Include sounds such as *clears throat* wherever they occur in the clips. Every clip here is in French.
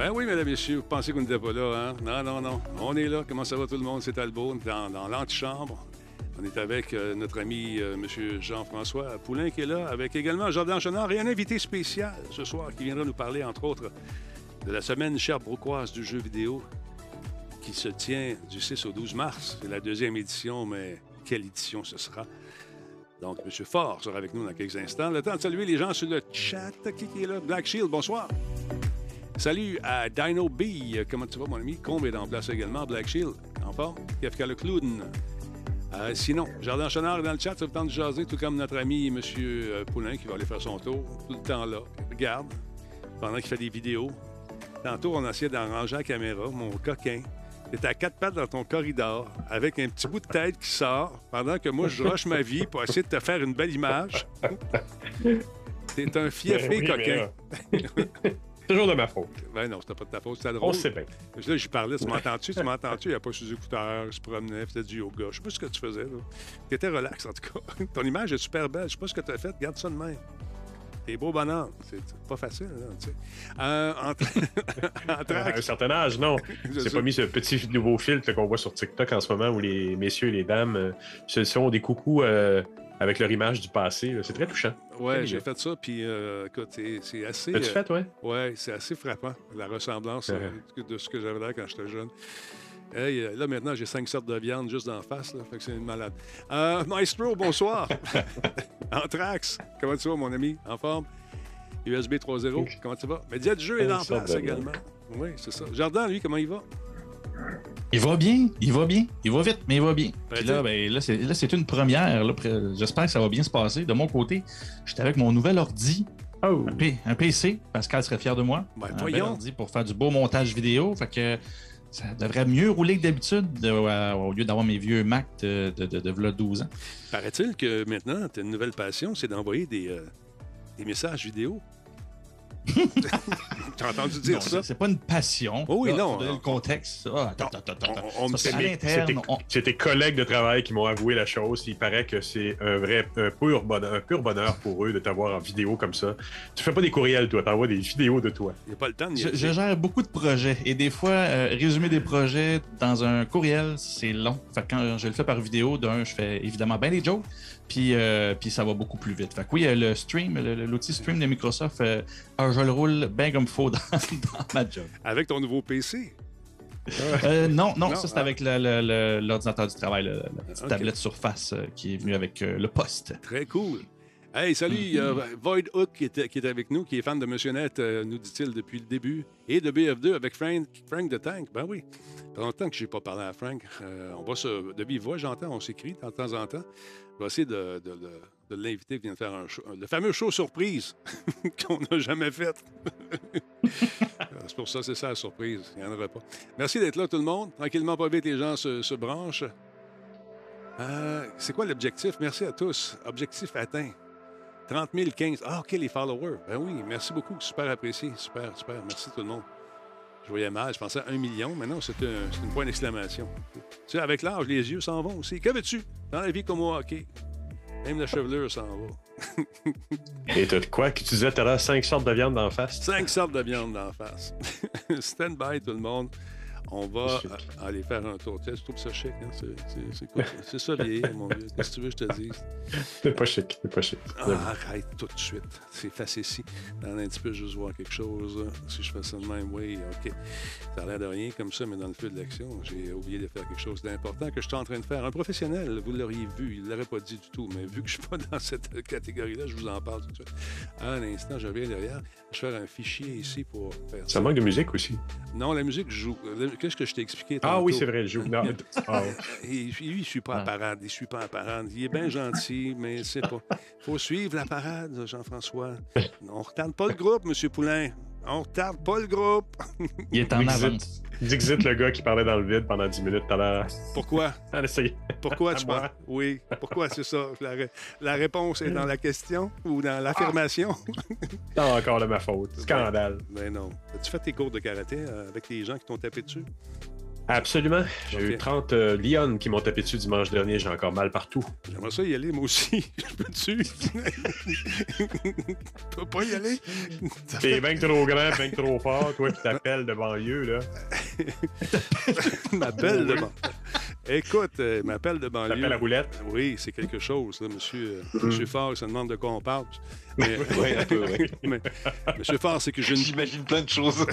Ben oui, mesdames et messieurs, vous pensez qu'on n'était pas là, hein? Non, non, non. On est là. Comment ça va tout le monde? C'est Talbot, dans, dans l'antichambre. On est avec euh, notre ami euh, M. Jean-François Poulain qui est là, avec également Jordan Chenard et un invité spécial ce soir qui viendra nous parler, entre autres, de la semaine Broquoise du jeu vidéo qui se tient du 6 au 12 mars. C'est la deuxième édition, mais quelle édition ce sera? Donc, M. Fort sera avec nous dans quelques instants. Le temps de saluer les gens sur le chat. Qui est là? Black Shield, bonsoir. Salut à Dino B. Comment tu vas, mon ami? Combe est en place également. Black Shield, en forme. KFK le clown. Euh, sinon, Jardin Chenard est dans le chat, ça vous tente de jaser, tout comme notre ami M. Poulain qui va aller faire son tour, tout le temps là. Regarde, pendant qu'il fait des vidéos. Tantôt, on a essayé d'arranger la caméra, mon coquin. T'es à quatre pattes dans ton corridor avec un petit bout de tête qui sort pendant que moi, je rush ma vie pour essayer de te faire une belle image. T'es un fiefé Ben oui, coquin. *laughs* Toujours de ma faute. Ben non, c'était pas de ta faute, c'était drôle. On sait bien. Là, j'y parlais, tu *laughs* m'entends-tu? Tu m'entends-tu? Il n'y a pas ses écouteurs, il se promenait, faisait du yoga. Je sais pas ce que tu faisais, là. Tu étais relax, en tout cas. *laughs* Ton image est super belle. Je sais pas ce que tu as fait. Garde ça de même. T'es beau bonhomme. C'est c'est pas facile, là, tu sais. Euh, en, *laughs* en À un certain âge, non. Je J'ai pas mis ce petit nouveau filtre qu'on voit sur TikTok en ce moment où les messieurs et les dames euh, se font des coucous euh, avec leur image du passé. C'est très touchant. Ouais, j'ai fait ça, puis euh, écoute, c'est- assez. L'as-tu euh, fait, ouais? Ouais, c'est assez frappant, la ressemblance Ouais. euh, de ce que j'avais là quand j'étais jeune. Hey, euh, là, maintenant, j'ai cinq sortes de viande juste d'en face, là, fait que c'est une malade. Euh, Maestro, bonsoir. *laughs* Anthrax, comment tu vas, mon ami? En forme? USB 3.0, *laughs* comment tu vas? Média du jeu est en place également. Oui, c'est ça. Jardin, lui, comment il va? Il va bien, il va bien. Il va vite, mais il va bien. Puis Ben, là, ben, là, c'est, une première. J'espère que ça va bien se passer. De mon côté, j'étais avec mon nouvel ordi, Oh! un, P- un PC. Pascal serait fier de moi. Ben, un bel voyons. ordi pour faire du beau montage vidéo. Fait que ça devrait mieux rouler que d'habitude de- euh, au lieu d'avoir mes vieux Mac de, de, de, de v'là 12 ans. Paraît-il que maintenant, tu as une nouvelle passion, c'est d'envoyer des, euh, des messages vidéo. *laughs* tu as entendu dire Non, ça? c'est- pas une passion. Oh oui, Là, non, le contexte. Ça, c'est tes- collègues de travail qui m'ont avoué la chose. Il paraît que c'est un vrai, un pur, bonheur, un pur bonheur pour eux de t'avoir en vidéo comme ça. Tu fais pas des courriels, toi. T'envoies des vidéos de toi. Il n'y a pas le temps de Je, je gère beaucoup de projets et des fois, euh, résumer des projets dans un courriel, c'est long. Fait que quand je le fais par vidéo, d'un, je fais évidemment bien des jokes, puis, euh, puis ça va beaucoup plus vite. Fait que oui, euh, le stream, l'outil stream de Microsoft, euh, ah, je le roule bien comme faut *laughs* dans, dans ma job. Avec ton nouveau PC. Euh, non, non, Non, ça c'est ah. avec l'ordinateur du travail, la petite tablette Surface euh, qui est venue avec euh, le poste. Très cool. Hey, salut, Void Hook qui est, avec nous, qui est fan de Monsieur Net, euh, nous dit-il, depuis le début. Et de BF2 avec Frank, Frank de Tank. Ben oui. Ça fait longtemps que je n'ai pas parlé à Frank. Euh, on va se. De vive voix, j'entends, on s'écrit de temps en temps. Je vais essayer de, de- de- de l'inviter qui vient faire un show, le fameux show surprise *laughs* qu'on n'a jamais fait. *laughs* c'est pour ça, c'est ça la surprise. Il n'y en aura pas. Merci d'être là, tout le monde. Tranquillement, pas vite, les gens se, se branchent. Euh, c'est quoi l'objectif? Merci à tous. Objectif atteint. 30 000, 15. Ah, OK, les followers. Ben oui, merci beaucoup. Super apprécié. Super, super. Merci tout le monde. Je voyais mal. Je pensais à un million. Mais non, c'est un, une point d'exclamation. Tu sais, avec l'âge, les yeux s'en vont aussi. Que veux-tu? Dans la vie comme moi, OK. Même la chevelure s'en va. *laughs* Et t'as de quoi? Que tu disais, t'auras cinq sortes de viande d'en face. Cinq sortes de viande d'en face. *laughs* Stand by, tout le monde. On va aller faire un tour. Tu sais, Je trouve ça chic. Hein? C'est- ça, vieillir, mon vieux. Qu'est-ce que tu veux que je te dise? C'est pas chic. C'est pas chic. Ah, arrête tout de suite. C'est facile ici. Dans un petit peu, juste voir quelque chose. là. Si je fais ça de même, oui, OK. Ça a l'air de rien comme ça, mais dans le feu de l'action, j'ai oublié de faire quelque chose d'important que je suis en train de faire. Un professionnel, vous l'auriez vu, il ne l'aurait pas dit du tout, mais vu que je ne suis pas *laughs* dans cette catégorie-là, je vous en parle tout de suite. À un instant, je reviens derrière. Je vais faire un fichier ici pour faire ça. Ça manque de musique aussi. Non, la musique joue. Qu'est-ce que je t'ai expliqué Ah oui, c'est vrai, le jeu. Non, *laughs* ah. Et lui, il ne suit pas la Ah. parade. Il ne suit pas la parade. Il est bien gentil, mais c'est pas. Il faut suivre la parade, Jean-François. *laughs* On ne retarde pas le groupe, M. Poulain. On ne retarde pas le groupe. Il est en avance. Dixit, le gars qui parlait dans le vide pendant 10 minutes tout à l'heure. Pourquoi? *laughs* Pourquoi tu penses? Oui. Pourquoi c'est ça? La, ré- la réponse est dans la question ou dans l'affirmation? C'est encore de ma faute. Scandale. Ben non. As-tu fait tes cours de karaté euh, avec les gens qui t'ont tapé dessus? Absolument. J'ai eu 30 euh, Lyon qui m'ont tapé dessus dimanche dernier. J'ai encore mal partout. J'aimerais ça y aller, moi aussi. *laughs* Je peux-tu? *laughs* tu peux pas y aller? T'es bien trop grand, bien trop fort, toi qui t'appelles de banlieue, là. *laughs* m'appelle de banlieue. Écoute, euh, m'appelle de banlieue. T'appelles la roulette? Oui, c'est quelque chose, là, monsieur. Euh, monsieur Fort, ça demande de quoi on parle. Mais, *laughs* oui, un peu, oui. *laughs* mais, monsieur Fort, c'est que j'ai une... J'imagine plein de choses.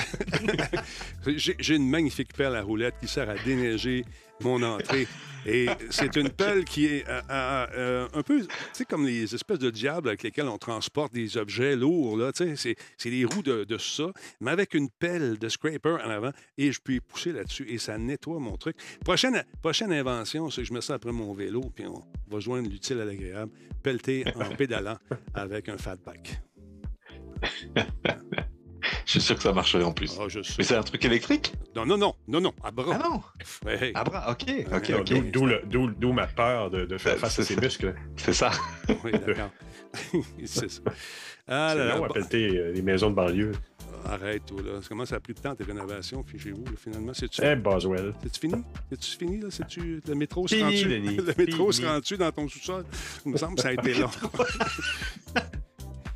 *laughs* j'ai une magnifique pelle à roulette qui sert à déneiger mon entrée. Et c'est une pelle qui est euh, euh, euh, un peu, tu sais, comme les espèces de diables avec lesquels on transporte des objets lourds, là, tu sais, c'est les roues de, de, ça, mais avec une pelle de scraper en avant, et je y pousser là-dessus, et ça nettoie mon truc. Prochaine, prochaine invention, c'est que je mets ça après mon vélo, puis on va joindre l'utile à l'agréable, pelleter en *laughs* pédalant avec un fatback. *laughs* Je suis sûr que ça marcherait en plus. Ah, Mais c'est un truc électrique? Non, non, non, non, non, à bras. Ah non? Ouais. À bras, ok, ok, ok. D'où ma peur de, de faire face à ces muscles. C'est ça. oui, d'accord. *laughs* c'est ça. *laughs* Ah, là, là, on va les maisons de banlieue. Arrête, toi, là. Comment ça a pris de temps, tes rénovations, puis chez vous, là, finalement? C'est-tu... Eh, Boswell. C'est-tu fini? C'est-tu fini, là? C'est-tu... Le métro se rend-tu... *laughs* Le métro se rend-tu dans ton sous-sol? Il me semble que ça a été long.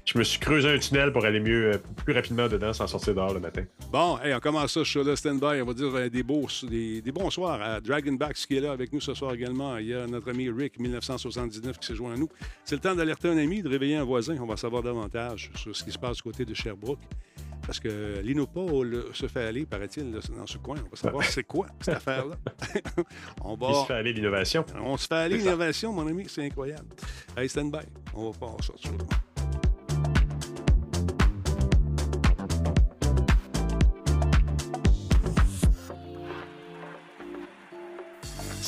Je me suis creusé un tunnel pour aller mieux, euh, plus rapidement dedans sans sortir dehors le matin. Bon, hey, on commence ça, suis là, stand-by. On va dire euh, des, beaux, des, des bons soirs à Dragonbacks qui est là avec nous ce soir également. Il y a notre ami Rick, 1979, qui s'est joint à nous. C'est le temps d'alerter un ami, de réveiller un voisin. On va savoir davantage sur ce qui se passe du côté de Sherbrooke. Parce que l'Inopol se fait aller, paraît-il, dans ce coin. On va savoir c'est quoi cette affaire-là. *laughs* on va... Il se fait aller l'innovation. On se fait aller l'innovation, mon ami, c'est incroyable. Hey, stand-by. On va voir ça.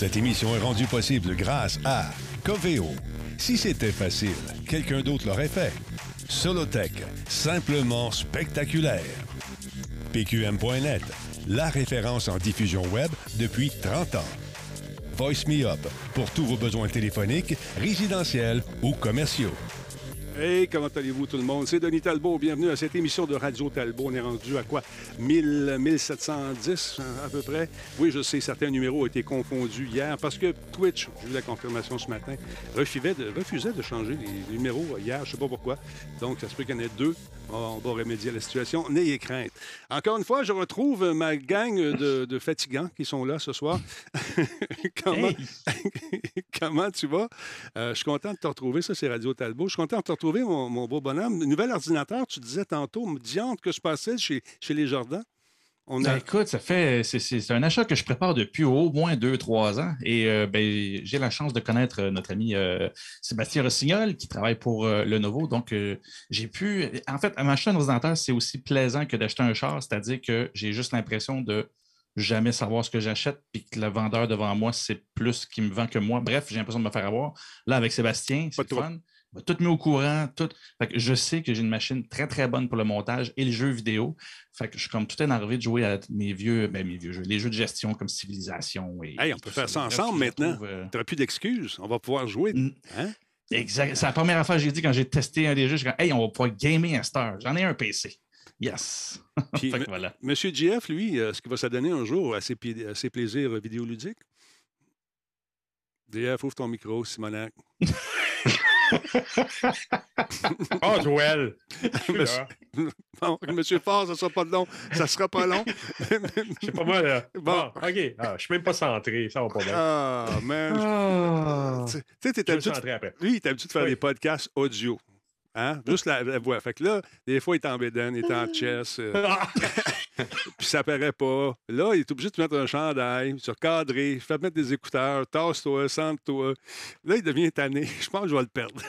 Cette émission est rendue possible grâce à Coveo. Si c'était facile, quelqu'un d'autre l'aurait fait. Solotech, simplement spectaculaire. PQM.net, la référence en diffusion web depuis 30 ans. Voice Me Up, pour tous vos besoins téléphoniques, résidentiels ou commerciaux. Hey, comment allez-vous tout le monde? C'est Denis Talbot. Bienvenue à cette émission de Radio Talbot. On est rendu à quoi? 1000, 1710 à peu près? Oui, je sais, certains numéros ont été confondus hier parce que Twitch, j'ai eu la confirmation ce matin, refusait de, refusait de changer les numéros hier. Je ne sais pas pourquoi. Donc, ça se peut qu'il y en ait deux. On va remédier à la situation. N'ayez crainte. Encore une fois, je retrouve ma gang de, fatigants qui sont là ce soir. *laughs* comment, *laughs* comment tu vas? Euh, je suis content de te retrouver. Ça, c'est Radio Talbot. Je suis content de te retrouver, mon, beau bonhomme. Nouvel ordinateur, tu disais tantôt, diante que se passait chez, chez les Jardins. On ben, écoute, ça fait c'est un achat que je prépare depuis au moins deux, trois ans. Et euh, ben, j'ai la chance de connaître euh, notre ami euh, Sébastien Rossignol qui travaille pour Lenovo. Donc, j'ai pu. En fait, m'acheter un ordinateur, c'est aussi plaisant que d'acheter un char, c'est-à-dire que j'ai juste l'impression de jamais savoir ce que j'achète, puis que le vendeur devant moi, c'est plus qui me vend que moi. Bref, j'ai l'impression de me faire avoir. Là, avec Sébastien, c'est fun tout mis au courant. Tout... je sais que j'ai une machine très, très bonne pour le montage et le jeu vidéo. Fait que je suis comme tout énervé de jouer à mes vieux, ben, mes vieux jeux, les jeux de gestion comme Civilisation. Et, hey, on peut faire ça ensemble maintenant. Euh, tu n'auras plus d'excuses. On va pouvoir jouer. Hein? Exact. C'est la première affaire que j'ai dit quand j'ai testé un des jeux. Je dit, hey, on va pouvoir gamer à Star. J'en ai un PC. Yes. *laughs* voilà. Monsieur GF, lui, euh, ce qu'il va s'adonner un jour à ses, à ses plaisirs vidéoludiques? DF, ouvre ton micro, Simonac. *laughs* oh, *laughs* Joël! Monsieur... *laughs* Bon, Monsieur Fort, ça sera pas long. Ça sera pas long. *laughs* Je sais pas moi, là. Bon, OK. Ah, je suis même pas centré. Ça va pas bien. Ah, man. Oh. Tu sais, t'es habitué. Lui, il est habitué de faire des podcasts audio. Hein? Juste la, voix. Fait que là, des fois, il est en bédaine, il est en chess. Euh. *laughs* puis ça paraît pas. Là, il est obligé de te mettre un chandail, se recadrer, fais mettre des écouteurs, tasse-toi, sente-toi. Là, il devient tanné. *laughs* Je pense que je vais le perdre.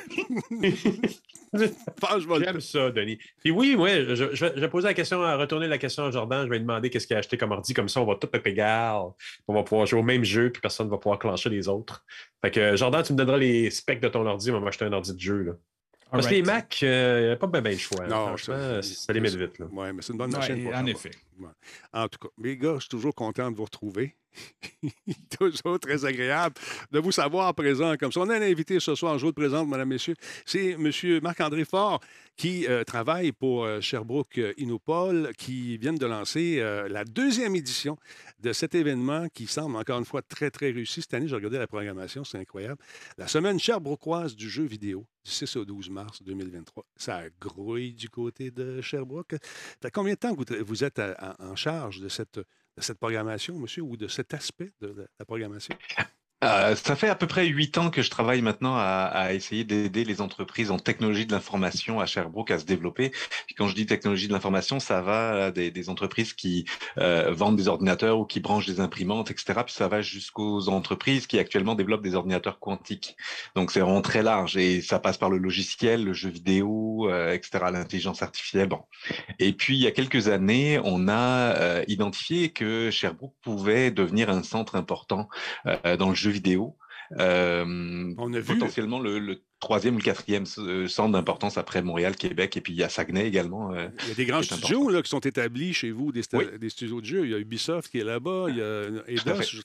je pense que je vais J'aime ça, Denis. Puis oui, ouais, je, je, vais poser la question, à retourner la question à Jordan. Je vais lui demander qu'est-ce qu'il a acheté comme ordi. Comme ça, on va tout égal. On va pouvoir jouer au même jeu, puis personne ne va pouvoir clencher les autres. Fait que, Jordan, tu me donneras les specs de ton ordi. On va m'acheter un ordi de jeu. Là. Parce que les Mac, il euh, n'y a pas bien ben le choix. Non, ça, ça les met vite. Oui, mais c'est une bonne machine. en effet. En tout cas, les gars, je suis toujours content de vous retrouver. *laughs* Toujours très agréable de vous savoir présent comme ça. On a un invité ce soir, je vous le présente, Madame, Messieurs. C'est M. Marc-André Fort qui euh, travaille pour euh, Sherbrooke euh, Innopol, qui viennent de lancer la deuxième édition de cet événement qui semble encore une fois très, très réussi. Cette année, j'ai regardé la programmation, c'est incroyable. La semaine Sherbrookeoise du jeu vidéo, du 6 au 12 mars 2023. Ça grouille du côté de Sherbrooke. Ça combien de temps vous, vous êtes en charge de cette de cette programmation, monsieur, ou de cet aspect de la programmation? Euh, ça fait à peu près huit ans que je travaille maintenant à, essayer d'aider les entreprises en technologie de l'information à Sherbrooke à se développer. quand je dis technologie de l'information, ça va des, entreprises qui euh, vendent des ordinateurs ou qui branchent des imprimantes, etc. Puis ça va jusqu'aux entreprises qui actuellement développent des ordinateurs quantiques. Donc c'est vraiment très large et ça passe par le logiciel, le jeu vidéo, euh, etc., l'intelligence artificielle. Et puis il y a quelques années, on a identifié que Sherbrooke pouvait devenir un centre important dans le jeu vidéo. Euh, on a potentiellement le, troisième ou le quatrième euh, centre d'importance après Montréal, Québec, et puis il y a Saguenay également. Euh, il y a des grands studios là, qui sont établis chez vous, des, des, studios de jeu. Il y a Ubisoft qui est là-bas, il y a Eidos, je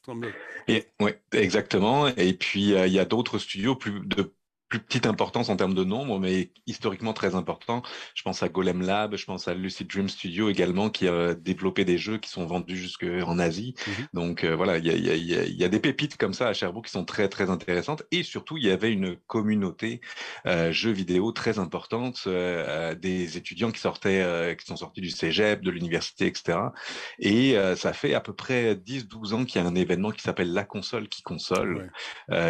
Oui, exactement. Et puis il y a d'autres studios plus, de plus petite importance en termes de nombre, mais historiquement très important. Je pense à Golem Lab, je pense à Lucid Dream Studio également, qui a développé des jeux qui sont vendus jusqu'en Asie. Donc euh, voilà, il y a, y, a, y a, des pépites comme ça à Sherbrooke qui sont très très intéressantes. Et surtout, il y avait une communauté euh, jeux vidéo très importante, euh, des étudiants qui sortaient, euh, qui sont sortis du cégep, de l'université, etc. Et euh, ça fait à peu près 10-12 ans qu'il y a un événement qui s'appelle La console qui console,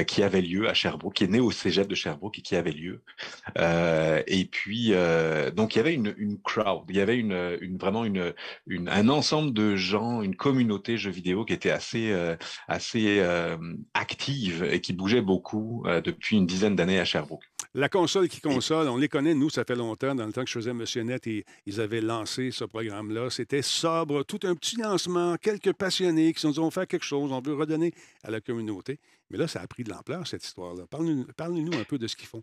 qui avait lieu à Sherbrooke, qui est né au cégep de Sherbrooke Sherbrooke qui avait lieu. Euh, et puis, euh, donc, il y avait une, une, crowd, il y avait une, vraiment une, un ensemble de gens, une communauté jeux vidéo qui était assez, euh, assez active et qui bougeait beaucoup depuis une dizaine d'années à Sherbrooke. La console qui console, on les connaît, nous, ça fait longtemps. Dans le temps que je faisais Monsieur Net, et, ils avaient lancé ce programme-là. C'était sobre, tout un petit lancement, quelques passionnés qui se dit on fait quelque chose, on veut redonner à la communauté. Mais là, ça a pris de l'ampleur, cette histoire-là. Parlez-nous un peu de ce qu'ils font.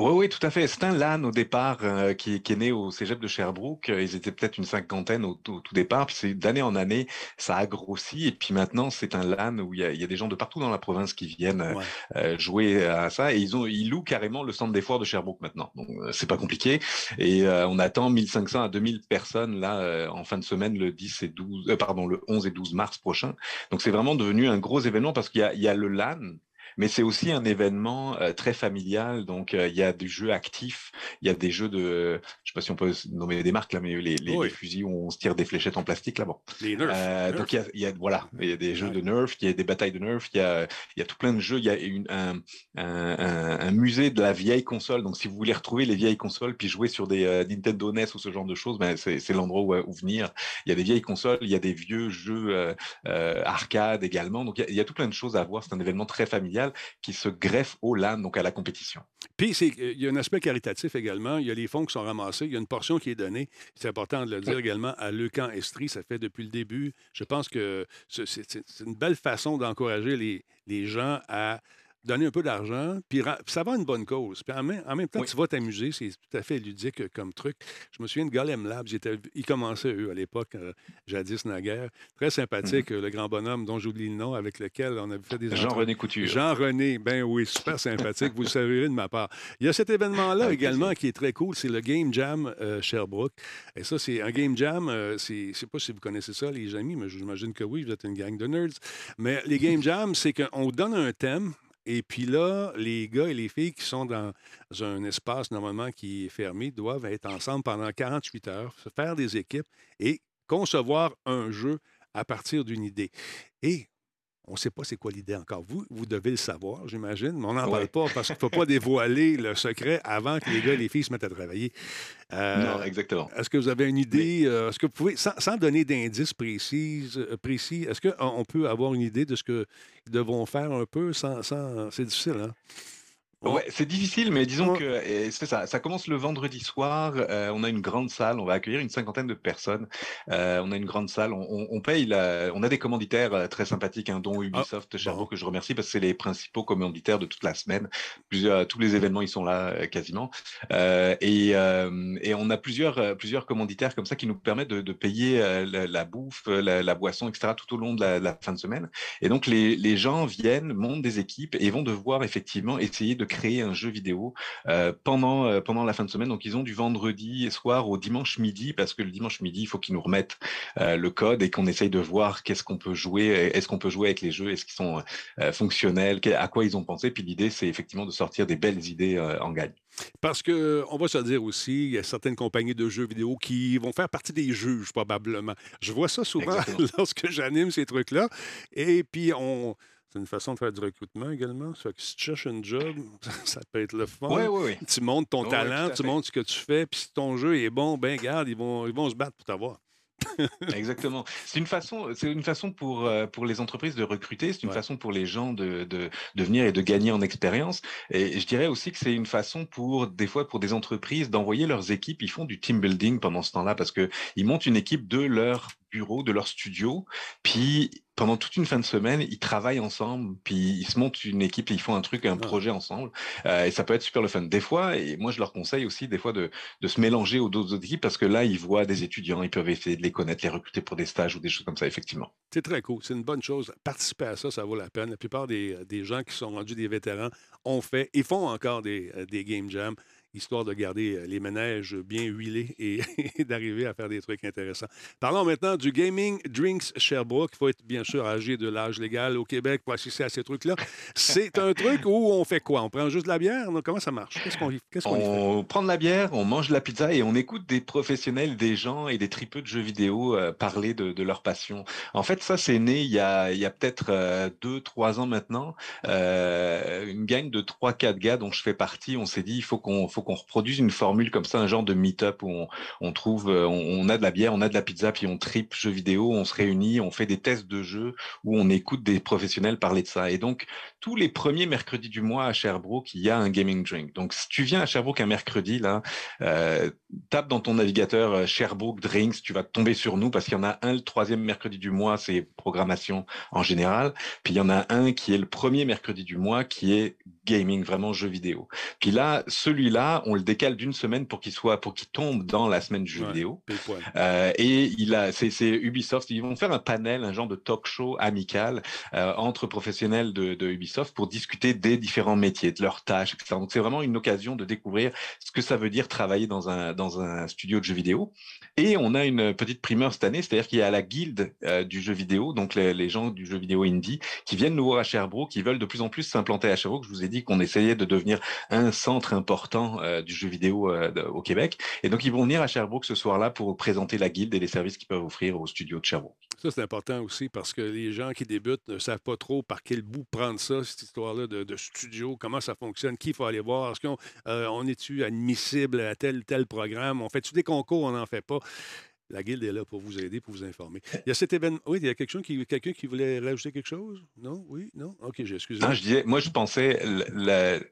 Oui, oui, tout à fait. C'est un LAN au départ euh, qui, est né au cégep de Sherbrooke. Ils étaient peut-être une cinquantaine au, tout départ. Puis d'année en année, ça a grossi. Et puis maintenant, c'est un LAN où il y, a, des gens de partout dans la province qui viennent euh, jouer à ça. Et ils, ont, ils louent carrément le centre des foires de Sherbrooke maintenant. Donc, euh, c'est pas compliqué. Et on attend 1500 à 2000 personnes là en fin de semaine le 10 et 12, pardon, le 11 et 12 mars prochain. Donc, c'est vraiment devenu un gros événement parce qu'il y, y a le LAN mais c'est aussi un événement euh, très familial. Donc, euh, il y a des jeux actifs, il y a des jeux de, je sais pas si on peut nommer des marques là, mais les, les, fusils où on se tire des fléchettes en plastique là, bon. Les Nerf. Euh, donc, il y, a, il y, a, voilà, il y a des jeux de Nerf, il y a des batailles de Nerf, il y a, il y a tout plein de jeux. Il y a une, un, un, un, musée de la vieille console. Donc, si vous voulez retrouver les vieilles consoles puis jouer sur des Nintendo NES ou ce genre de choses, ben, c'est l'endroit où, où, venir. Il y a des vieilles consoles, il y a des vieux jeux arcade également. Donc, il y, a, il y a tout plein de choses à voir. C'est un événement très familial qui se greffe au LAN, donc à la compétition. Puis, il y a un aspect caritatif également. Il y a les fonds qui sont ramassés. Il y a une portion qui est donnée. C'est important de le dire également à Leucan Estrie. Ça fait depuis le début. Je pense que c'est une belle façon d'encourager les, les gens à donner un peu d'argent, puis ça va à une bonne cause. Puis en même, temps, tu vas t'amuser, c'est tout à fait ludique comme truc. Je me souviens de Golem Labs, ils commençaient, eux, à l'époque, euh, jadis naguère. Très sympathique, mm-hmm. le grand bonhomme dont j'oublie le nom, avec lequel on avait fait des... Jean-René Couture. Jean-René, ben oui, super sympathique, vous le saurez de ma part. Il y a cet événement-là également qui est très cool, c'est le Game Jam euh, Sherbrooke. Et ça, c'est un Game Jam, euh, c'est, je sais pas si vous connaissez ça, les amis, mais j'imagine que oui, vous êtes une gang de nerds. Mais les Game Jam, c'est qu'on donne un thème, et puis là, les gars et les filles qui sont dans un espace normalement qui est fermé doivent être ensemble pendant 48 heures, faire des équipes et concevoir un jeu à partir d'une idée. On ne sait pas c'est quoi l'idée encore. Vous, vous devez le savoir, j'imagine, mais on n'en parle pas parce qu'il ne faut pas dévoiler le secret avant que les gars et les filles se mettent à travailler. Euh, non, exactement. Est-ce que vous avez une idée? Euh, est-ce que vous pouvez, sans, donner d'indices précis, euh, précis est-ce qu'on peut avoir une idée de ce qu'ils devront faire un peu sans. sans c'est difficile, hein? Ouais, c'est difficile, mais disons que c'est ça. Ça commence le vendredi soir. Euh, on a une grande salle. On va accueillir une cinquantaine de personnes. Euh, on a une grande salle. On, on, paye. La... On a des commanditaires euh, très sympathiques, hein, dont ah, Ubisoft, Cherbourg, que je remercie parce que c'est les principaux commanditaires de toute la semaine. Plusieurs, tous les événements, ils sont là quasiment. et, et, on a plusieurs, plusieurs commanditaires comme ça qui nous permettent de, de payer la, bouffe, la, boisson, etc. tout au long de la, fin de semaine. Et donc les, les gens viennent, montent des équipes et vont devoir effectivement essayer de créer un jeu vidéo euh, pendant, euh, pendant la fin de semaine. Donc, ils ont du vendredi soir au dimanche midi, parce que le dimanche midi, il faut qu'ils nous remettent euh, le code et qu'on essaye de voir qu'est-ce qu'on peut jouer, est-ce qu'on peut jouer avec les jeux, est-ce qu'ils sont fonctionnels, à quoi ils ont pensé. Puis l'idée, c'est effectivement de sortir des belles idées en gagne. Parce que, on va se dire aussi, il y a certaines compagnies de jeux vidéo qui vont faire partie des juges, probablement. Je vois ça souvent *laughs* lorsque j'anime ces trucs-là. Et puis, on, c'est une façon de faire du recrutement également. Ça fait que si tu cherches un job, *laughs* ça peut être le fun. Oui, oui, oui. Tu montres ton talent, tu montres ce que tu fais, puis si ton jeu est bon, ben garde, ils vont, ils vont se battre pour t'avoir. *laughs* Exactement. C'est une façon, c'est une façon pour, euh, pour les entreprises de recruter, c'est une façon pour les gens de, de, de, venir et de gagner en expérience. Et je dirais aussi que c'est une façon pour, des fois, pour des entreprises d'envoyer leurs équipes. Ils font du team building pendant ce temps-là parce que ils montent une équipe de leur bureau, de leur studio, puis pendant toute une fin de semaine, ils travaillent ensemble, puis ils se montent une équipe, ils font un truc, un projet ensemble, euh, et ça peut être super le fun. Des fois, et moi je leur conseille aussi des fois de, de se mélanger aux autres équipes parce que là, ils voient des étudiants, ils peuvent essayer de les connaître, les recruter pour des stages ou des choses comme ça, effectivement. C'est très cool, c'est une bonne chose. Participer à ça, ça vaut la peine. La plupart des, des gens qui sont rendus des vétérans ont fait et font encore des, des game jams histoire de garder euh, les ménages bien huilés *laughs* et, d'arriver à faire des trucs intéressants. Parlons maintenant du Gaming Drinks Sherbrooke. Il faut être bien sûr âgé de l'âge légal au Québec pour assister à ces trucs-là. C'est un truc où on fait quoi? On prend juste de la bière? comment ça marche? Qu'est-ce qu'on qu On prend de la bière, on mange de la pizza et on écoute des professionnels, des gens et des tripeux de jeux vidéo euh, parler de, leur passion. En fait, ça, c'est né il y a, a peut-être euh, deux, trois ans maintenant. une gang de trois, quatre gars dont je fais partie, on s'est dit, il faut qu'on qu'on reproduise une formule comme ça, un genre de meet-up où on, trouve, euh, on, a de la bière, on a de la pizza, puis on tripe jeux vidéo, on se réunit, on fait des tests de jeux où on écoute des professionnels parler de ça. Et donc, tous les premiers mercredis du mois à Sherbrooke, il y a un gaming drink. Donc, si tu viens à Sherbrooke un mercredi, là, euh, tape dans ton navigateur euh, Sherbrooke Drinks, tu vas tomber sur nous parce qu'il y en a un le troisième mercredi du mois, c'est programmation en général. Puis il y en a un qui est le premier mercredi du mois, qui est gaming, vraiment jeu vidéo. Puis là, celui-là, on le décale d'une semaine pour qu'il soit, pour qu'il tombe dans la semaine du jeu vidéo. Euh, et il a, c'est, Ubisoft. Ils vont faire un panel, un genre de talk show amical euh, entre professionnels de, de, Ubisoft pour discuter des différents métiers, de leurs tâches, etc. Donc c'est vraiment une occasion de découvrir ce que ça veut dire travailler dans un dans un studio de jeux vidéo. Et on a une petite primeur cette année, c'est-à-dire qu'il y a la guilde euh, du jeu vidéo, donc les, les, gens du jeu vidéo indie, qui viennent nous voir à Sherbrooke, qui veulent de plus en plus s'implanter à Sherbrooke. Je vous ai dit qu'on essayait de devenir un centre important euh, du jeu vidéo euh, au Québec. Et donc, ils vont venir à Sherbrooke ce soir-là pour présenter la guilde et les services qu'ils peuvent offrir au studio de Sherbrooke. Ça, c'est important aussi parce que les gens qui débutent ne savent pas trop par quel bout prendre ça, cette histoire-là de, studio, comment ça fonctionne, qui faut aller voir, est-ce qu'on euh, est-tu admissible à tel tel programme, on fait-tu des concours, on n'en fait pas. La Guilde est là pour vous aider, pour vous informer. Il y a cet événement. Oui, il y a quelqu'un qui, quelqu'un qui voulait rajouter quelque chose? Non? Oui? Non? OK, j'excuse. Non, je disais, moi, je pensais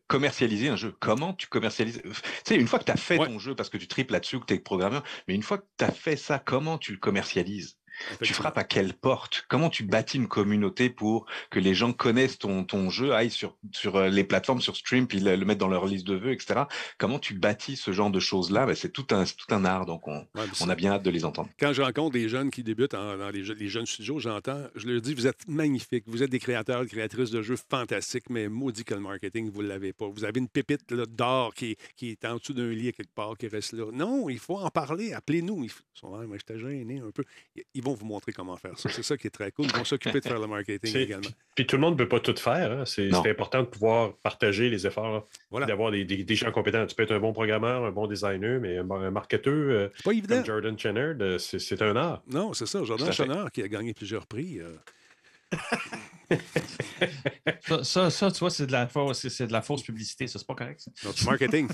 commercialiser un jeu. Comment tu commercialises? Tu sais, une fois que tu as fait ton jeu parce que tu triples là-dessus, que tu es programmeur, mais une fois que tu as fait ça, comment tu le commercialises? Tu frappes à quelle porte? Comment tu bâtis une communauté pour que les gens connaissent ton, ton jeu, aillent sur, sur euh, les plateformes, sur Stream, puis le, mettre dans leur liste de vœux, etc. Comment tu bâtis ce genre de choses-là? Ben, C'est tout un, tout un art, donc on, on, a bien hâte de les entendre. Quand je rencontre des jeunes qui débutent dans les, les, jeunes studios, j'entends, je leur dis, vous êtes magnifiques, vous êtes des créateurs, des créatrices de jeux fantastiques, mais maudit que le marketing, vous ne l'avez pas. Vous avez une pépite d'or qui, qui, est en dessous d'un lit quelque part, qui reste là. Non, il faut en parler, appelez-nous. Ils sont, ah, moi, j'étais gêné un peu. Ils vont vous montrer comment faire ça. C'est ça qui est très cool. Ils vont s'occuper de faire le marketing également. Puis tout le monde ne peut pas tout faire. Hein. C'est important de pouvoir partager les efforts, d'avoir des, des, gens compétents. Tu peux être un bon programmeur, un bon designer, mais un marketeur euh, comme Jordan Chenard, euh, c'est un art. Non, c'est ça. Jordan Chenard qui a gagné plusieurs prix. Euh, ça, ça, tu vois, c'est de, la fausse, c'est de la fausse publicité. Ça, c'est pas correct. Ça. Non, du marketing.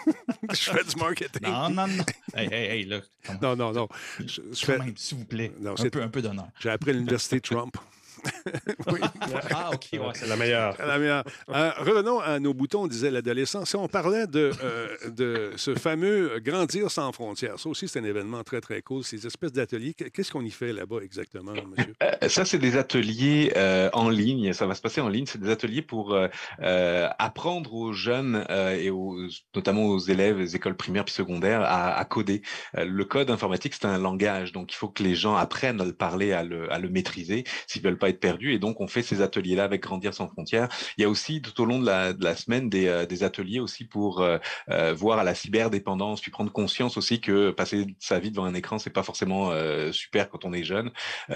*laughs* je fais du marketing. Non, non, non. Hey, hey, hey, là. Non, non, non. Je, je fais... s'il vous plaît. Non, un, peu, un peu d'honneur. J'ai appris à l'université Trump. *laughs* Ah, OK, c'est la meilleure. La meilleure. Euh, revenons à nos boutons, on disait l'adolescence. Si on parlait de, euh, de ce fameux Grandir sans frontières, ça aussi, c'est un événement très, très cool. Ces espèces d'ateliers, qu'est-ce qu'on y fait là-bas exactement, monsieur? Euh, ça, c'est des ateliers en ligne. Ça va se passer en ligne. C'est des ateliers pour apprendre aux jeunes et aux, notamment aux élèves des écoles primaires puis secondaires à, à coder. le code informatique, c'est un langage. Donc, il faut que les gens apprennent à le parler, à le, à le maîtriser s'ils veulent pas être perdus. Et donc, on fait ces ateliers-là avec Grandir sans frontières. Il y a aussi tout au long de la, de la semaine des, euh, des, ateliers aussi pour euh, euh, voir à la cyberdépendance, puis prendre conscience aussi que passer sa vie devant un écran, c'est pas forcément super quand on est jeune.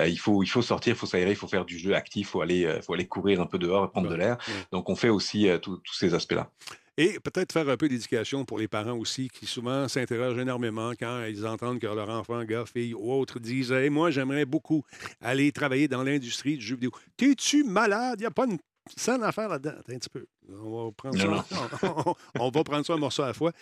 il faut il faut sortir, il faut s'aérer, il faut faire du jeu actif, il faut aller faut aller courir un peu dehors, prendre de l'air. Donc, on fait aussi tous ces aspects-là. Et peut-être faire un peu d'éducation pour les parents aussi, qui souvent s'interrogent énormément quand ils entendent que leur enfant, gars, fille ou autre disent hey, Moi, j'aimerais beaucoup aller travailler dans l'industrie du jeu vidéo. T'es-tu malade? Il n'y a pas une sans affaire là-dedans. un petit peu. On va prendre, ça, *laughs* on, va prendre ça un morceau à la fois.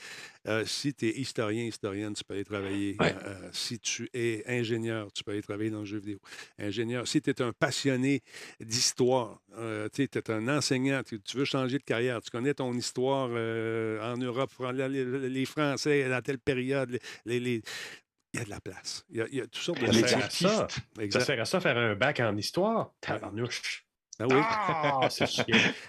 Euh, si tu es historien, historienne, tu peux aller travailler. Euh, si tu es ingénieur, tu peux aller travailler dans le jeu vidéo. Ingénieur. Si tu es un passionné d'histoire, euh, tu es un enseignant, tu, veux changer de carrière, tu connais ton histoire en Europe, les, Français à telle période, les, il y a de la place. Il y a, toutes sortes de... Ça ça. ça sert à ça faire un bac en histoire. Tabarnouche. Ah oui. Ah, c'est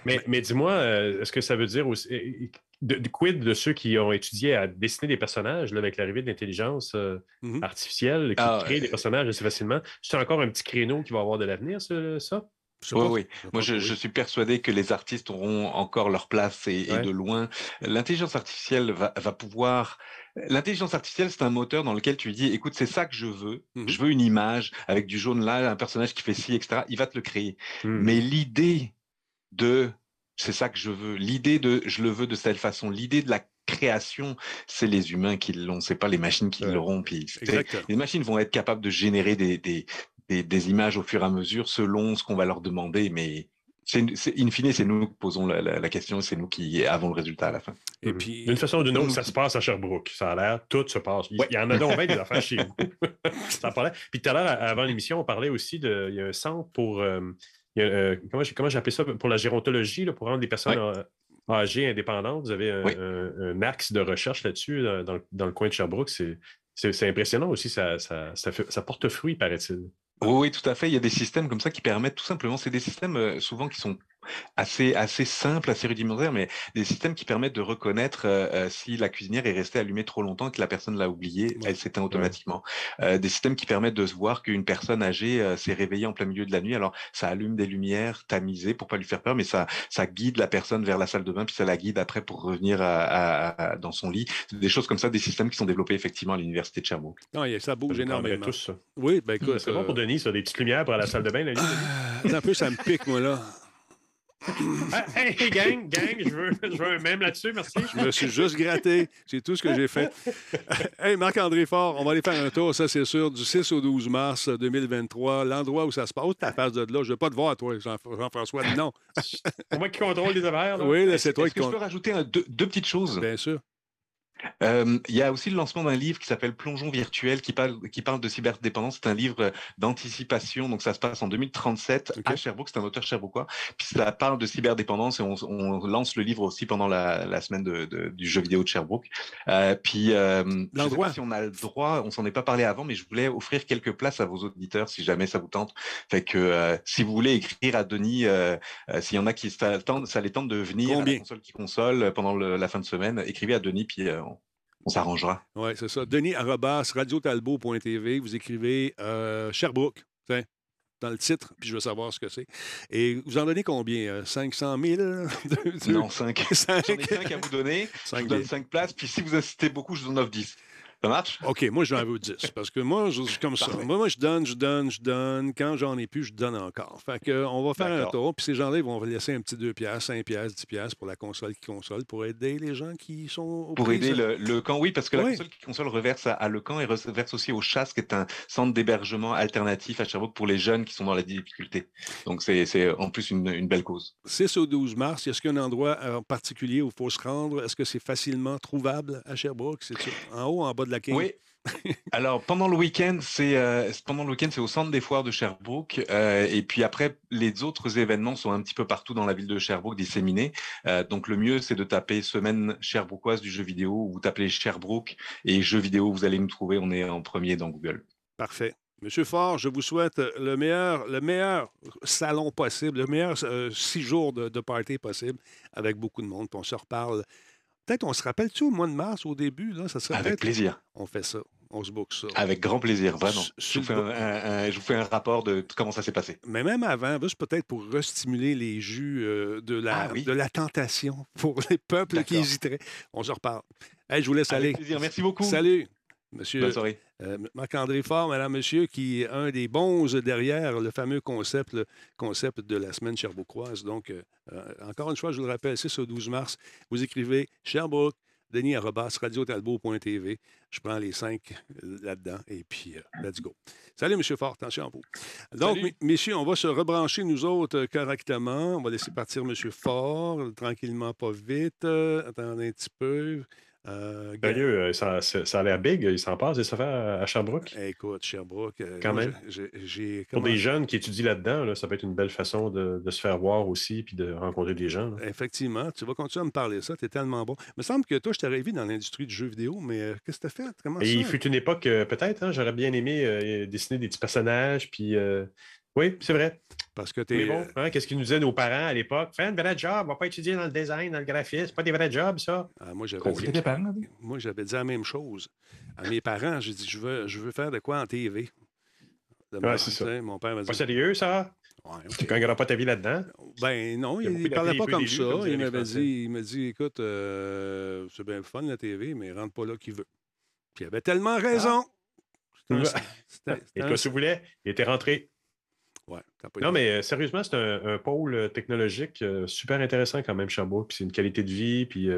Mais, mais dis-moi, euh, est-ce que ça veut dire aussi. Euh, de, quid de ceux qui ont étudié à dessiner des personnages là, avec l'arrivée de l'intelligence euh, mm-hmm. artificielle qui ah, crée des personnages assez facilement? C'est encore un petit créneau qui va avoir de l'avenir, ça? Oui, oui. Moi, je, suis persuadé que les artistes auront encore leur place et, de loin. L'intelligence artificielle va, va pouvoir L'intelligence artificielle, c'est un moteur dans lequel tu dis, écoute, c'est ça que je veux. Mmh je veux une image avec du jaune là, un personnage qui fait ci, etc. Il va te le créer. Mmh. Mais l'idée de, c'est ça que je veux. L'idée de, je le veux de cette façon. L'idée de la création, c'est les humains qui l'ont, c'est pas les machines qui l'auront. les machines vont être capables de générer des, des, des, images au fur et à mesure selon ce qu'on va leur demander, mais in fine, c'est nous qui posons la, question, c'est nous qui avons le résultat à la fin. Et mhm. puis, d'une façon ou d'une autre, ça se passe à Sherbrooke. Ça a l'air, tout se passe. Il y en a donc des affaires chez vous. *laughs* ça parlait. Puis tout à l'heure, avant l'émission, on parlait aussi de. Il y a un centre pour. Euh, euh, comment, comment appelé ça Pour la gérontologie, pour rendre des personnes euh, âgées indépendantes. Vous avez un, axe de recherche là-dessus dans, le coin de Sherbrooke. C'est impressionnant aussi. Ça, ça, ça porte fruit, paraît-il. Oui, tout à fait. Il y a des systèmes comme ça qui permettent tout simplement, c'est des systèmes souvent qui sont assez, assez simple, assez rudimentaire, mais des systèmes qui permettent de reconnaître euh, euh, si la cuisinière est restée allumée trop longtemps et que la personne l'a oubliée, elle s'éteint automatiquement. Euh, des systèmes qui permettent de se voir qu'une personne âgée s'est réveillée en plein milieu de la nuit. Alors, ça allume des lumières tamisées pour pas lui faire peur, mais ça, ça guide la personne vers la salle de bain, puis ça la guide après pour revenir à, dans son lit. Des choses comme ça, des systèmes qui sont développés effectivement à l'université de Sherbrooke. Non, ça bouge énormément. Tous, ça. Oui, ben écoute. C'est bon pour Denis, ça, des petites lumières pour la salle de bain la nuit. un peu, ça me pique, moi, là. Ah, hey, gang, gang, je veux, je veux un même là-dessus, merci. Je me suis juste gratté. C'est tout ce que j'ai fait. *laughs* hey, Marc-André Fort, on va aller faire un tour, ça c'est sûr, du 6 au 12 mars 2023. L'endroit où ça se passe. Oh, ta face de là. Je ne veux pas te voir, toi, Jean-François. non. C'est moi qui contrôle les affaires. Oui, c'est toi qui contrôle. Je peux rajouter deux, petites choses? Bien sûr. Euh, il y a aussi le lancement d'un livre qui s'appelle Plongeon virtuel qui parle, qui parle de cyberdépendance. C'est un livre d'anticipation, donc ça se passe en 2037 à Sherbrooke. C'est un auteur sherbrookeois. Puis ça parle de cyberdépendance et on, on lance le livre aussi pendant la, la semaine de, de, du jeu vidéo de Sherbrooke. Euh, puis euh, je sais pas si on a le droit, on s'en est pas parlé avant, mais je voulais offrir quelques places à vos auditeurs si jamais ça vous tente. Fait que euh, si vous voulez écrire à Denis, euh, s'il y en a qui ça, ça les tente de venir à la console qui console pendant le, la fin de semaine, écrivez à Denis puis on s'arrangera. Oui, c'est ça. Denis Arrobas, radiotalbo.tv, vous écrivez euh, Sherbrooke, dans le titre, puis je veux savoir ce que c'est. Et vous en donnez combien? 500 000? non, 5. 5. *laughs* J'en ai 5 à vous donner. 5 je vous donne 5 places, puis si vous incitez beaucoup, je vous en offre 10. Ça marche? OK, moi, j'en veux 10. Parce que moi, je suis comme ça. Moi, moi, je donne, je donne, je donne. Quand j'en ai plus, je donne encore. Fait que, on va faire un tour. Puis ces gens-là, ils vont laisser un petit 2 piastres, 5 piastres, 10 piastres pour la console qui console pour aider les gens qui sont au Pour aider le, camp, oui, parce que la console qui console reverse à, le camp et reverse aussi au chasse, qui est un centre d'hébergement alternatif à Sherbrooke pour les jeunes qui sont dans la difficulté. Donc, c'est en plus une, une, belle cause. 6 au 12 mars, est-ce qu'il y a un endroit en particulier où il faut se rendre? Est-ce que c'est facilement trouvable à Sherbrooke? C'est en haut, en bas de la King. Oui. Alors, pendant le week-end, c'est euh, pendant le week-end, c'est au centre des foires de Sherbrooke. Euh, et puis après, les autres événements sont un petit peu partout dans la ville de Sherbrooke disséminés. Euh, donc, le mieux, c'est de taper semaine sherbrookeoise du jeu vidéo ou vous tapez Sherbrooke et jeux vidéo, vous allez nous trouver. On est en premier dans Google. Parfait. Monsieur Fort, je vous souhaite le meilleur, le meilleur salon possible, le meilleur six jours de, de, party possible avec beaucoup de monde. Puis on se reparle Peut-être on se rappelle-tu au mois de mars, au début? Là, ça serait Avec plaisir. On fait ça. On se boucle ça. Avec grand plaisir, vraiment. Je vous, fais un, je vous, fais un, rapport de comment ça s'est passé. Mais même avant, juste peut-être pour restimuler les jus euh, de, la, ah de la tentation pour les peuples qui hésiteraient. On se reparle. je vous laisse Avec aller. plaisir. Merci beaucoup. Salut. Monsieur euh, Marc-André Fort, Madame, Monsieur, qui est un des bons derrière le fameux concept, le concept de la semaine Sherbrookeoise. Donc, euh, euh, encore une fois, je vous le rappelle, c'est au 12 mars. Vous écrivez Sherbrooke, Denis Arrobas, radiotalbo.tv. Je prends les cinq là-dedans et puis let's go. Salut, M. Fort, attention à vous. Donc, messieurs, on va se rebrancher, nous autres, correctement. On va laisser partir M. Fort, tranquillement, pas vite. attendez un petit peu. Euh, Sérieux, euh, ça, ça, a l'air big, il s'en passe ça fait à Sherbrooke? Écoute, Sherbrooke. Euh, Quand même. Pour des jeunes qui étudient là-dedans, ça peut être une belle façon de, se faire voir aussi puis de rencontrer des gens. Effectivement, tu vas continuer à me parler de ça, tu es tellement bon. Il me semble que toi, je t'aurais vu dans l'industrie du jeu vidéo, mais qu'est-ce que tu as fait? Comment Et Il fut une époque, peut-être, hein, j'aurais bien aimé dessiner des petits personnages puis oui, c'est vrai. Parce que tu es. Bon, hein, Qu'est-ce qu'ils nous disaient nos parents à l'époque? Fais un vrai job, va pas étudier dans le design, dans le graphisme. C'est pas des vrais jobs, ça. Ah, moi, j'avais dit, moi, j'avais dit la même chose. À mes parents, j'ai dit je veux, je veux faire de quoi en TV. Ouais, c'est ça. Mon père m'a dit. Pas sérieux, ça? Ouais, Tu ne gagneras pas ta vie là-dedans? Ben non, il ne parlait pas comme ça. il m'avait dit, il m'a dit, écoute, euh, c'est bien fun la TV, mais rentre pas là qui veut. Puis il avait tellement raison. Ah. Et toi, tu voulais, il était rentré non, mais euh, sérieusement, c'est un, pôle euh, technologique euh, super intéressant quand même, Sherbrooke. Puis c'est une qualité de vie. Puis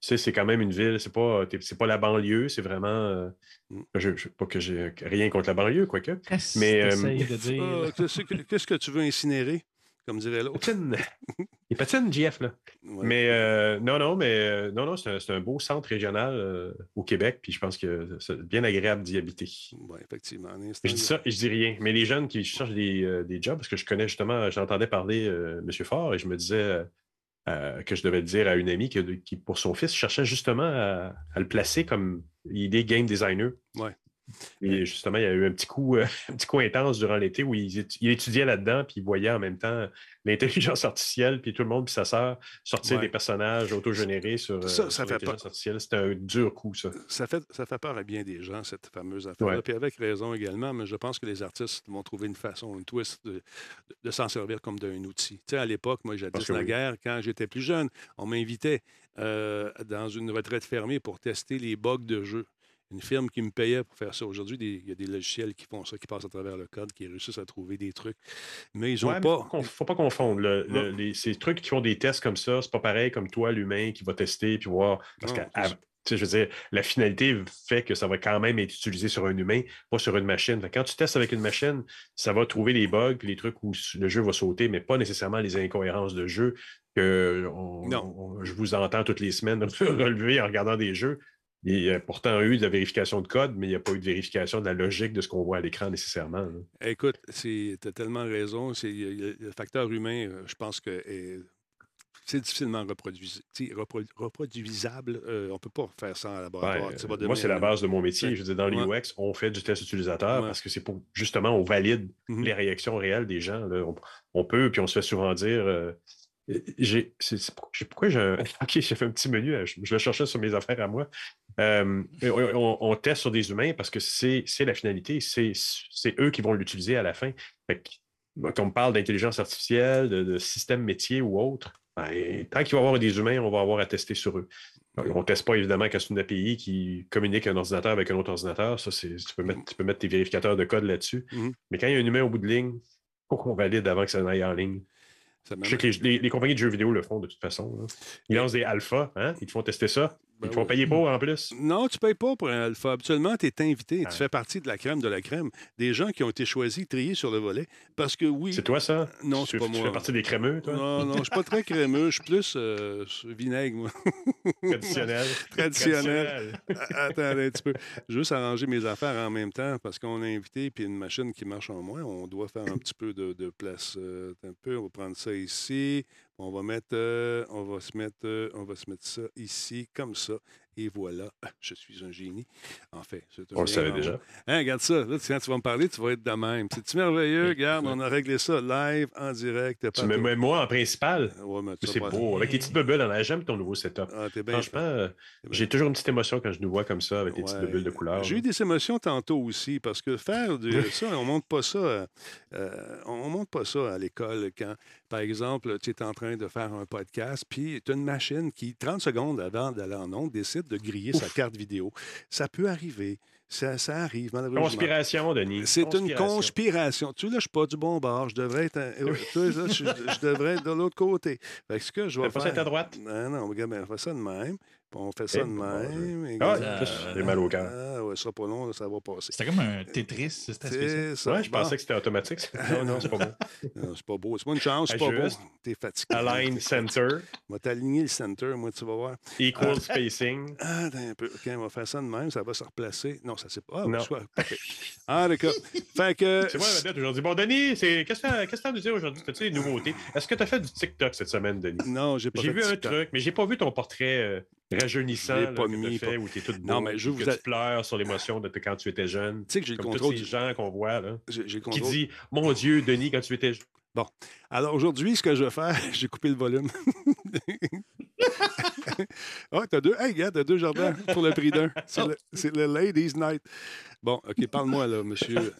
c'est quand même une ville. C'est pas, pas la banlieue. C'est vraiment. Mm. je, je, pas que j'ai rien contre la banlieue, quoique. Mais. *laughs* Qu'est-ce que tu veux incinérer? Comme dirait l'autre. Il patine, *laughs* GF, là. Mais euh, non, non, mais euh, non, non, c'est un, beau centre régional euh, au Québec, puis je pense que c'est bien agréable d'y habiter. Oui, effectivement. Je dis ça et je dis rien. Mais les jeunes qui cherchent des, des jobs, parce que je connais justement, j'entendais parler M. Fort et je me disais que je devais dire à une amie qui, pour son fils, cherchait justement à, à le placer comme est game designer. Ouais. Et justement, il y a eu un petit coup, euh, *laughs* un petit coup intense durant l'été où il, étudiait là-dedans, puis il voyait en même temps l'intelligence *laughs* artificielle, puis tout le monde, puis sa sœur sortir des personnages autogénérés sur, ça, ça l'intelligence artificielle. C'était un dur coup, ça. Ça fait, ça fait peur à bien des gens, cette fameuse affaire-là. Puis avec raison également, mais je pense que les artistes vont trouver une façon, une twist de, de, s'en servir comme d'un outil. Tu sais, à l'époque, moi, jadis la guerre, quand j'étais plus jeune, on m'invitait euh, dans une retraite fermée pour tester les bugs de jeu une firme qui me payait pour faire ça. Aujourd'hui, il y a des logiciels qui font ça, qui passent à travers le code, qui réussissent à trouver des trucs. Mais ils n'ont pas. Il ne faut pas confondre. ces trucs qui font des tests comme ça, c'est pas pareil comme toi, l'humain, qui va tester puis voir. Parce que je veux dire, la finalité fait que ça va quand même être utilisé sur un humain, pas sur une machine. quand tu testes avec une machine, ça va trouver les bugs, les trucs où le jeu va sauter, mais pas nécessairement les incohérences de jeu que je vous entends toutes les semaines *laughs* relever en regardant des jeux. Il y a pourtant eu de la vérification de code, mais il n'y a pas eu de vérification de la logique de ce qu'on voit à l'écran nécessairement. Écoute, tu as tellement raison. C'est, le facteur humain, euh, je pense que c'est difficilement reproduisable. Euh, on ne peut pas faire ça en laboratoire. moi, c'est la base de mon métier. Je veux dire, dans l'UX, on fait du test utilisateur parce que c'est pour justement, on valide mm-hmm. les réactions réelles des gens. On, peut, puis on se fait souvent dire. Euh, j'ai, pourquoi j'ai. *laughs* Ok, j'ai fait un petit menu, je, je le cherchais sur mes affaires à moi. Euh, on, teste sur des humains parce que c'est la finalité, c'est eux qui vont l'utiliser à la fin. quand on parle d'intelligence artificielle, de, système métier ou autre, ben, tant qu'il va y avoir des humains, on va avoir à tester sur eux. On ne teste pas évidemment quand c'est une API qui communique un ordinateur avec un autre ordinateur. Ça, tu, peux mettre, tu peux mettre tes vérificateurs de code là-dessus. Mm-hmm. Mais quand il y a un humain au bout de ligne, il faut qu'on valide avant que ça aille en ligne. Je sais que les, compagnies de jeux vidéo le font de toute façon. Ils lancent des alphas, hein? ils te font tester ça. Ben Ils font payer pour en plus? Non, tu ne payes pas pour un alpha. Habituellement, tu es invité. Tu fais partie de la crème de la crème. Des gens qui ont été choisis, triés sur le volet. Parce que oui. C'est toi, ça? Non, c'est pas moi. Tu fais partie des crémeux, toi? Non, non, je suis pas très crémeux. Je suis plus euh, vinaigre, moi. *laughs* Traditionnel. Traditionnel. Attends un petit peu. Juste arranger mes affaires en même temps parce qu'on a invité puis une machine qui marche en moins. On doit faire un petit peu de, place. Euh, un peu. On va prendre ça ici. On va mettre, euh, on va se mettre, euh, on va se mettre ça ici, comme ça. Et voilà, *laughs* je suis un génie. En fait, on le savait déjà. Hein, regarde ça. Là, quand tu vas me parler, tu vas être de même. C'est merveilleux? Regarde, on a réglé ça live, en direct. Tu me mets moi en principal. c'est beau. Avec les petites bubbles, on j'aime ton nouveau setup. Ah, Franchement, euh, j'ai toujours une petite émotion quand je nous vois comme ça, avec les petites bubbles de couleur. J'ai eu des émotions tantôt aussi, parce que faire de ça, on ne montre pas ça. Euh, on montre pas ça à l'école quand, par exemple, tu es en train de faire un podcast, puis tu as une machine qui, 30 secondes avant d'aller en onde, décide de griller sa carte vidéo. Ça peut arriver. Ça, ça, arrive, malheureusement. Conspiration, Denis. C'est une conspiration. Tu lâches pas du bon bord. Je devrais être, je, devrais être de l'autre côté. Fait que ce que je vais faire... pas à droite? Non, non, regarde, on fait ça de même on fait ça de même. Ah, j'ai mal au cœur. Ah, ouais, ça pas long, ça va passer. C'était comme un Tetris, c'était ça. Ouais, je pensais que c'était automatique. *laughs* Non, non, c'est pas beau. *laughs* non, c'est pas beau. C'est pas une chance, c'est pas beau. T'es fatigué. Align center. On va t'aligner le center, moi, tu vas voir. Equal spacing. *laughs* Ah, un peu. OK, on va faire ça de même, ça va se replacer. Non, ça c'est pas. Ah, non. Ah, d'accord. Fait que. C'est moi la vedette aujourd'hui. Bon, Denis, qu'est-ce que tu as à nous dire aujourd'hui? As-tu des nouveautés? Est-ce que tu as fait du TikTok cette semaine, Denis? Non, j'ai pas fait J'ai vu un truc, mais j'ai pas vu ton portrait euh, rajeunissant là, pas mis, fait, où tu es tout beau, non, mais je vous que tu pleures sur l'émotion de quand tu étais jeune. Tu sais que j'ai le contrôle. Tous ces gens qu'on voit, là, qui dit « Mon Dieu, Denis, quand tu étais jeune... » Bon. Alors aujourd'hui, ce que je vais faire, *laughs* j'ai coupé le volume. *laughs* Ah, oh, t'as deux. Hey, gars, t'as deux jardins pour le prix d'un. C'est le, Ladies Night. Bon, OK, parle-moi, là, monsieur.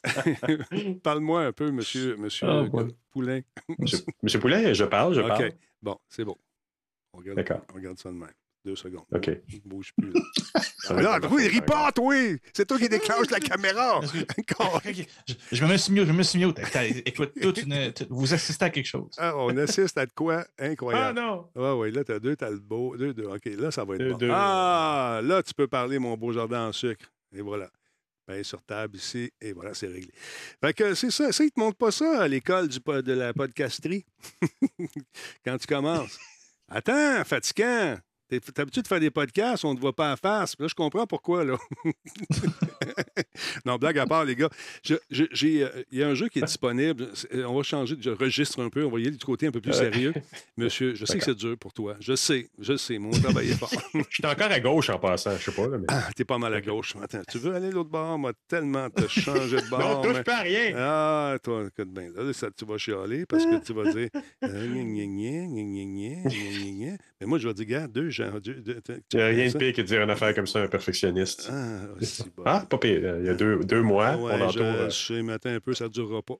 *laughs* parle-moi un peu, monsieur, monsieur oh, Poulain. monsieur, monsieur, Poulain, je parle, je parle. OK, bon, c'est bon. On regarde, on regarde ça de même. Deux secondes. OK. Je ne bouge plus. Là. *laughs* ah, oui, ripote, oui! C'est toi qui déclenche la *laughs* caméra! *laughs* je, me mets sur mieux, je me suis mieux. Écoute, vous assistez à quelque chose. Ah, on assiste à de quoi? Incroyable. Ah non! Oui, oui, là, tu as deux, tu as le beau. Deux, deux. OK, là, ça va être bon. Ah, là, tu peux parler, mon beau jardin en sucre. Et voilà. Ben, sur table ici, et voilà, c'est réglé. Fait que c'est ça. Ça, ils te montrent pas ça à l'école de la podcasterie. Quand tu commences. Attends, fatigant. T'es habitué de faire des podcasts, on ne te voit pas à face. Là, je comprends pourquoi, là. *laughs* non, blague à part, les gars. Euh, il y a un jeu qui est disponible. Euh, on va changer de registre un peu. On va y aller du côté un peu plus sérieux. Monsieur, je sais que c'est dur pour toi. Je sais, je sais. Mon travail est fort. *laughs* je suis encore à gauche en passant, je sais pas. Mais... Ah, t'es pas mal à gauche. Attends, tu veux aller l'autre bord? Moi, tellement te changer de *laughs* bord. non, touche pas à rien. Ah, toi, écoute bien. Là, ça, tu vas chialer parce que tu vas dire. mais moi, je vais dire, gars, deux gens il n'y a rien de pire que de dire une affaire comme ça à un perfectionniste. Ah, aussi bon. ah pas pire. Il y a deux, deux mois. Ah ouais, je, euh... je sais, mais attends un peu, ça ne durera pas.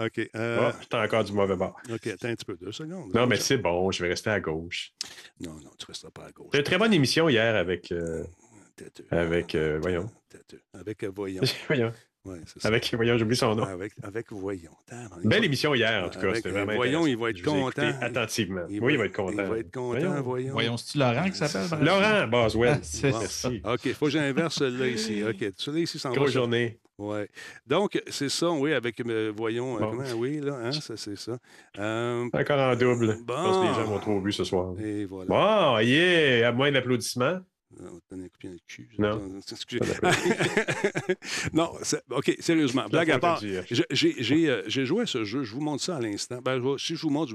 *laughs* OK. Euh... Ah, encore du mauvais bord. OK, attends un petit peu, deux secondes. Non, mais c'est bon, je vais rester à gauche. Non, non, tu ne resteras pas à gauche. C'était une très bonne émission hier avec. Euh... Avec, euh, voyons. Avec, euh, voyons. *laughs* voyons. Ouais, avec, voyons, j'oublie son nom. Avec, avec Voyons. Belle émission hier, en tout cas. C'était vraiment Voyons, il va être content. attentivement. oui, il va être content. Il va être content, Voyons. Voyons, c'est Laurent qui s'appelle? Laurent Boswell. Ah, Merci. OK, il faut que j'inverse celui-là ici. OK, celui-là ici s'en va. Grosse journée. Oui. Donc, c'est ça, oui, avec, euh, voyons, euh, comment, oui, là, hein, ça, c'est ça. Euh, Encore en double. Bon. Je pense que les gens vont trop vu ce soir. Et voilà. Bon, yeah, à moins d'applaudissements. Non, donner un coup de cul. Non. *laughs* *laughs* non, OK, sérieusement, blague à part. Euh, j'ai joué à ce jeu, je vous montre ça à l'instant. Ben, si je vous montre,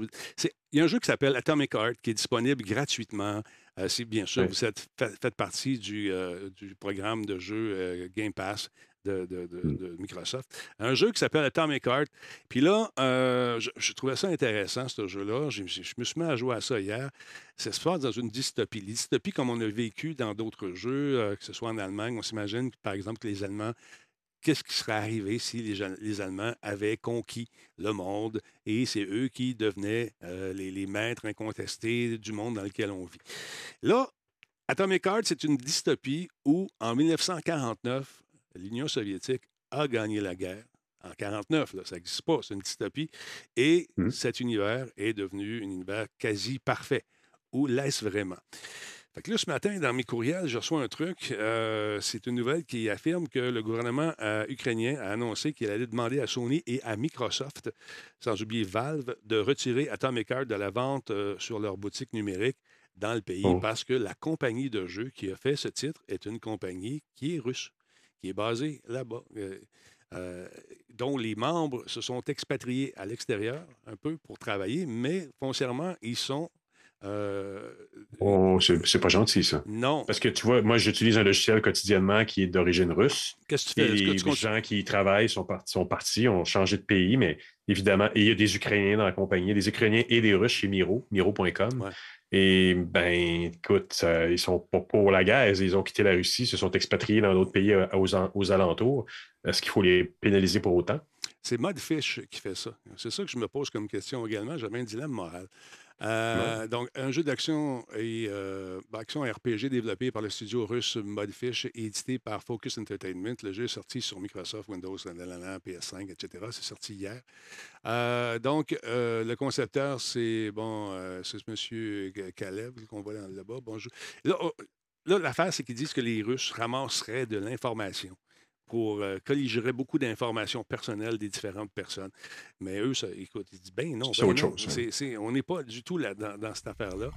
il y a un jeu qui s'appelle Atomic Heart qui est disponible gratuitement. Euh, si bien sûr vous êtes, faites partie du, euh, du, programme de jeu Game Pass Mm. de, Microsoft. Un jeu qui s'appelle Atomic Heart. Puis là, euh, je, trouvais ça intéressant, ce jeu-là. Je, me suis mis à jouer à ça hier. Ça se passe dans une dystopie. Les dystopies, comme on a vécu dans d'autres jeux, euh, que ce soit en Allemagne, on s'imagine, par exemple, que les Allemands qu'est-ce qui serait arrivé si les, Allemands avaient conquis le monde et c'est eux qui devenaient euh, les, les, maîtres incontestés du monde dans lequel on vit. Là, Atomic Heart, c'est une dystopie où, en 1949, l'Union soviétique a gagné la guerre. En 1949, ça n'existe pas, c'est une dystopie. Et mmh. cet univers est devenu un univers quasi parfait. Où l'est-ce vraiment? Fait que là, ce matin, dans mes courriels, je reçois un truc. Euh, c'est une nouvelle qui affirme que le gouvernement euh, ukrainien a annoncé qu'il allait demander à Sony et à Microsoft, sans oublier Valve, de retirer Atomic Heart de la vente euh, sur leur boutique numérique dans le pays Oh. parce que la compagnie de jeux qui a fait ce titre est une compagnie qui est russe, qui est basée là-bas. euh, euh, dont les membres se sont expatriés à l'extérieur un peu pour travailler, mais foncièrement, ils sont euh, Oh, c'est pas gentil, ça. non. Parce que tu vois, moi, j'utilise un logiciel quotidiennement qui est d'origine russe. Qu'est-ce que tu fais? Que les tu gens qui y travaillent sont, par- sont partis, ont changé de pays, mais évidemment, et il y a des Ukrainiens dans la compagnie, des Ukrainiens et des Russes chez Miro, Miro.com. Ouais. Et ben, écoute, ça, ils sont pas pour la guerre, ils ont quitté la Russie, se sont expatriés dans d'autres pays euh, aux, aux alentours. Est-ce qu'il faut les pénaliser pour autant? C'est Modfish qui fait ça. C'est ça que je me pose comme question également. J'avais un dilemme moral. Euh, donc, un jeu d'action et euh, action RPG développé par le studio russe Modfish et édité par Focus Entertainment. Le jeu est sorti sur Microsoft, Windows, nanana, PS5, etc. C'est sorti hier. Euh, donc, le concepteur, c'est bon, c'est ce monsieur Kalev qu'on voit là-bas. Bonjour. Là, oh, là, l'affaire, c'est qu'ils disent que les Russes ramasseraient de l'information pour euh, colligerait beaucoup d'informations personnelles des différentes personnes. Mais eux, ça, écoute, ils disent, ben non, C'est ben autre non. chose, hein. On n'est pas du tout là, dans, dans cette affaire-là.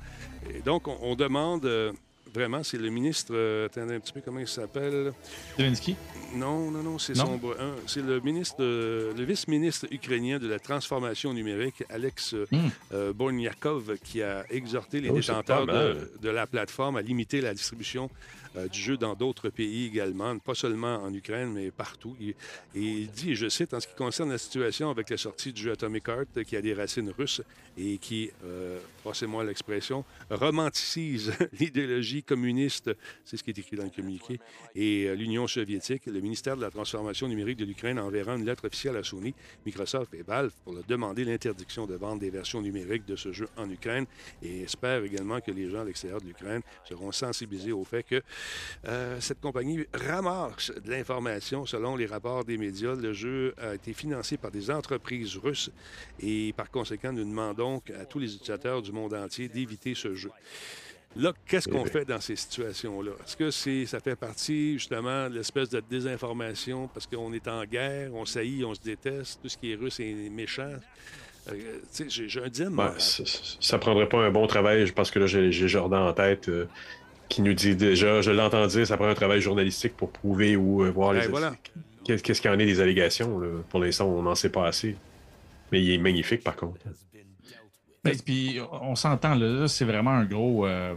Et donc, on, on demande euh, vraiment, c'est le ministre, euh, attendez un petit peu, comment il s'appelle? Zelensky? Non, non, non, c'est Non? son c'est le ministre, de- le vice-ministre ukrainien de la transformation numérique, Alex euh, euh, Bornyakov, qui a exhorté les Oh, détenteurs de, de la plateforme à limiter la distribution euh, du jeu dans d'autres pays également, pas seulement en Ukraine, mais partout. Et il dit, je cite, en ce qui concerne la situation avec la sortie du jeu Atomic Heart, euh, qui a des racines russes et qui, euh, passez-moi l'expression, romanticise *laughs* l'idéologie communiste, c'est ce qui est écrit dans le communiqué, et euh, l'Union soviétique, le ministère de la Transformation numérique de l'Ukraine enverra une lettre officielle à Sony, Microsoft et Valve pour leur demander l'interdiction de vendre des versions numériques de ce jeu en Ukraine et espère également que les gens à l'extérieur de l'Ukraine seront sensibilisés au fait que euh, cette compagnie ramasse de l'information selon les rapports des médias. Le jeu a été financé par des entreprises russes et par conséquent, nous demandons à tous les utilisateurs du monde entier d'éviter ce jeu. Là, qu'est-ce qu'on Eh fait dans ces situations-là? Est-ce que c'est, ça fait partie justement de l'espèce de désinformation parce qu'on est en guerre, on saillit, on se déteste, tout ce qui est russe est méchant? Euh, j'ai, un dilemme. Ouais, moral. ça, ça prendrait pas un bon travail. Je pense que là, j'ai j'ai Jordan en tête euh, qui nous dit déjà, je l'entends dire, ça prend un travail journalistique pour prouver ou euh, voir les. Ben, voilà. Qu'est- Qu'est-ce qu'il y en est des allégations? là? Pour l'instant, on n'en sait pas assez. Mais il est magnifique, par contre. Ben, Puis on s'entend, là, c'est vraiment un gros, euh,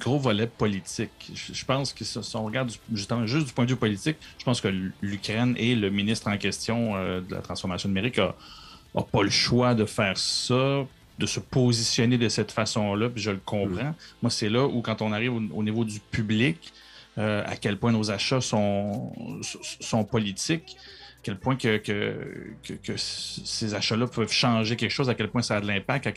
gros volet politique. Je, je pense que si on regarde justement juste du point de vue politique, je pense que l'Ukraine et le ministre en question euh, de la transformation numérique a, a pas le choix de faire ça, de se positionner de cette façon-là, puis je le comprends. Moi, c'est là où quand on arrive au, au niveau du public, euh, à quel point nos achats sont, sont politiques, à quel point que, que, que, que ces achats-là peuvent changer quelque chose, à quel point ça a de l'impact.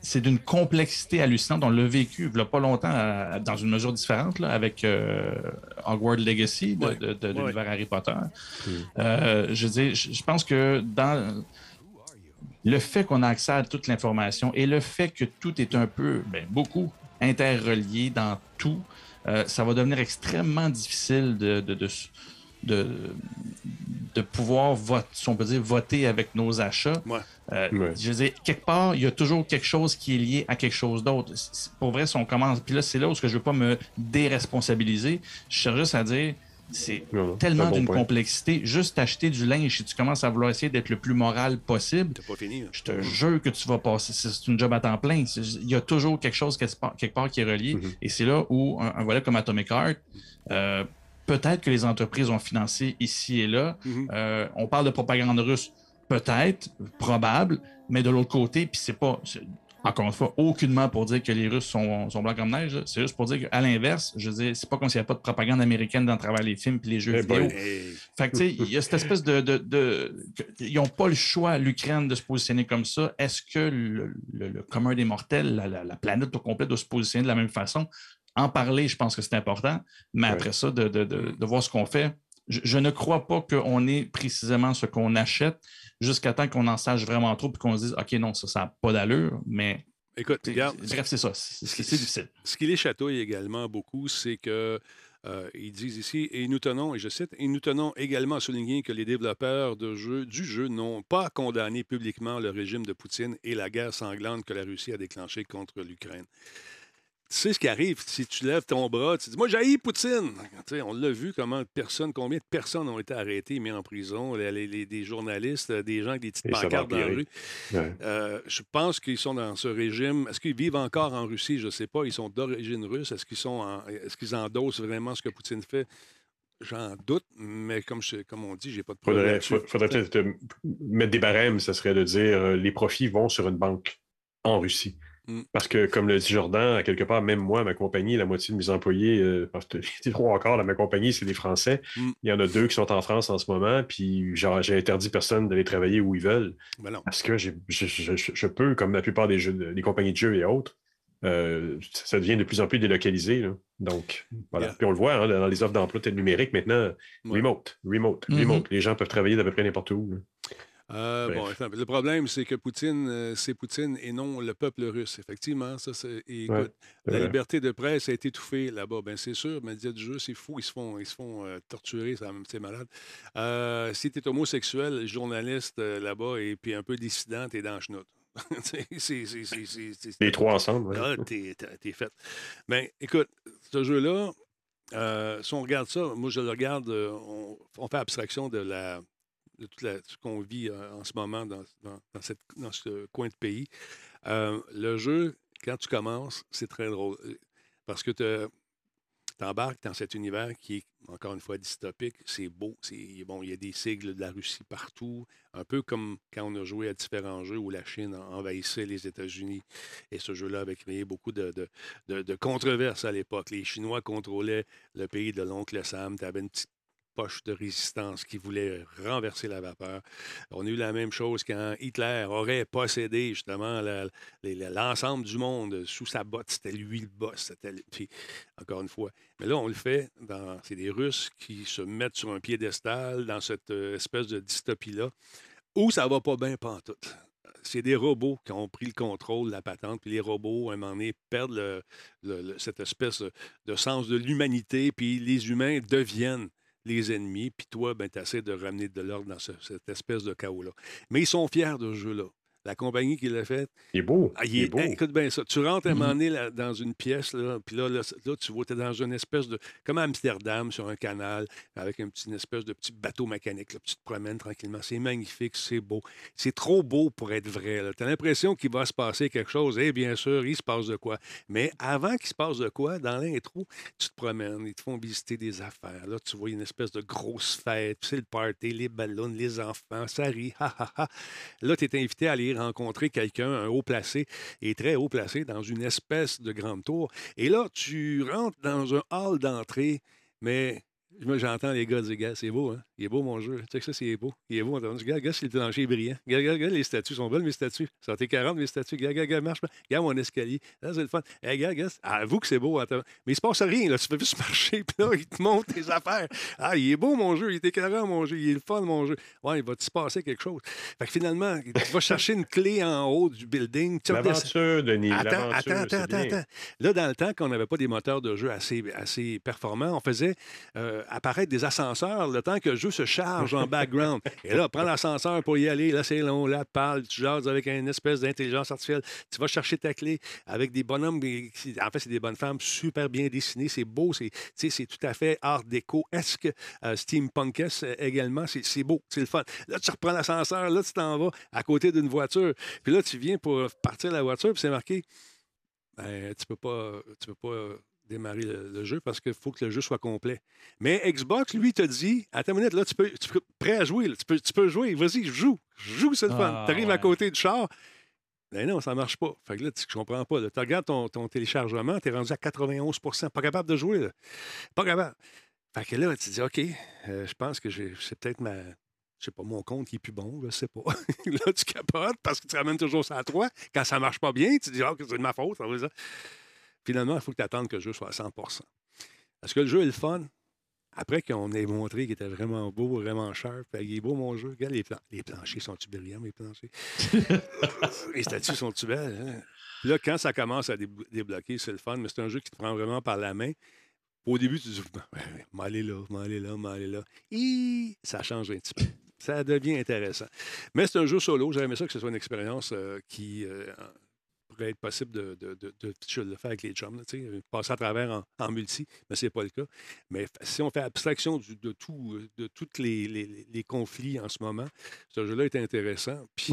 C'est d'une complexité hallucinante. On l'a vécu il n'y a pas longtemps à- dans une mesure différente là, avec euh, Hogwarts Legacy de, Ouais. de- de Ouais. l'univers Harry Potter. Euh, je je je pense que dans le fait qu'on a accès à toute l'information et le fait que tout est un peu, ben, beaucoup interrelié dans tout, euh, ça va devenir extrêmement difficile de, de, de, de, de pouvoir voter, si on peut dire, voter avec nos achats. Ouais. Euh, Ouais. Je veux dire, quelque part, il y a toujours quelque chose qui est lié à quelque chose d'autre. Pour vrai, si on commence, puis là, c'est là où je ne veux pas me déresponsabiliser, je cherche juste à dire, c'est tellement bon d'une complexité. Juste acheter du linge, si tu commences à vouloir essayer d'être le plus moral possible, T'as pas fini. là. je te jure que tu vas passer. C'est c'est une job à temps plein. Il y a toujours quelque chose quelque part, qui est relié. Mhm. Et c'est là où un, un volet comme Atomic Heart, euh, peut-être que les entreprises ont financé ici et là. Mhm. Euh, on parle de propagande russe, peut-être, probable, mais de l'autre côté, puis c'est pas. Encore une fois, aucunement pour dire que les Russes sont, sont blancs comme neige. C'est juste pour dire qu'à l'inverse, je veux dire, c'est pas comme s'il n'y avait pas de propagande américaine dans travers les films et les jeux Eh vidéo. boy. Hey, Fait que, tu sais, il y a cette espèce de. de, de- que- ils n'ont pas le choix, l'Ukraine, de se positionner comme ça. Est-ce que le, le- le commun des mortels, la, la- la planète au complet, doit se positionner de la même façon? En parler, je pense que c'est important. Mais Ouais. après ça, de, de- de- de voir ce qu'on fait. Je, je ne crois pas qu'on ait précisément ce qu'on achète jusqu'à temps qu'on en sache vraiment trop et qu'on se dise OK, non, ça, ça n'a pas d'allure. Mais Écoute, regarde. Bref, c'est ça. C'est difficile. Ce qui les chatouille également beaucoup, c'est que euh, ils disent ici, et nous tenons, et je cite, et nous tenons également à souligner que les développeurs de jeux, du jeu n'ont pas condamné publiquement le régime de Poutine et la guerre sanglante que la Russie a déclenchée contre l'Ukraine tu sais ce qui arrive si tu lèves ton bras, tu dis Moi, j'ai Poutine. on l'a vu comment personne, combien de personnes ont été arrêtées, mis en prison, des journalistes, des gens avec des petites pancartes dans la rue. Euh, je pense qu'ils sont dans ce régime. Est-ce qu'ils vivent encore en Russie? Je ne sais pas. Ils sont d'origine russe. Est-ce qu'ils sont est-ce qu'ils endossent vraiment ce que Poutine fait? J'en doute, mais comme, comme on dit, j'ai pas de problème. Faudrait, faudrait peut-être mettre des barèmes, ça serait de dire euh, les profits vont sur une banque en Russie. Mm. Parce que, comme le dit Jordan, à quelque part, même moi, ma compagnie, la moitié de mes employés, euh, parce que trois encore, ma compagnie, c'est des Français. Mm. Il y en a deux qui sont en France en ce moment, puis j'ai interdit personne d'aller travailler où ils veulent. Ben parce que je, peux, comme la plupart des, jeux, des compagnies de jeux et autres, euh, ça devient de plus en plus délocalisé. Donc, voilà. Puis on le voit hein, dans les offres d'emploi numériques maintenant, remote, remote, mm-hmm. remote. Les gens peuvent travailler d'à peu près n'importe où. Euh, bon, le problème, c'est que Poutine, euh, c'est Poutine et non le peuple russe. Effectivement, ça, c'est. Écoute, la liberté de presse a été étouffée là-bas. Ben, c'est sûr, mais dire du jeu, c'est fou. Ils se font, ils se font euh, torturer, c'est malade. si tu es homosexuel, journaliste là-bas et puis un peu dissident, t'es dans le chenoute. *laughs* Les trois ensemble. Là, t'es fait. Ben, écoute, ce jeu-là, si on regarde ça, moi, je le regarde, on fait abstraction de la de tout ce qu'on vit euh, en ce moment dans, cette, dans, ce coin de pays. Euh, le jeu, quand tu commences, c'est très drôle. Euh, parce que tu embarques dans cet univers qui est, encore une fois, dystopique. C'est beau. C'est, bon, il y a des sigles de la Russie partout. Un peu comme quand on a joué à différents jeux où la Chine envahissait les États-Unis. Et ce jeu-là avait créé beaucoup de, de, de controverses à l'époque. Les Chinois contrôlaient le pays de l'oncle Sam. Tu avais une petite poche de résistance qui voulait renverser la vapeur. On a eu la même chose quand Hitler aurait possédé justement l'ensemble du monde sous sa botte. C'était lui le boss. Encore une fois. Mais là, on le fait. Dans... C'est des Russes qui se mettent sur un piédestal dans cette euh, espèce de dystopie-là où ça va pas bien pantoute c'est des robots qui ont pris le contrôle de la patente, puis les robots, à un moment donné, perdent cette espèce de sens de l'humanité, puis les humains deviennent les ennemis, puis toi, ben, tu essaies de ramener de l'ordre dans cette espèce de chaos-là. Mais ils sont fiers de ce jeu-là. La compagnie qui l'a fait. Il est beau. Ah, il, est, beau. écoute bien ça. Tu rentres à un moment mm-hmm. donné dans une pièce, là, puis là, là, tu vois, tu es dans une espèce de. Comme à Amsterdam, sur un canal, avec une espèce de petit bateau mécanique. Là, tu te promènes tranquillement. C'est magnifique, c'est beau. C'est trop beau pour être vrai. Tu as l'impression qu'il va se passer quelque chose. Et bien sûr, il se passe de quoi. Mais avant qu'il se passe de quoi, dans l'intro, tu te promènes, ils te font visiter des affaires. Là, tu vois une espèce de grosse fête, c'est le party, les ballons, les enfants, ça rit, Là, tu es invité à aller rencontrer quelqu'un, un haut placé, et très haut placé, dans une espèce de grande tour. Et là, tu rentres dans un hall d'entrée, mais moi, j'entends les gars dire, gars, c'est beau, hein? Il est beau, mon jeu. Tu sais que ça, c'est beau. Il est beau. Regarde, regarde, si le plancher est brillant. Regarde, regarde, les statues sont belles, mes statues. Ça a 40, mes statues. Regarde, regarde, marche. Regarde mon escalier. Là, c'est le fun. Hey, regarde, regarde. Avoue que c'est beau. Attends. Mais il se passe rien, là. Tu fais juste *laughs* marcher, puis là, il te montre tes affaires. Ah, il est beau, mon jeu. Il est écœurant, mon jeu. Il est le fun, mon jeu. Ouais, il va se passer quelque chose. Fait que finalement, tu vas chercher une clé en haut du building. L'aventure, Denis. Attends, attends, attends, attends. Là, dans le temps qu'on n'avait pas des moteurs de jeu assez, assez performants, on faisait euh, apparaître des ascenseurs le temps que le jeu se charge en background. Et là, prends l'ascenseur pour y aller. Là, c'est long. Là, tu parles, tu jases avec une espèce d'intelligence artificielle. Tu vas chercher ta clé avec des bonhommes. En fait, c'est des bonnes femmes super bien dessinées. C'est beau. C'est, tout à fait art déco. Est-ce que euh, steampunk également? C'est, beau. C'est le fun. Là, tu reprends l'ascenseur. Là, tu t'en vas à côté d'une voiture. Puis là, tu viens pour partir la voiture. Puis c'est marqué. Ben, tu peux pas. Tu peux pas démarrer le, jeu parce qu'il faut que le jeu soit complet. Mais Xbox, lui, te dit Attends une minute, là, tu peux, tu peux prêt à jouer, tu, peux, tu peux jouer, vas-y, joue, joue, c'est le fun. Ah, tu arrives à côté du char. Ben non, ça ne marche pas. Fait que là, tu ne comprends pas. Tu regardes ton, ton téléchargement, tu es rendu à 91% Pas capable de jouer. Là. Pas capable. Fait que là, tu te dis OK, euh, je pense que c'est peut-être ma. Je sais pas, mon compte qui est plus bon, je sais pas. *laughs* là, tu capotes parce que tu ramènes toujours ça à toi. Quand ça marche pas bien, tu dis Ah, c'est de ma faute. Ça Finalement, il faut que tu attendes que le jeu soit à 100 Est-ce que le jeu est le fun? après qu'on ait montré qu'il était vraiment beau, vraiment cher, il est beau mon jeu. Regarde, les, les planchers sont-tu brillants, mes planchers? *laughs* les statues sont-tu belles? Hein? là, quand ça commence à débloquer, c'est le fun, mais c'est un jeu qui te prend vraiment par la main. Au début, tu te dis, m'aller là, m'aller là, m'aller là. Et ça change un petit peu. Ça devient intéressant. Mais c'est un jeu solo. J'aimerais ça que ce soit une expérience euh, qui euh, pourrait être possible de, de, de, de, le faire avec les chums, passer à travers en, multi, mais ce n'est pas le cas. Mais si on fait abstraction de tout, de tous les, les, conflits en ce moment, ce jeu-là est intéressant. Puis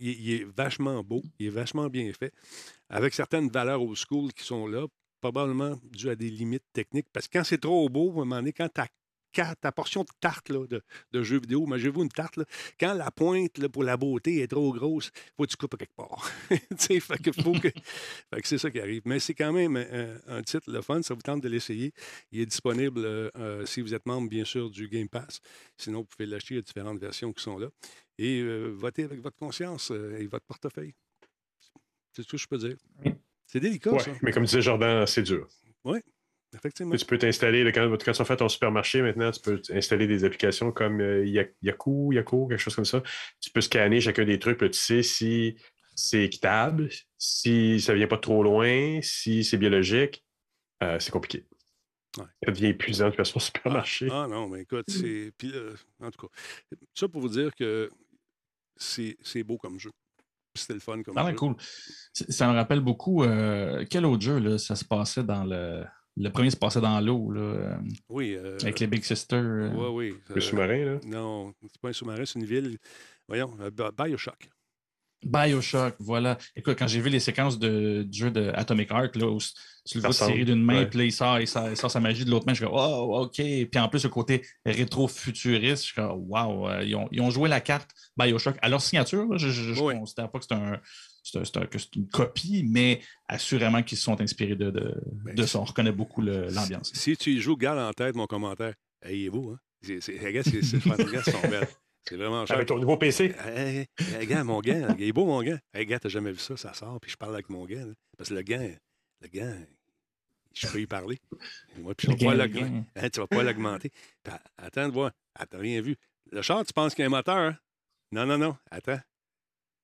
il, est vachement beau, il est vachement bien fait, avec certaines valeurs old school qui sont là, probablement dû à des limites techniques. Parce que quand c'est trop beau, à un moment donné, quand tu ta portion de tarte là, de, de, jeu vidéo, imaginez-vous une tarte, là, quand la pointe là, pour la beauté est trop grosse, il faut que tu coupes quelque part. *laughs* fait que, faut que... *laughs* fait que c'est ça qui arrive. Mais c'est quand même un, titre, le fun, ça vous tente de l'essayer. Il est disponible euh, euh, si vous êtes membre, bien sûr, du Game Pass. Sinon, vous pouvez l'acheter, il y a différentes versions qui sont là. Et euh, votez avec votre conscience et votre portefeuille. C'est tout ce que je peux dire. C'est délicat, ça. Mais comme disait Jordan, c'est dur. Oui, Effectivement. Tu peux t'installer, quand, quand, tu fais ton supermarché maintenant, tu peux installer des applications comme euh, Yaku, Yaku, quelque chose comme ça. Tu peux scanner chacun des trucs, tu sais si c'est équitable, si ça ne vient pas trop loin, si c'est biologique. Euh, c'est compliqué. Ça devient épuisant de faire son supermarché. Ah, non, mais écoute, c'est. Puis, en tout cas, ça pour vous dire que c'est beau comme jeu. C'était le fun comme ah, jeu. cool. Ça me rappelle beaucoup. Euh, quel autre jeu, là, ça se passait dans le le premier se passait dans l'eau, là. Euh, oui. Euh, avec les Big Sisters. Euh. Oui, oui. Le sous-marin, là? Non, c'est pas un sous-marin, c'est une ville. Voyons, Bioshock. Bioshock, voilà. Écoute, quand j'ai vu les séquences de, du jeu de Atomic Heart, là, où tu le vois tirer d'une main, puis là, il sort, il sort, sa magie de l'autre main, je suis comme, oh, OK. Puis en plus, le côté rétro-futuriste, je suis comme, wow, ils, ont, ils, ont, joué la carte Bioshock à leur signature. je ne considère pas que c'est un, c'est une copie, mais assurément qu'ils se sont inspirés de, de, ben, de ça. On reconnaît beaucoup l'ambiance. Si tu joues Gal en tête, mon commentaire, ayez-vous. Hein? C'est c'est C'est vraiment cher. Avec ton nouveau PC. Hey, gars, mon gars, il est beau, mon gars. Hey, gars, t'as jamais vu ça, ça sort, puis je parle avec mon gars. Parce que le gars, le gars, je peux y parler. Moi, puis je hein, tu vas pas l'augmenter. Attends de voir. Ah, t'as rien vu. Le char, tu penses qu'il y a un moteur, hein? Non, non, non. Attends.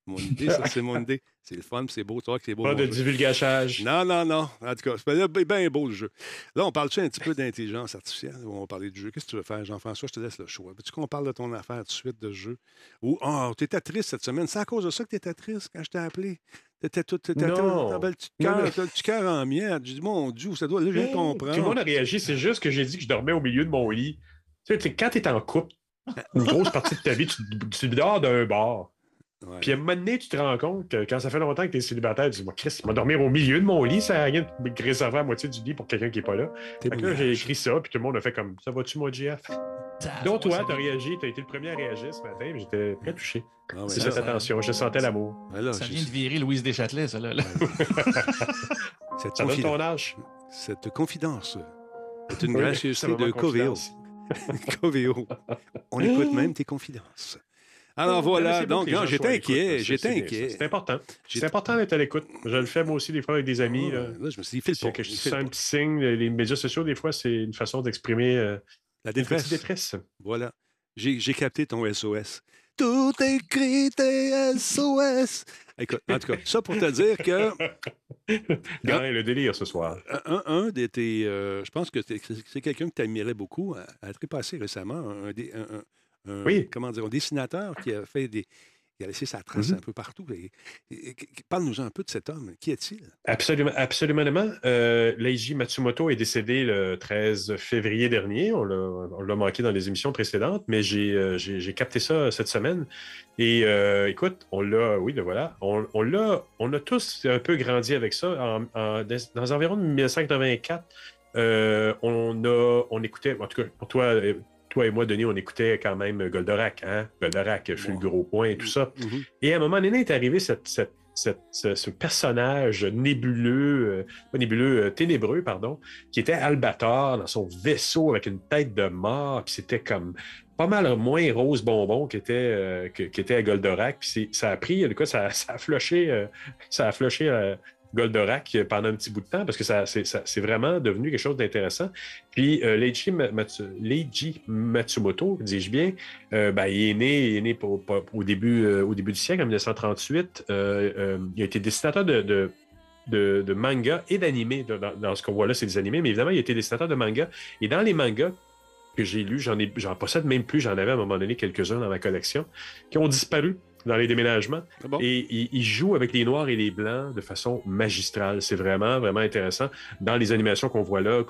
Mon *laughs* idée, ça, c'est mon idée. C'est le fun, c'est beau, toi, que c'est beau. Pas de divulgachage. Non, non, non. En tout cas, c'est bien beau le jeu. Là, on parle-tu un petit peu d'intelligence artificielle? On va parler du jeu. Qu'est-ce que tu veux faire, Jean-François? Je te laisse le choix. Veux-tu qu'on parle de ton affaire tout de suite de jeu? Ou, oh, tu étais triste cette semaine. C'est à cause de ça que tu étais triste quand je t'ai appelé. T'étais tout. T'étais non. T'avais le petit cœur en miette. J'ai dit, mon Dieu, ça doit. Là, je viens de comprendre. Tout le monde a réagi. C'est juste que j'ai dit que je dormais au milieu de mon lit. Tu sais, quand tu es en couple, *laughs* une grosse partie de ta vie, tu, tu dors d'un bar. Puis à un moment donné, tu te rends compte que quand ça fait longtemps que tu es célibataire, tu dis Moi, Chris, il va dormir au milieu de mon lit, ça n'a rien de réserver à moitié du lit pour quelqu'un qui n'est pas là. Fait que là, j'ai écrit ça, puis tout le monde a fait comme Ça va-tu, moi, GF Donc, toi, tu as réagi, tu as été le premier à réagir ce matin, j'étais très touché. Ah c'est cette attention, je sentais l'amour. ça vient de virer Louise Deschâtelet, ça, là. *laughs* cette ça donne ton âge. Cette confidence est une gracieuseté de Coveo. *laughs* Coveo. On écoute même tes confidences. Alors voilà, donc j'étais inquiet, j'étais inquiet. C'est important. C'est important d'être à l'écoute. Je le fais moi aussi des fois avec des amis. là, je me suis dit, fais que je sens un petit signe. Les médias sociaux, des fois, c'est une façon d'exprimer euh, la détresse. détresse. Voilà. J'ai capté ton SOS. Tout écrit tes SOS. Écoute, en tout cas, ça pour te dire que. *laughs* Le délire ce soir. Un, un de tes. Euh, je pense que c'est quelqu'un que tu admirais beaucoup, à, à très récemment. Un, un, oui. comment dire, un dessinateur qui a fait des. Il a laissé sa trace mm-hmm. un peu partout. Parle-nous un peu de cet homme. Qui est-il? Absolument. absolument. Euh, Leiji Matsumoto est décédé le 13 février dernier. On l'a manqué dans les émissions précédentes, mais j'ai euh, capté ça cette semaine. Et euh, écoute, on l'a, oui, ben voilà, on, on l'a, on a tous un peu grandi avec ça. En, dans environ 1984, euh, on, a, on écoutait, en tout cas, pour toi, toi et moi, Denis, on écoutait quand même Goldorak, hein? Goldorak, je suis le gros point et tout ça. Mm-hmm. Et à un moment donné est arrivé cette, ce, personnage nébuleux, euh, nébuleux, euh, ténébreux, pardon, qui était Albator dans son vaisseau avec une tête de mort, puis c'était comme pas mal moins rose bonbon qui était, euh, à Goldorak, puis ça a pris, en tout cas, ça, a floché, ça a floché Goldorak pendant un petit bout de temps parce que ça, c'est vraiment devenu quelque chose d'intéressant. Puis euh, Leiji, Matsumoto, dis-je bien, euh, ben, il est né, né au, début, euh, au début du siècle, en 1938. Euh, il a été dessinateur de, de, manga et d'animé. Dans, ce qu'on voit là, c'est des animés, mais évidemment, il a été dessinateur de manga. Et dans les mangas que j'ai lus, j'en possède même plus, j'en avais à un moment donné quelques-uns dans ma collection, qui ont disparu dans les déménagements. Ah et il, joue avec les noirs et les blancs de façon magistrale. C'est vraiment, vraiment intéressant. Dans les animations qu'on voit là,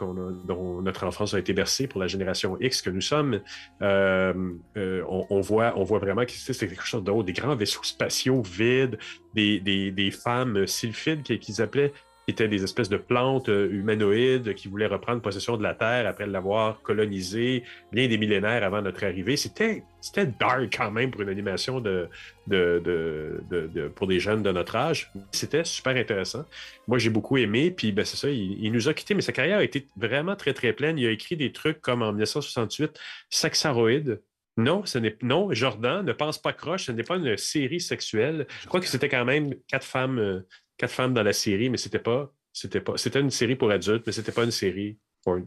dont notre enfance a été bercée pour la génération X que nous sommes, euh, euh, on, voit, on voit vraiment que c'est quelque chose d'autre. Des grands vaisseaux spatiaux vides, des, des, femmes sylphides qu'ils appelaient qui étaient des espèces de plantes euh, humanoïdes qui voulaient reprendre possession de la Terre après l'avoir colonisée bien des millénaires avant notre arrivée. C'était, c'était dark quand même pour une animation de, de, pour des jeunes de notre âge. C'était super intéressant. Moi, j'ai beaucoup aimé. Puis, ben, c'est ça, il, nous a quittés, mais sa carrière a été vraiment très, très pleine. Il a écrit des trucs comme en 1968, Saxaroïde. Non, ce n'est non, Jordan ne pense pas croche, ce n'est pas une série sexuelle. Je crois que c'était quand même quatre femmes euh, quatre femmes dans la série, mais c'était pas. C'était pas. C'était une série pour adultes, mais c'était pas une série pour.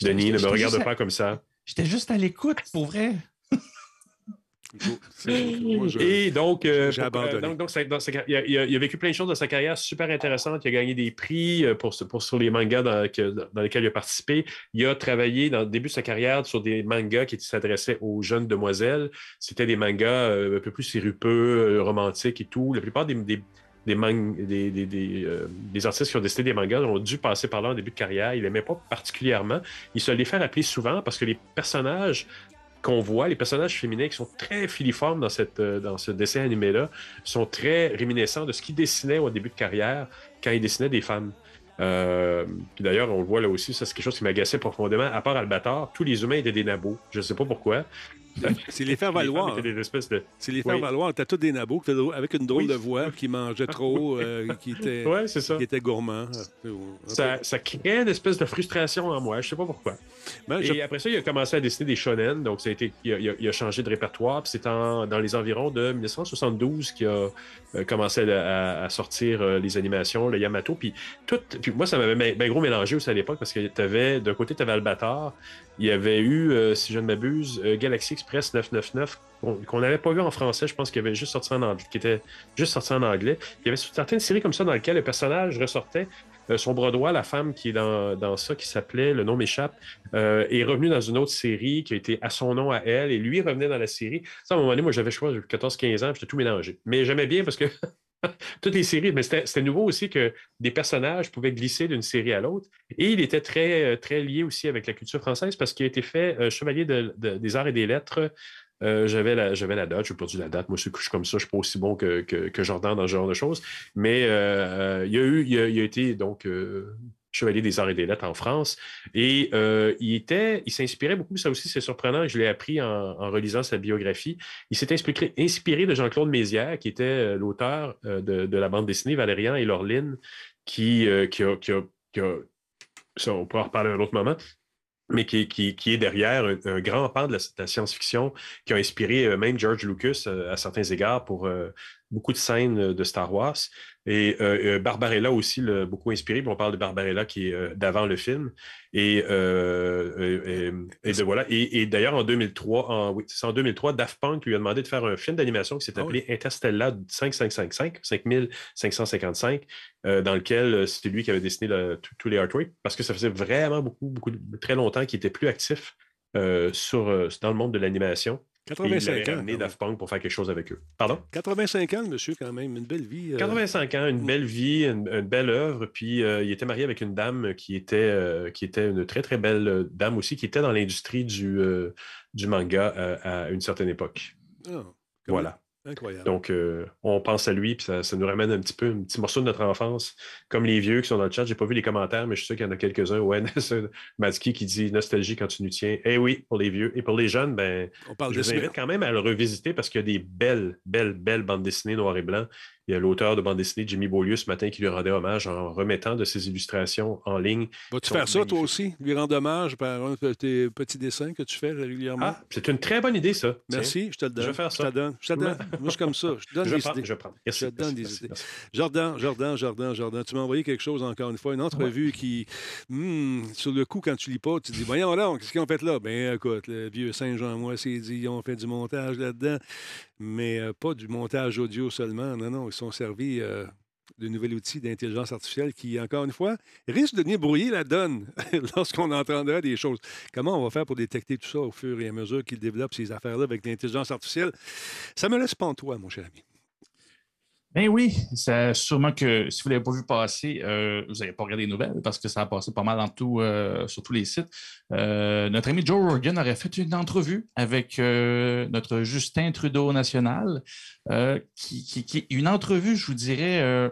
Denis, ne me regarde pas comme ça. J'étais juste à l'écoute, pour vrai. Et donc, euh, euh, donc, donc il, a, vécu plein de choses dans sa carrière super intéressantes. Il a gagné des prix euh, pour, pour sur les mangas dans, lesquels il a participé. Il a travaillé dans le début de sa carrière sur des mangas qui s'adressaient aux jeunes demoiselles. C'était des mangas un peu plus sirupeux, romantiques et tout. La plupart des, des, des, euh, des, artistes qui ont dessiné des mangas ont dû passer par là en début de carrière. Il n'aimait pas particulièrement. Il se les fait rappeler souvent parce que les personnages qu'on voit, les personnages féminins qui sont très filiformes dans, cette, euh, dans ce dessin animé-là, sont très réminiscents de ce qu'il dessinait au début de carrière quand il dessinait des femmes. Euh, puis d'ailleurs, on le voit là aussi, ça c'est quelque chose qui m'agaçait profondément. À part Albator, tous les humains étaient des nabos. Je ne sais pas pourquoi. C'est les faire valoir. C'est les faire valoir. T'as tous des nabos avec une drôle de voix qui mangeaient trop, *laughs* euh, qui étaient qui étaient gourmands. Ça, ça crée une espèce de frustration en moi. Je sais pas pourquoi. Ben, Et après ça, il a commencé à dessiner des shonen. Donc, ça a été, il, a, changé de répertoire. Puis c'est dans les environs de 1972 qu'il a euh, commencé à, sortir euh, les animations, le Yamato. Puis, tout, puis moi, ça m'avait bien gros mélangé aussi à l'époque parce que d'un côté, tu avais Albator. Il y avait eu, si je ne m'abuse, Galaxy Express 999 qu'on n'avait pas vu en français. Je pense qu'il avait juste sorti en anglais, était juste sorti en anglais. Il y avait certaines séries comme ça dans lesquelles le personnage ressortait euh, son bras droit, la femme qui est dans, ça, qui s'appelait, le nom m'échappe, euh, est revenue dans une autre série qui a été à son nom à elle, et lui revenait dans la série. Ça, à un moment donné, moi, j'avais choisi 14-15 ans, j'étais tout mélangé. Mais j'aimais bien parce que *laughs* *laughs* toutes les séries, mais c'était nouveau aussi que des personnages pouvaient glisser d'une série à l'autre. Et il était très, euh, très lié aussi avec la culture française parce qu'il a été fait chevalier des arts et des lettres euh, j'avais, la, la date, n'ai pas la date. Moi, je suis comme ça, je ne suis pas aussi bon que, que, Jordan dans ce genre de choses. Mais euh, euh, il, a eu, il, a, été donc chevalier des arts et des lettres en France. Et il était, il s'inspirait beaucoup, ça aussi c'est surprenant, je l'ai appris en, relisant sa biographie. Il s'est inspiré, de Jean-Claude Mézières, qui était l'auteur de, la bande dessinée Valérian et Laureline, qui, a, qui, on pourra en reparler un autre moment, mais qui, est derrière un, grand pan de la, science-fiction qui a inspiré euh, même George Lucas euh, à certains égards pour euh, beaucoup de scènes de Star Wars. Et euh, euh, Barbarella aussi l'a beaucoup inspiré. on parle de Barbarella qui est euh, d'avant le film. Et, de, voilà. Et, d'ailleurs, en 2003, en, oui, en 2003, Daft Punk lui a demandé de faire un film d'animation qui s'est ah appelé Interstellar 5555, 5555, dans lequel c'est lui qui avait dessiné tous les artworks parce que ça faisait vraiment beaucoup, beaucoup, très longtemps qu'il était plus actif sur, dans le monde de l'animation. 85 ans. né Daft Punk pour faire quelque chose avec eux. Pardon? 85 ans, monsieur, quand même. Une belle vie. 85 euh. ans, une mm. belle vie, une, belle œuvre. Puis euh, il était marié avec une dame qui était, euh, qui était une très, très belle dame aussi, qui était dans l'industrie du, du manga à une certaine époque. Ah, voilà. Incroyable. Donc, euh, on pense à lui, puis ça, nous ramène un petit peu, un petit morceau de notre enfance. Comme les vieux qui sont dans le chat, j'ai pas vu les commentaires, mais je suis sûr qu'il y en a quelques-uns. Ouais, *laughs* Matsky qui dit nostalgie quand tu nous tiens. Eh oui, pour les vieux. Et pour les jeunes, ben, on parle je vous invite quand même à le revisiter parce qu'il y a des belles, belles, belles bandes dessinées noir et blanc Il y a l'auteur de bande dessinée, Jimmy Beaulieu, ce matin, qui lui rendait hommage en remettant de ses illustrations en ligne. Vas-tu faire ça, toi aussi? Lui rendre hommage par un de tes petits dessins que tu fais régulièrement? Ah, c'est une très bonne idée, ça. Merci, je te le donne. Je vais faire ça. Je te donne. Je te donne. *laughs* Moi, je suis comme ça. Je te donne je des prends, idées. Je prends. je te donne des idées. Jordan, Jordan, Jordan, Jordan, tu m'as envoyé quelque chose encore une fois, une entrevue qui, hmm, sur le coup, quand tu lis pas, tu te dis, voyons là, qu'est-ce qu'ils ont fait là? Ben écoute, le vieux Saint-Jean, moi, c'est dit, ils ont fait du montage là-dedans, mais euh, pas du montage audio seulement. Non, non, sont servis euh, de nouvel outil d'intelligence artificielle qui, encore une fois, risque de venir brouiller la donne *laughs* lorsqu'on entendra des choses. Comment on va faire pour détecter tout ça au fur et à mesure qu'ils développent ces affaires-là avec l'intelligence artificielle? Ça me laisse pantois, mon cher ami. Ben oui, c'est sûrement que si vous ne l'avez pas vu passer, euh, vous n'avez pas regardé les nouvelles parce que ça a passé pas mal euh, sur tous les sites. Euh, notre ami Joe Rogan aurait fait une entrevue avec notre Justin Trudeau national, qui, qui, une entrevue, je vous dirais,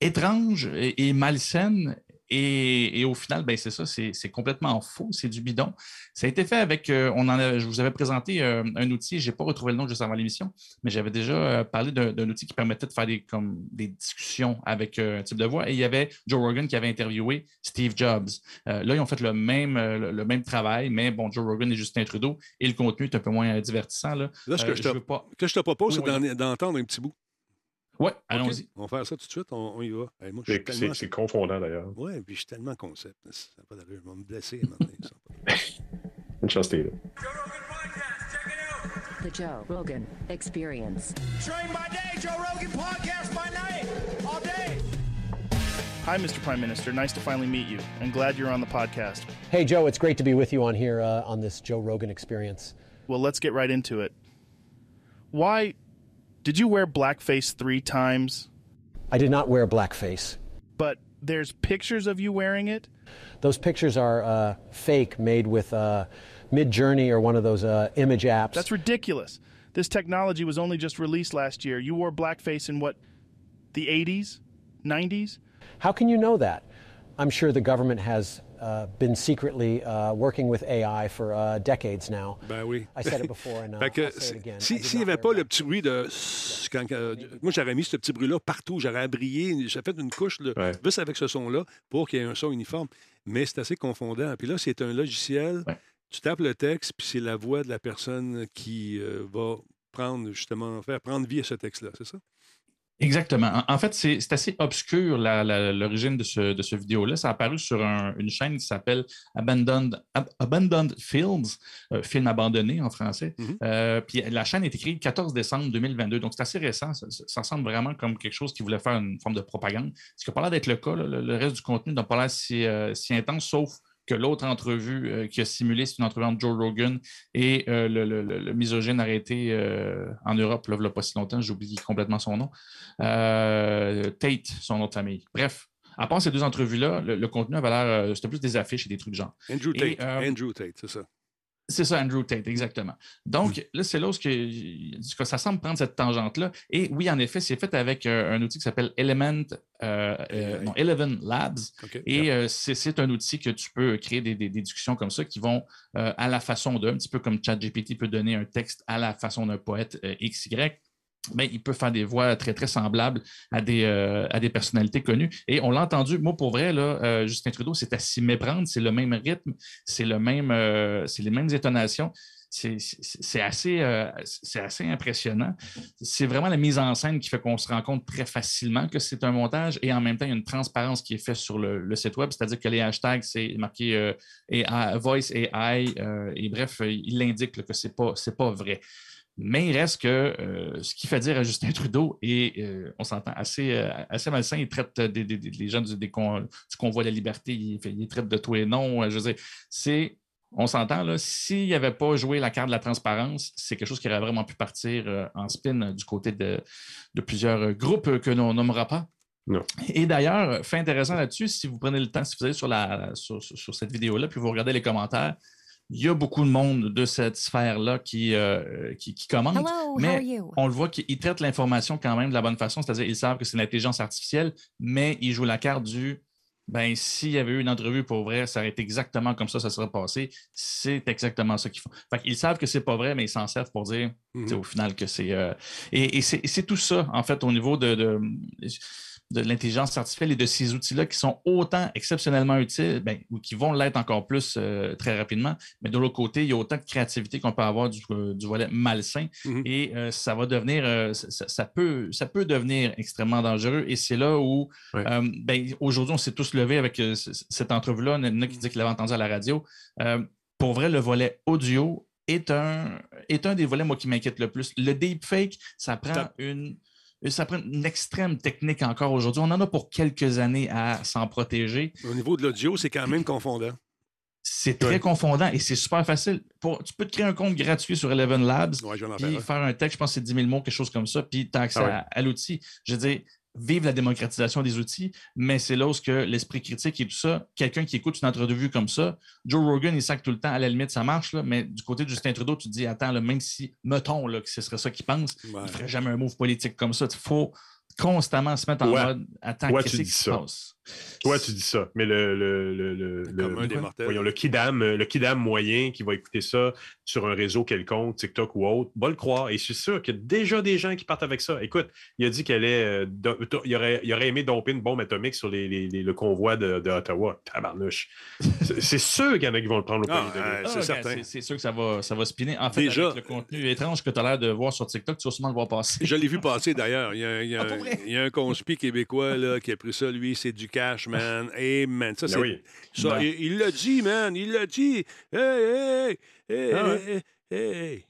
étrange et, et malsaine et, et, au final, ben c'est ça, c'est complètement faux, c'est du bidon. Ça a été fait avec, euh, on en a, je vous avais présenté euh, un outil, je n'ai pas retrouvé le nom juste avant l'émission, mais j'avais déjà euh, parlé d'un outil qui permettait de faire des, comme, des discussions avec un type de voix. Et il y avait Joe Rogan qui avait interviewé Steve Jobs. là, ils ont fait le même, le, le, même travail, mais bon, Joe Rogan et Justin Trudeau, et le contenu est un peu moins divertissant. Là, là ce que, je te, pas... que je te propose, oui, c'est d'entendre un petit bout. Oui, allons-y. Okay. On va faire ça tout de suite, on, on y va. Hey, c'est tellement... confondant d'ailleurs. Oui, puis je suis tellement concept. Ça n'a pas d'allure. Je vais me blesser à un moment donné. *laughs* Une chance, t'es là. The Joe Rogan Experience. Train by day, Joe Rogan podcast by night, all day. Hi, Mr. Prime Minister. Nice to finally meet you. I'm glad you're on the podcast. Hey, Joe, it's great to be with you on here uh, on this Joe Rogan experience. Well, let's get right into it. Why did you wear blackface three times? I did not wear blackface. But there's pictures of you wearing it? Those pictures are uh, fake, made with uh, Mid Journey or one of those uh, image apps. That's ridiculous. This technology was only just released last year. You wore blackface in what, the 80s? 90s? How can you know that? I'm sure the government has uh, been secretly uh, working with AI for uh, decades now. Ben oui. I said it before and *laughs* fait que, I'll say it again. S'il si n'y avait pas le petit bruit de... Quand, moi, j'aurais mis ce petit bruit-là partout. J'aurais brillé. J'ai fait une couche là, ouais. juste avec ce son-là pour qu'il y ait un son uniforme. Mais c'est assez confondant. Puis là, c'est un logiciel. Ouais. Tu tapes le texte, puis c'est la voix de la personne qui euh, va prendre, justement, faire prendre vie à ce texte-là. C'est ça? Exactement. En, fait, c'est assez obscur l'origine de ce, de ce vidéo-là. Ça a apparu sur un, une chaîne qui s'appelle Abandoned, Ab Abandoned Fields, euh, film abandonné en français. Mm -hmm. euh, puis la chaîne est écrite le 14 décembre 2022, donc c'est assez récent. Ça, ça, semble vraiment comme quelque chose qui voulait faire une forme de propagande. Ce qui n'a pas l'air d'être le cas. Là. Le, le, reste du contenu n'a pas l'air si, euh, si intense, sauf que l'autre entrevue euh, qui a simulé, c'est une entrevue entre Joe Rogan et euh, le, le, le, misogyne arrêté euh, en Europe, là, il n'y a pas si longtemps, j'oublie complètement son nom. Tate, son nom de famille. Bref, à part ces deux entrevues-là, le, contenu avait l'air, c'était plus des affiches et des trucs genre. Andrew Tate, et, Andrew Tate, c'est ça. C'est ça, Andrew Tate, exactement. Donc, mmh. là, c'est là où que, ça semble prendre cette tangente-là. Et oui, en effet, c'est fait avec euh, un outil qui s'appelle Element, euh, euh, non, Eleven Labs. Okay. Et yeah. c'est un outil que tu peux créer des, des, discussions comme ça qui vont à la façon d'un, un petit peu comme ChatGPT peut donner un texte à la façon d'un poète XY mais il peut faire des voix très, très semblables à des, euh, à des personnalités connues. Et on l'a entendu, moi, pour vrai, euh, Justin Trudeau, c'est à s'y méprendre, c'est le même rythme, c'est euh, les mêmes intonations. C'est assez, impressionnant. C'est vraiment la mise en scène qui fait qu'on se rend compte très facilement que c'est un montage et en même temps, il y a une transparence qui est faite sur le, site web, c'est-à-dire que les hashtags, c'est marqué AI, Voice AI, et bref, il indique que ce n'est pas vrai. Mais il reste que euh, ce qu'il fait dire à Justin *laughs* Trudeau est, euh, on s'entend, assez, euh, assez malsain. Il traite des, des, des, les gens du, des con, du, convoi de la liberté, il traite de tout et non. Je veux dire, c'est, on s'entend, là, s'il n'avait pas joué la carte de la transparence, c'est quelque chose qui aurait vraiment pu partir en spin du côté de, de plusieurs groupes que l'on nommera pas. Non. Et d'ailleurs, fait intéressant là-dessus, si vous prenez le temps, si vous allez sur, la, sur, sur cette vidéo-là, puis vous regardez les commentaires, il y a beaucoup de monde de cette sphère-là qui, euh, qui, qui, commente, Hello, mais on le voit qu'ils traitent l'information quand même de la bonne façon, c'est-à-dire ils savent que c'est l'intelligence artificielle, mais ils jouent la carte du ben s'il y avait eu une entrevue pour vrai, ça aurait été exactement comme ça, ça serait passé. C'est exactement ça qu'ils font. Fait ils savent que c'est pas vrai, mais ils s'en servent pour dire Mhm. au final que c'est. euh, et c'est et c'est tout ça, en fait, au niveau de, de, de l'intelligence artificielle et de ces outils-là qui sont autant exceptionnellement utiles, ben, ou qui vont l'être encore plus euh, très rapidement. Mais de l'autre côté, il y a autant de créativité qu'on peut avoir du, euh, du volet malsain. Mhm. Et euh, ça va devenir, ça, peut, ça peut devenir extrêmement dangereux. Et c'est là où, ben, aujourd'hui, on s'est tous levés avec cette entrevue-là. Il y en a qui dit qu'il l'avait entendu à la radio. Pour vrai, le volet audio est un, est un des volets, moi, qui m'inquiète le plus. Le deepfake, ça prend une. Ça prend une extrême technique encore aujourd'hui. On en a pour quelques années à s'en protéger. Au niveau de l'audio, c'est quand même confondant. C'est très Ouais. confondant et c'est super facile. Pour, tu peux te créer un compte gratuit sur Eleven Labs, Ouais, puis faire un. faire un texte, je pense que c'est 10 000 mots, quelque chose comme ça, puis tu as accès Ah ouais. à, à l'outil. Je veux dire, vive la démocratisation des outils, mais c'est là où l'esprit critique et tout ça, quelqu'un qui écoute une entrevue comme ça, Joe Rogan, il sac tout le temps, à la limite, ça marche, là, mais du côté de Justin Trudeau, tu te dis, attends, là, même si, mettons là, que ce serait ça qu'il pense, Ouais. il ne ferait jamais un move politique comme ça. Il faut constamment se mettre en Ouais. mode, attends, Ouais, qu'est-ce qui se passe? Toi, tu dis ça, mais le, le, le, le, des mortels. voyons, le kidam, euh, le kidam moyen qui va écouter ça sur un réseau quelconque, TikTok ou autre, va le croire. Et je suis sûr qu'il y a déjà des gens qui partent avec ça. Écoute, il a dit qu'elle est, euh, do- il, aurait, il aurait aimé domper une bombe atomique sur les, les- les- le convoi de, de Ottawa. Tabarnouche. C'est sûr qu'il y en a qui vont le prendre au Ah, euh, c'est Ah, certain. C'est sûr que ça va, ça va spinner. En fait, Déjà- avec le contenu étrange que tu as l'air de voir sur TikTok, tu vas sûrement le voir passer. Je l'ai vu passer d'ailleurs. Il Ah, il y a un conspi québécois là, qui a pris ça, lui, c'est du cash, man. *laughs* Et man, ça, Ben c'est. oui. ça, Ben. il l'a dit, man. Il l'a dit. Hey, hey, hey, Ah ouais. hey, hey,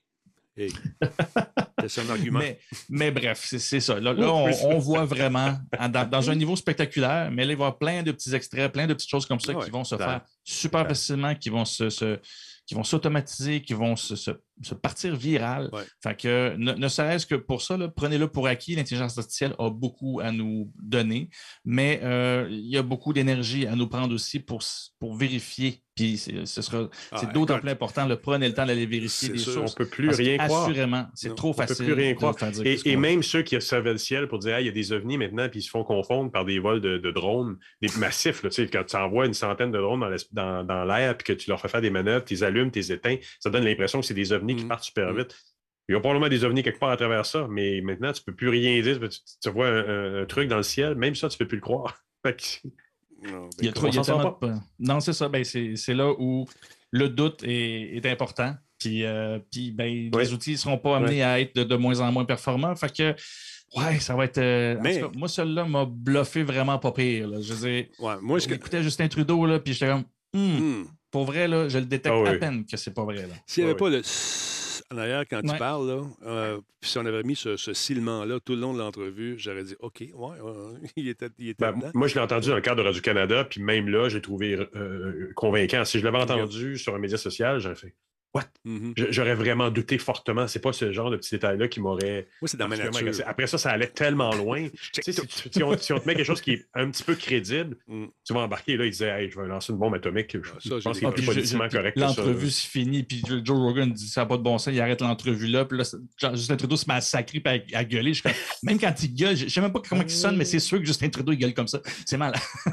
hey. *laughs* C'est son argument. Mais, mais bref, c'est ça. Là, là, on, on voit vraiment, en- dans, dans un *laughs* niveau spectaculaire, mais là, il va y avoir plein de petits extraits, plein de petites choses comme ça Ah ouais, qui vont se faire super facilement, qui vont se, se- qui vont s'automatiser, qui vont se, se- se partir viral. Ouais. Fait que ne, ne serait-ce que pour ça, prenez-le pour acquis. L'intelligence artificielle a beaucoup à nous donner, mais euh, il y a beaucoup d'énergie à nous prendre aussi pour, pour vérifier. Puis c'est- ce sera Ah, c'est d'autant plus important. Le prenez le temps d'aller vérifier des sûr. On sources. peut plus rien croire. Assurément, c'est Non, trop on peut facile. plus rien croire. Et, même ceux qui observaient le ciel pour dire Ah, il y a des ovnis maintenant, puis ils se font confondre par des vols de, de drones, des massifs. Là, quand tu envoies une centaine de drones dans l'es- dans, dans l'air, puis que tu leur fais faire des manœuvres, tu les allumes, tu les éteins, ça donne l'impression que c'est des ovnis qui Mhm. partent super Mhm. vite. Il y a probablement des ovnis quelque part à travers ça, mais maintenant, tu ne peux plus rien dire. Tu, tu vois un, un- un truc dans le ciel, même ça, tu ne peux plus le croire. *laughs* Non, ben, Il y a trop, il y a s'en tellement sort de- Non, c'est ça. Ben, c'est là où le doute est, est important. Puis, euh, puis ben, Ouais. les outils ne seront pas amenés à être de, de moins en moins performants. Fait que, ouais, ça va être. euh, en Mais- tout cas, moi, celui-là m'a bluffé vraiment pas pire. là. Je veux Ouais, moi, j'écoutais Justin Trudeau, là, puis j'étais comme, Hmm, Hmm. pour vrai, là, je le détecte Ah oui. à peine que c'est pas vrai. S'il n'y avait Ouais, pas le en arrière quand tu parles, là, euh, si on avait mis ce, ce silement-là tout le long de l'entrevue, j'aurais dit OK, ouais, ouais, *laughs* il était, il était Ben, moi, je l'ai entendu dans le cadre de Radio-Canada, puis même là, j'ai trouvé euh, convaincant. Si je l'avais entendu sur un média social, j'aurais fait Mhm. Je- J'aurais vraiment douté fortement. C'est pas ce genre de petit détail-là qui m'aurait. Moi, c'est dans ma nature. Après ça, ça allait tellement *laughs* loin. Tu sais, si, tu- si on, si on te met quelque chose qui est un petit peu crédible, Mm. tu vas embarquer. Là, il disait hey, Je vais lancer une bombe atomique. Je, ça, je pense Ah, est puis plus je- politiquement je- correct. que L'entrevue se finit, puis Joe Rogan dit ça n'a pas de bon sens, il arrête l'entrevue là, puis là, Justin Trudeau se met à à, gueuler. Je *laughs* même quand il gueule, je ne sais même pas comment il sonne, mais c'est sûr que Justin Trudeau il gueule comme ça. C'est mal. *laughs*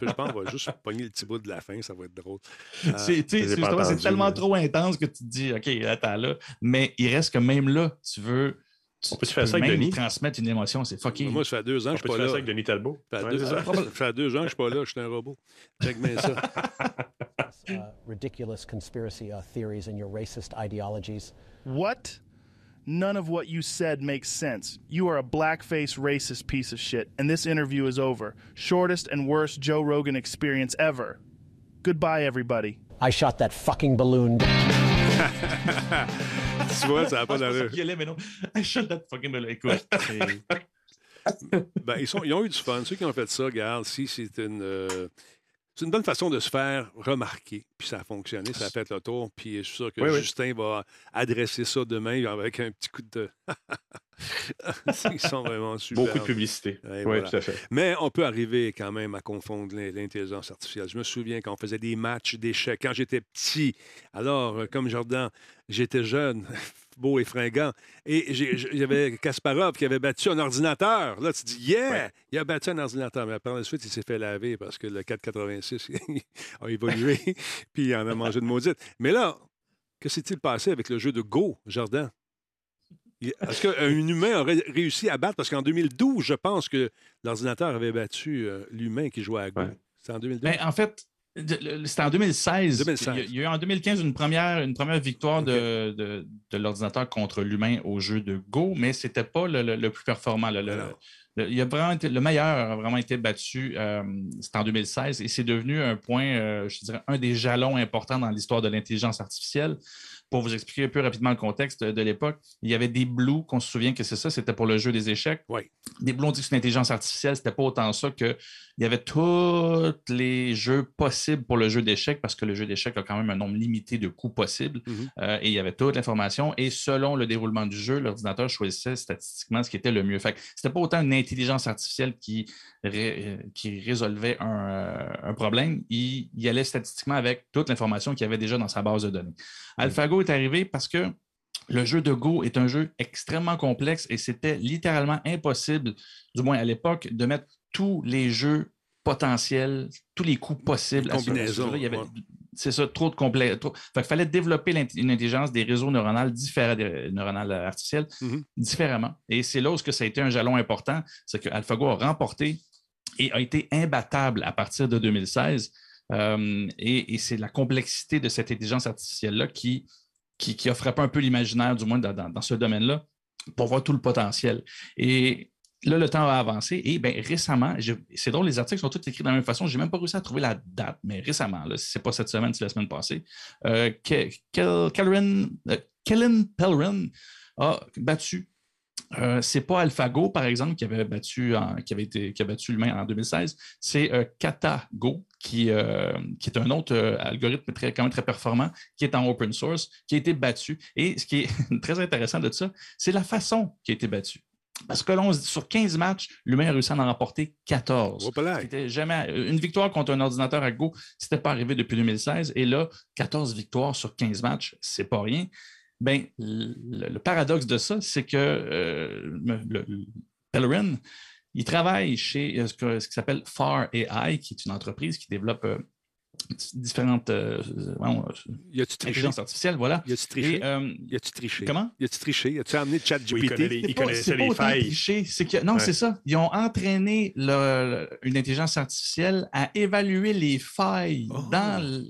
Je pense qu'on va juste pogner le petit bout de la fin, ça va être drôle. C'est je c'est c'est tellement trop intense que tu te dis, OK, attends là. Mais il reste que même là, tu veux. tu- On peut-tu tu faire ça avec même Denis? transmettre une émotion, c'est fucking. Moi, ça fait deux ans que je peut suis faire pas ça là. avec Denis Talbot? Ça fait Ouais, deux- ça. ça fait deux ans que je suis pas là, je suis un robot. Check bien ça. *laughs* uh, ridiculous conspiracy uh, theories and your racist ideologies. What? None of what you said makes sense. You are a blackface racist piece of shit, and this interview is over. Shortest and worst Joe Rogan experience ever. Goodbye, everybody. I shot that fucking balloon. *laughs* tu vois, ça n'a pas Ah, d'allure. y allait, mais non. I shut that fucking bell. Écoute, c'est- *laughs* Ben, ils, sont, ils ont eu du fun. Ceux qui ont fait ça, regarde, si c'est une. euh, c'est une bonne façon de se faire remarquer. Puis ça a fonctionné, ça a fait le tour. Puis je suis sûr que Oui, oui. Justin va adresser ça demain avec un petit coup de. *laughs* Ils sont vraiment super. Beaucoup de publicité. Ouais, oui, voilà. tout à fait. Mais on peut arriver quand même à confondre l'in- l'intelligence artificielle. Je me souviens quand on faisait des matchs d'échecs quand j'étais petit. Alors, euh, comme Jordan, j'étais jeune. Beau et fringant. Et avait Kasparov qui avait battu un ordinateur. Là, tu dis, yeah, il a battu un ordinateur. Mais par la suite, il s'est fait laver parce que le 486 *laughs* a évolué, *laughs* puis il en a mangé de maudite. Mais là, que s'est-il passé avec le jeu de Go, Jardin? Est-ce qu'un humain aurait réussi à battre? Parce qu'en 2012, je pense que l'ordinateur avait battu euh, l'humain qui jouait à Go. Ouais. C'est en 2012? Ben, en fait, c'était en 2016. 2016. Il y a- eu en 2015 une première, une première victoire de, de- de l'ordinateur contre l'humain au jeu de Go, mais ce n'était pas le, le- le plus performant. Le, le- Alors. le- il a vraiment été- le meilleur a vraiment été battu. euh, c'était en 2016 et c'est devenu un point, euh, je dirais, un des jalons importants dans l'histoire de l'intelligence artificielle. Pour vous expliquer un peu rapidement le contexte de l'époque, il y avait des Blues, qu'on se souvient que c'est ça, c'était pour le jeu des échecs. Oui. Des Blues, on dit que c'est une intelligence artificielle, c'était pas autant ça que il y avait tous les jeux possibles pour le jeu d'échecs parce que le jeu d'échecs a quand même un nombre limité de coups possibles. Mhm. Euh, et il y avait toute l'information. Et selon le déroulement du jeu, l'ordinateur choisissait statistiquement ce qui était le mieux. Fait c'était pas autant une intelligence artificielle qui, ré- euh, qui résolvait un, euh, un problème. Il, il allait statistiquement avec toute l'information qu'il y avait déjà dans sa base de données. AlphaGo est arrivé parce que le jeu de Go est un jeu extrêmement complexe et c'était littéralement impossible, du moins à l'époque, de mettre tous les jeux potentiels, tous les coups possibles à ce jeu-là. Il y avait, ouais. c'est ça, trop de. Trop... Fait qu'il fallait développer une intelligence des réseaux neuronaux différents, des neuronales artificielles Mhm. différemment. Et c'est là où que ça a été un jalon important, c'est que AlphaGo a remporté et a été imbattable à partir de 2016. Euh, et et c'est la complexité de cette intelligence artificielle-là qui, qui, qui a frappé un peu l'imaginaire, du moins dans, dans- dans ce domaine-là, pour voir tout le potentiel. Et là, le temps a avancé. Et bien, récemment, c'est drôle, les articles sont tous écrits de la même façon. Je n'ai même pas réussi à trouver la date, mais récemment, si ce n'est pas cette semaine, c'est la semaine passée, euh, euh, Kellen a battu euh, c'est pas AlphaGo, par exemple, qui avait battu, qui avait été, qui a battu l'humain en 2016. C'est euh, KataGo, qui, est un autre algorithme très, quand même très performant, qui est en open source, qui a été battu. Et ce qui est *laughs* très intéressant de ça, c'est la façon qui a été battu. Parce que l'on sur 15 matchs, l'humain a réussi à en remporter 14. Hop là. C'était jamais une victoire contre un ordinateur à Go, c'était pas arrivé depuis 2016. Et là, 14 victoires sur 15 matchs, c'est pas rien. Ben, le, le paradoxe de ça, c'est que euh, le, le- Pellerin, il travaille chez euh, ce, que- ce qui s'appelle Far AI, qui est une entreprise qui développe euh, différentes euh, bon, euh, Y a-tu triché? intelligences artificielles. Voilà. Y a-tu triché? Et, euh, Y a-tu triché? Comment? Y a-tu triché? Y a-tu amené ChatGPT? Oui, il connaît les- failles. tricher, c'est que non, Ouais. c'est ça. Ils ont entraîné le- une intelligence artificielle à évaluer les failles Oh. dans le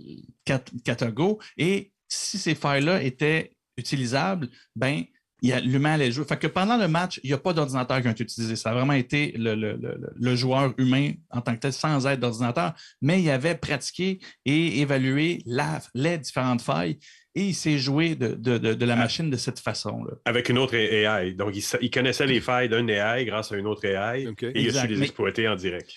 cat- Catago et si ces failles-là étaient utilisables, ben l'humain allait jouer. Fait que pendant le match, il n'y a pas d'ordinateur qui ont été utilisés. Ça a vraiment été le, le- le- le joueur humain en tant que tel, sans aide d'ordinateur, mais il avait pratiqué et évalué la- les différentes failles et il s'est joué de, de- de- de la machine de cette façon-là. Avec une autre AI. Donc, il, sa- il connaissait les failles d'un AI grâce à une autre AI et il a su les Mais- exploiter en direct.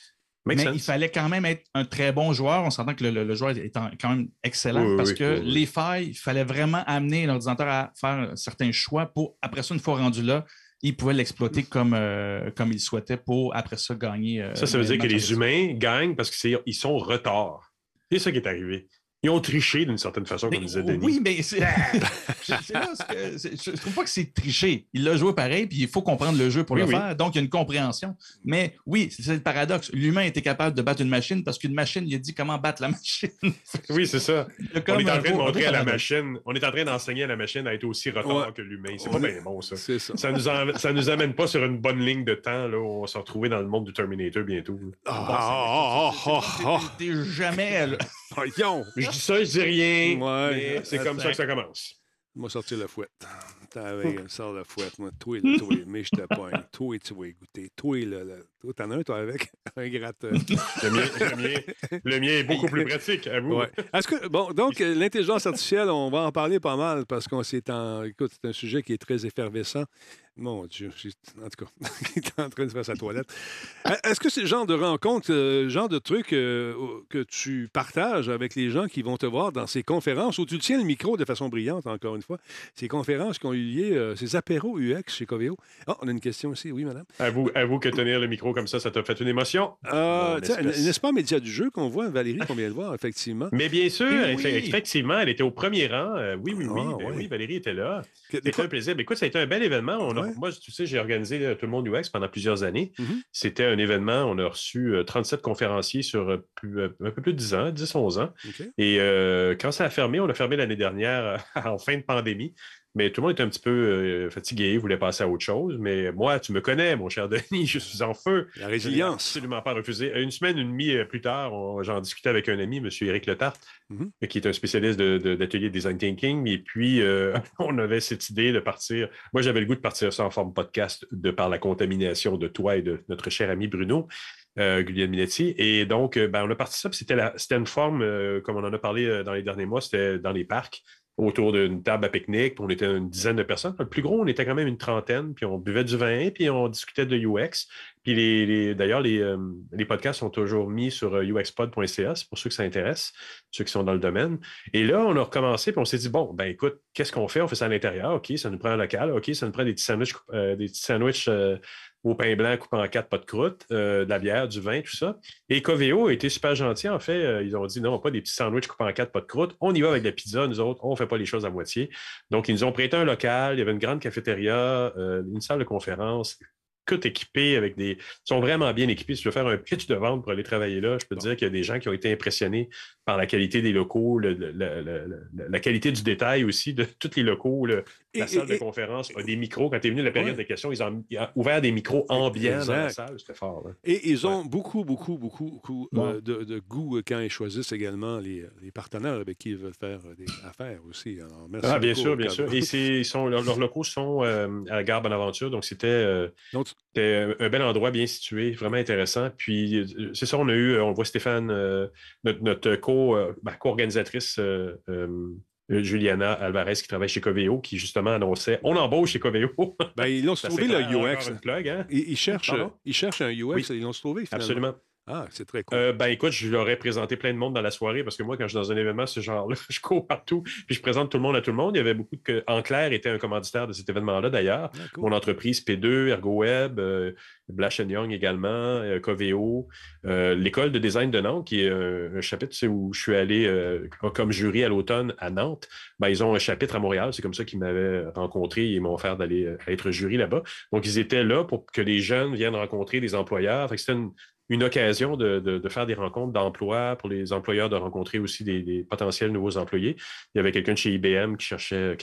Make mais sense. il fallait quand même être un très bon joueur. On s'entend que le, le- le joueur est en- quand même excellent Oui, parce oui, que oui, les failles, il fallait vraiment amener l'ordinateur à faire certains choix pour, après ça, une fois rendu là, il pouvait l'exploiter comme, euh, comme il souhaitait pour, après ça, gagner. euh, Ça, ça veut dire que les humains gagnent parce qu'ils sont en retard. C'est ça qui est arrivé. Ils ont triché d'une certaine façon, Mais comme disait Denis. oui, mais c'est. *laughs* c'est là ce que- je trouve pas que c'est triché. Il l'a joué pareil, puis il faut comprendre le jeu pour Oui, le oui. faire. Donc, il y a une compréhension. Mais oui, c'est c'est le paradoxe. L'humain était capable de battre une machine parce qu'une machine, il a dit comment battre la *laughs* machine. *laughs* Oui, c'est ça. On est en train de montrer à la machine, on est en train d'enseigner à la machine à être aussi retard Ouais. que l'humain. C'est pas est- bien bon, ça. C'est ça. Ça nous, en- ça nous amène pas sur une bonne ligne de temps, là, où on va se retrouver dans le monde du Terminator bientôt. Ah, ah, ah, ah, T'es jamais. Voyons. Je dis ça, je dis rien. Ouais. mais c'est comme ça que ça commence. Moi, sortir la fouette. T'avais, sors la fouette. Moi, toi, là, toi, *laughs* mais je te pogne. Toi, tu vas écouter. Toi, là, là. Toi, t'en as un, toi, avec? *laughs* Un gratteur. Le mien, le mien- le mien est beaucoup plus pratique, à vous. Ouais. Est-ce que, bon, donc, euh, l'intelligence artificielle, on va en parler pas mal parce qu'on s'est en. Écoute, c'est un sujet qui est très effervescent. Mon Dieu, en tout cas, *laughs* il est en train de faire sa toilette. Est-ce que c'est le genre de rencontre, le euh, genre de truc euh, que tu partages avec les gens qui vont te voir dans ces conférences où tu tiens le micro de façon brillante, encore une fois, ces conférences qui ont eu lieu, euh, ces apéros UX chez Coveo? Ah, on a une question aussi, oui, madame. À vous, à vous que tenir le micro comme ça, ça t'a fait une émotion? N'est-ce pas un média du jeu qu'on voit, Valérie, qu'on vient de voir, effectivement? Mais bien sûr, effectivement, elle était au premier rang. oui, oui, oui. Ah, oui, Valérie était là. C'était un plaisir. Mais écoute, ça a été un bel événement. On a, moi, tu sais, j'ai organisé euh, Tout le monde UX pendant plusieurs années. Mm-hmm. C'était un événement, on a reçu 37 euh, conférenciers sur euh, un peu plus de 10 ans, 10, 11 ans. Et quand ça a fermé, on a fermé l'année dernière *laughs* en fin de pandémie. Mais tout le monde était un petit peu euh, fatigué, voulait passer à autre chose. Mais moi, tu me connais, mon cher *laughs* Denis, je suis en feu. La résilience. absolument pas refusé. Une semaine, une demie euh, plus tard, j'en discutais avec un ami, M. Éric Letart, mm-hmm. qui est un spécialiste d'atelier de, design thinking. Et puis, euh, *laughs* on avait cette idée de partir. Moi, j'avais le goût de partir ça en forme podcast de par la contamination de toi et de notre cher ami Bruno. Euh, Minetti. Et donc, ben, on a parti ça, c'était une forme, comme on en a parlé dans les derniers mois, c'était dans les parcs autour d'une table à pique-nique. On était une dizaine de personnes. Le plus gros, on était quand même une trentaine, puis on buvait du vin, puis on discutait de UX. Puis les, d'ailleurs, euh, les, podcasts sont toujours mis sur euh, uxpod.ca, c'est pour ceux que ça intéresse, ceux qui sont dans le domaine. Et là, on a recommencé, puis on s'est dit, bon, ben écoute, qu'est-ce qu'on fait? On fait ça à l'intérieur, OK, ça nous prend un local, OK, ça nous prend des petits sandwichs, euh, des petits sandwichs au pain blanc coupé en quatre, pas de croûte, de la bière, du vin, tout ça. Et Coveo a été super gentil, en fait. ils ont dit non, pas des petits sandwichs coupés en quatre, pas de croûte. On y va avec la pizza, nous autres, on ne fait pas les choses à moitié. Donc, ils nous ont prêté un local, il y avait une grande cafétéria, une salle de conférence, tout équipés avec des. Ils sont vraiment bien équipés. Si tu veux faire un pitch de vente pour aller travailler là, je peux te dire qu'il y a des gens qui ont été impressionnés par la qualité des locaux, la qualité du détail aussi de tous les locaux. la salle de conférence a des micros. Quand tu es venu la période de questions, ils ont, ouvert des micros ambiants dans la salle. C'était fort. Et ils ont beaucoup, beaucoup, beaucoup, beaucoup euh, de, goût euh, quand ils choisissent également les, partenaires avec qui ils veulent faire des affaires aussi. ah, bien sûr, bien sûr. Et ils sont, leurs, locaux sont euh, à la gare Bonaventure, donc c'était. Un bel endroit bien situé, vraiment intéressant. Puis, euh, c'est ça, on a eu, euh, on voit Stéphane, euh, notre, ben, co-organisatrice, Juliana Alvarez, qui travaille chez Coveo, qui justement annonçait on embauche chez Coveo. Ben, ils l'ont trouvé, le UX. Hein? ils, cherchent, ils, cherchent, un UX, ils l'ont trouvé. Finalement. Absolument. Ah, c'est très cool. Euh, ben écoute, je leur ai présenté plein de monde dans la soirée parce que moi, quand je suis dans un événement ce genre-là, *laughs* je cours partout puis je présente tout le monde à tout le monde. Il y avait beaucoup de. En clair, était un commanditaire de cet événement-là d'ailleurs. Ah, Mon entreprise P2, ErgoWeb, euh, Blash Young également, euh, Coveo, euh, l'école de design de Nantes, qui est un, chapitre où je suis allé comme jury à l'automne à Nantes. Ben, ils ont un chapitre à Montréal. C'est comme ça qu'ils m'avaient rencontré et ils m'ont offert d'aller être jury là-bas. Donc, ils étaient là pour que les jeunes viennent rencontrer des employeurs. C'était une une occasion de, faire des rencontres d'emploi pour les employeurs de rencontrer aussi des, potentiels nouveaux employés. Il y avait quelqu'un de chez IBM qui cherchait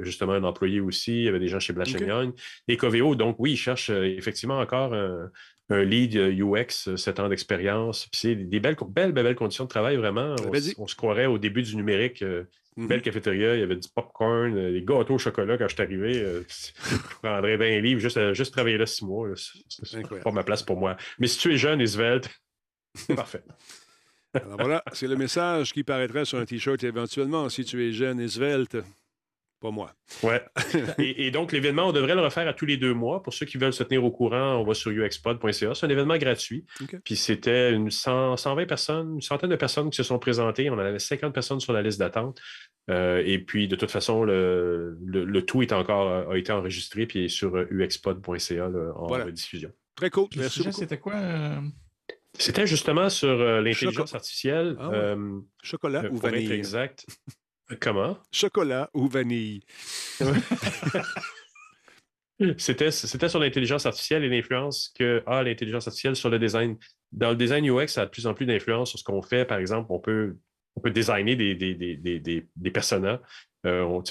justement un employé aussi. Il y avait des gens chez Blash Young. Et Coveo, donc oui, ils cherchent euh, effectivement encore un, lead UX, 7 ans d'expérience. c'est des belles, belles, belles, conditions de travail, vraiment. On, se croirait au début du numérique euh, une belle cafétéria, il y avait du popcorn, euh, des gâteaux au chocolat quand je suis arrivé. Euh, je prendrais bien un livre, juste, euh, juste travailler là six mois. C'est pas ma place pour moi. Mais si tu es jeune et svelte, *laughs* c'est parfait. Alors voilà, c'est le message qui paraîtrait sur un T-shirt éventuellement. Si tu es jeune et svelte, pas moi. Ouais. *laughs* et, donc, l'événement, on devrait le refaire à tous les deux mois. Pour ceux qui veulent se tenir au courant, on va sur uxpod.ca. C'est un événement gratuit. Puis c'était une 120 personnes, une centaine de personnes qui se sont présentées. On en avait 50 personnes sur la liste d'attente. Euh, et puis, de toute façon, le, tout est encore, a été enregistré puis est sur uxpod.ca en diffusion. Très cool. C'était quoi? Euh? C'était justement sur euh, l'intelligence artificielle. Ah Chocolat ou vanille? exact. Comment? Chocolat ou vanille? *laughs* C'était, c'était sur l'intelligence artificielle et l'influence que a l'intelligence artificielle sur le design. Dans le design UX, ça a de plus en plus d'influence sur ce qu'on fait. Par exemple, on peut, on peut designer des, des, des, des, personas. Euh, on,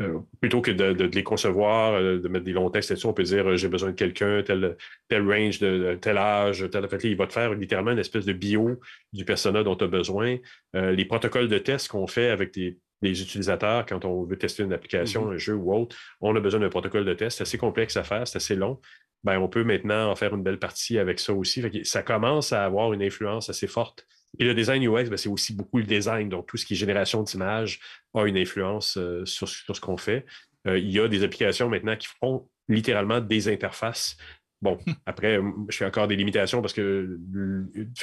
euh, plutôt que de, les concevoir, euh, de mettre des longs textes là-dessus, on peut dire euh, j'ai besoin de quelqu'un, tel, tel range, de, tel âge, tel. fait, il va te faire littéralement une espèce de bio du persona dont tu as besoin. les protocoles de test qu'on fait avec des, utilisateurs quand on veut tester une application, mm-hmm. un jeu ou autre, on a besoin d'un protocole de test. C'est assez complexe à faire, c'est assez long. Ben, on peut maintenant en faire une belle partie avec ça aussi. ça commence à avoir une influence assez forte et le design UX, ben, c'est aussi beaucoup le design. Donc, tout ce qui est génération d'images a une influence euh, sur, ce qu'on fait. Euh, il y a des applications maintenant qui font littéralement des interfaces Bon, après, je fais encore des limitations parce que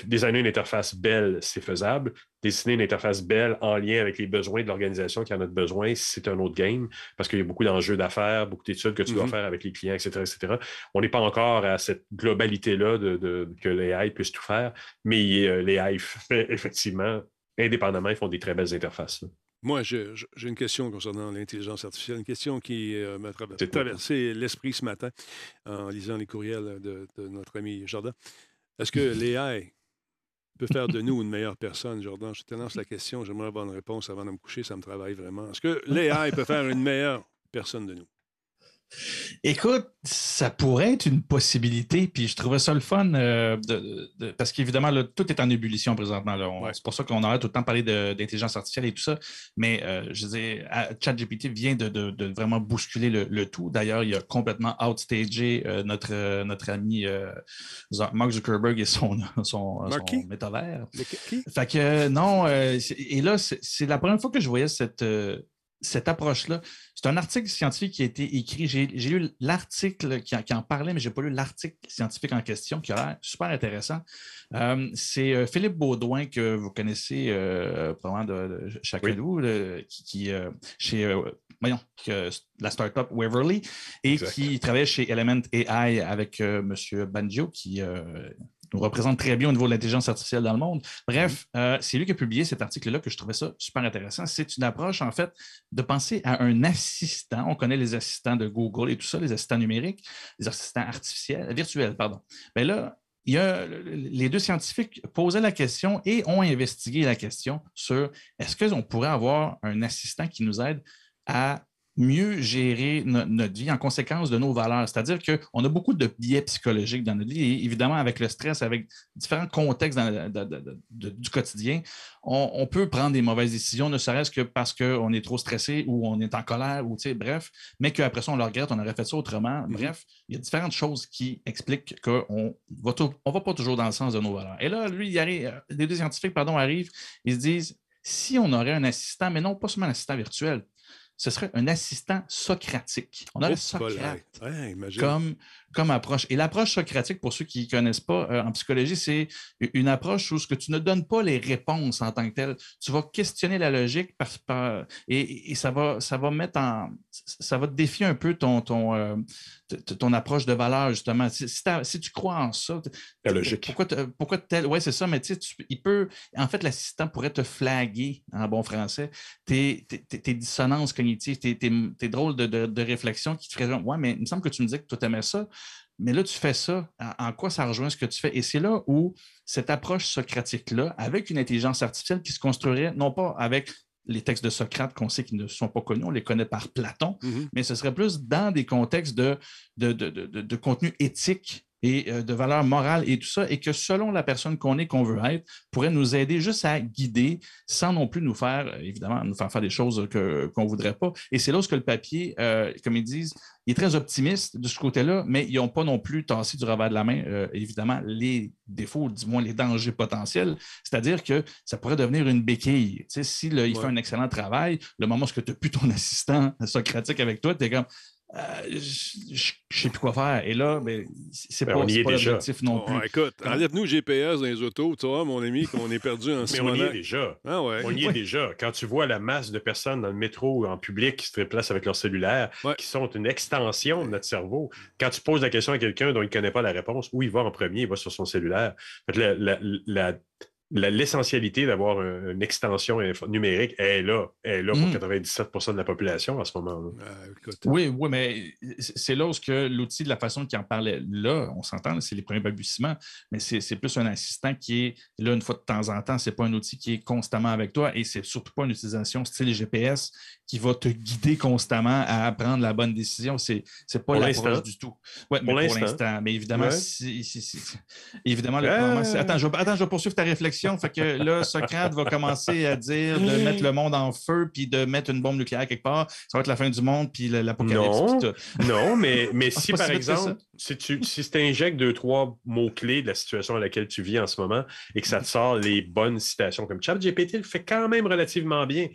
designer une interface belle, c'est faisable. Dessiner une interface belle en lien avec les besoins de l'organisation qui en a besoin, c'est un autre game parce qu'il y a beaucoup d'enjeux d'affaires, beaucoup d'études que tu dois mm-hmm. faire avec les clients, etc. etc. On n'est pas encore à cette globalité-là de, que l'AI puisse tout faire, mais euh, l'AI *laughs* fait effectivement, indépendamment, ils font des très belles interfaces. Moi, j'ai une question concernant l'intelligence artificielle, une question qui euh, m'a traversé l'esprit ce matin en lisant les courriels de, notre ami Jordan. Est-ce que *laughs* l'AI peut faire de nous une meilleure personne, Jordan? Je te lance la question, j'aimerais avoir une réponse avant de me coucher, ça me travaille vraiment. Est-ce que l'AI peut faire une meilleure personne de nous? Écoute, ça pourrait être une possibilité, puis je trouvais ça le fun, euh, parce qu'évidemment, tout est en ébullition présentement. C'est pour ça qu'on aurait tout le temps parlé d'intelligence artificielle et tout ça, mais euh, je disais, ChatGPT vient de, vraiment bousculer le, tout. D'ailleurs, il a complètement outstagé euh, notre, notre ami Mark Zuckerberg et son, *laughs* son, métavers. Fait que non, et là, c'est la première fois que je voyais cette cette approche-là. C'est un article scientifique qui a été écrit. J'ai lu l'article qui, en parlait, mais je n'ai pas lu l'article scientifique en question, qui a l'air super intéressant. Euh, c'est euh, Philippe Baudouin, que vous connaissez euh, probablement de, chacun de vous, qui, chez voyons, la startup Waverly, et qui travaille chez Element AI avec M. Banjo, qui nous représente très bien au niveau de l'intelligence artificielle dans le monde. Bref, euh, c'est lui qui a publié cet article-là que je trouvais ça super intéressant. C'est une approche, en fait, de penser à un assistant. On connaît les assistants de Google et tout ça, les assistants numériques, les assistants artificiels, virtuels, pardon. Mais ben là, il y a, les deux scientifiques posaient la question et ont investigué la question sur est-ce qu'on pourrait avoir un assistant qui nous aide à mieux gérer notre vie en conséquence de nos valeurs. C'est-à-dire qu'on a beaucoup de biais psychologiques dans notre vie et évidemment, avec le stress, avec différents contextes du quotidien, on, peut prendre des mauvaises décisions, ne serait-ce que parce qu'on est trop stressé ou on est en colère, ou bref, mais qu'après ça, on le regrette, on aurait fait ça autrement. Mm-hmm. Bref, il y a différentes choses qui expliquent qu'on ne va, pas toujours dans le sens de nos valeurs. Et là, lui, il arrive, euh, les deux scientifiques pardon, arrivent, ils se disent si on aurait un assistant, mais non pas seulement un assistant virtuel, ce serait un assistant socratique. On a le Socrate comme, comme approche. Et l'approche socratique, pour ceux qui ne connaissent pas euh, en psychologie, c'est une approche où ce que tu ne donnes pas les réponses en tant que telles. Tu vas questionner la logique par, et, ça, va, ça va mettre en. Ça va te défier un peu ton, ton, euh, ton approche de valeur, justement. Si, si, tu crois en ça. La logique. Pourquoi, pourquoi tel. Oui, c'est ça, mais tu sais, il peut. En fait, l'assistant pourrait te flaguer, en bon français, tes, tes, dissonances cognitives, tes, tes drôles de, de, réflexion qui te feraient. Ouais, mais il me semble que tu me disais que toi, tu aimais ça. Mais là, tu fais ça. En quoi ça rejoint ce que tu fais? Et c'est là où cette approche socratique-là, avec une intelligence artificielle qui se construirait, non pas avec les textes de Socrate qu'on sait qu'ils ne sont pas connus, on les connaît par Platon, mm-hmm. mais ce serait plus dans des contextes de, de, de, de contenu éthique et euh, de valeurs morales et tout ça, et que selon la personne qu'on est, qu'on veut être, pourrait nous aider juste à guider sans non plus nous faire, euh, évidemment, nous faire faire des choses qu'on ne voudrait pas. Et c'est là où que le papier, euh, comme ils disent, il est très optimiste de ce côté-là, mais ils n'ont pas non plus tassé du revers de la main, évidemment, les défauts, du moins les dangers potentiels. C'est-à-dire que ça pourrait devenir une béquille. Tu sais, s'il il fait un excellent travail, le moment où tu n'as plus ton *laughs* assistant socratique avec toi, tu es comme euh, je ne sais plus quoi faire. Et là, ben, c'est ben, pas, pas l'objectif non plus. écoute, enlève-nous GPS dans les autos, tu vois, mon ami, qu'on est perdu en *laughs* ce moment. Mais on y est déjà. Ah ouais. On y est déjà. Quand tu vois la masse de personnes dans le métro ou en public qui se déplacent avec leur cellulaire, qui sont une extension de notre cerveau, quand tu poses la question à quelqu'un dont il ne connaît pas la réponse, où il va en premier, il va sur son cellulaire. la, la l'essentialité d'avoir une extension numérique est là, est là pour 97% hmm. de la population à ce moment-là. Ah, oui, oui, mais c'est là où l'outil, de la façon qu'il en parlait là, on s'entend, c'est les premiers balbutiements, mais c'est plus un assistant qui est là une fois de temps en temps. C'est pas un outil qui est constamment avec toi et c'est surtout pas une utilisation style GPS qui va te guider constamment à prendre la bonne décision. C'est pas l'approche du tout. Ouais, pour l'instant. Mais évidemment, si, évidemment, le ah! attends, je, attends, je vais poursuivre ta réflexion fait que là, Socrate va commencer à dire de mettre le monde en feu puis de mettre une bombe nucléaire quelque part. Ça va être la fin du monde puis l'apocalypse. Non, non, mais, mais si *laughs* par exemple, si tu si injectes deux, trois mots-clés de la situation à laquelle tu vis en ce moment et que ça te sort les bonnes citations comme ChatGPT le fait quand même relativement bien.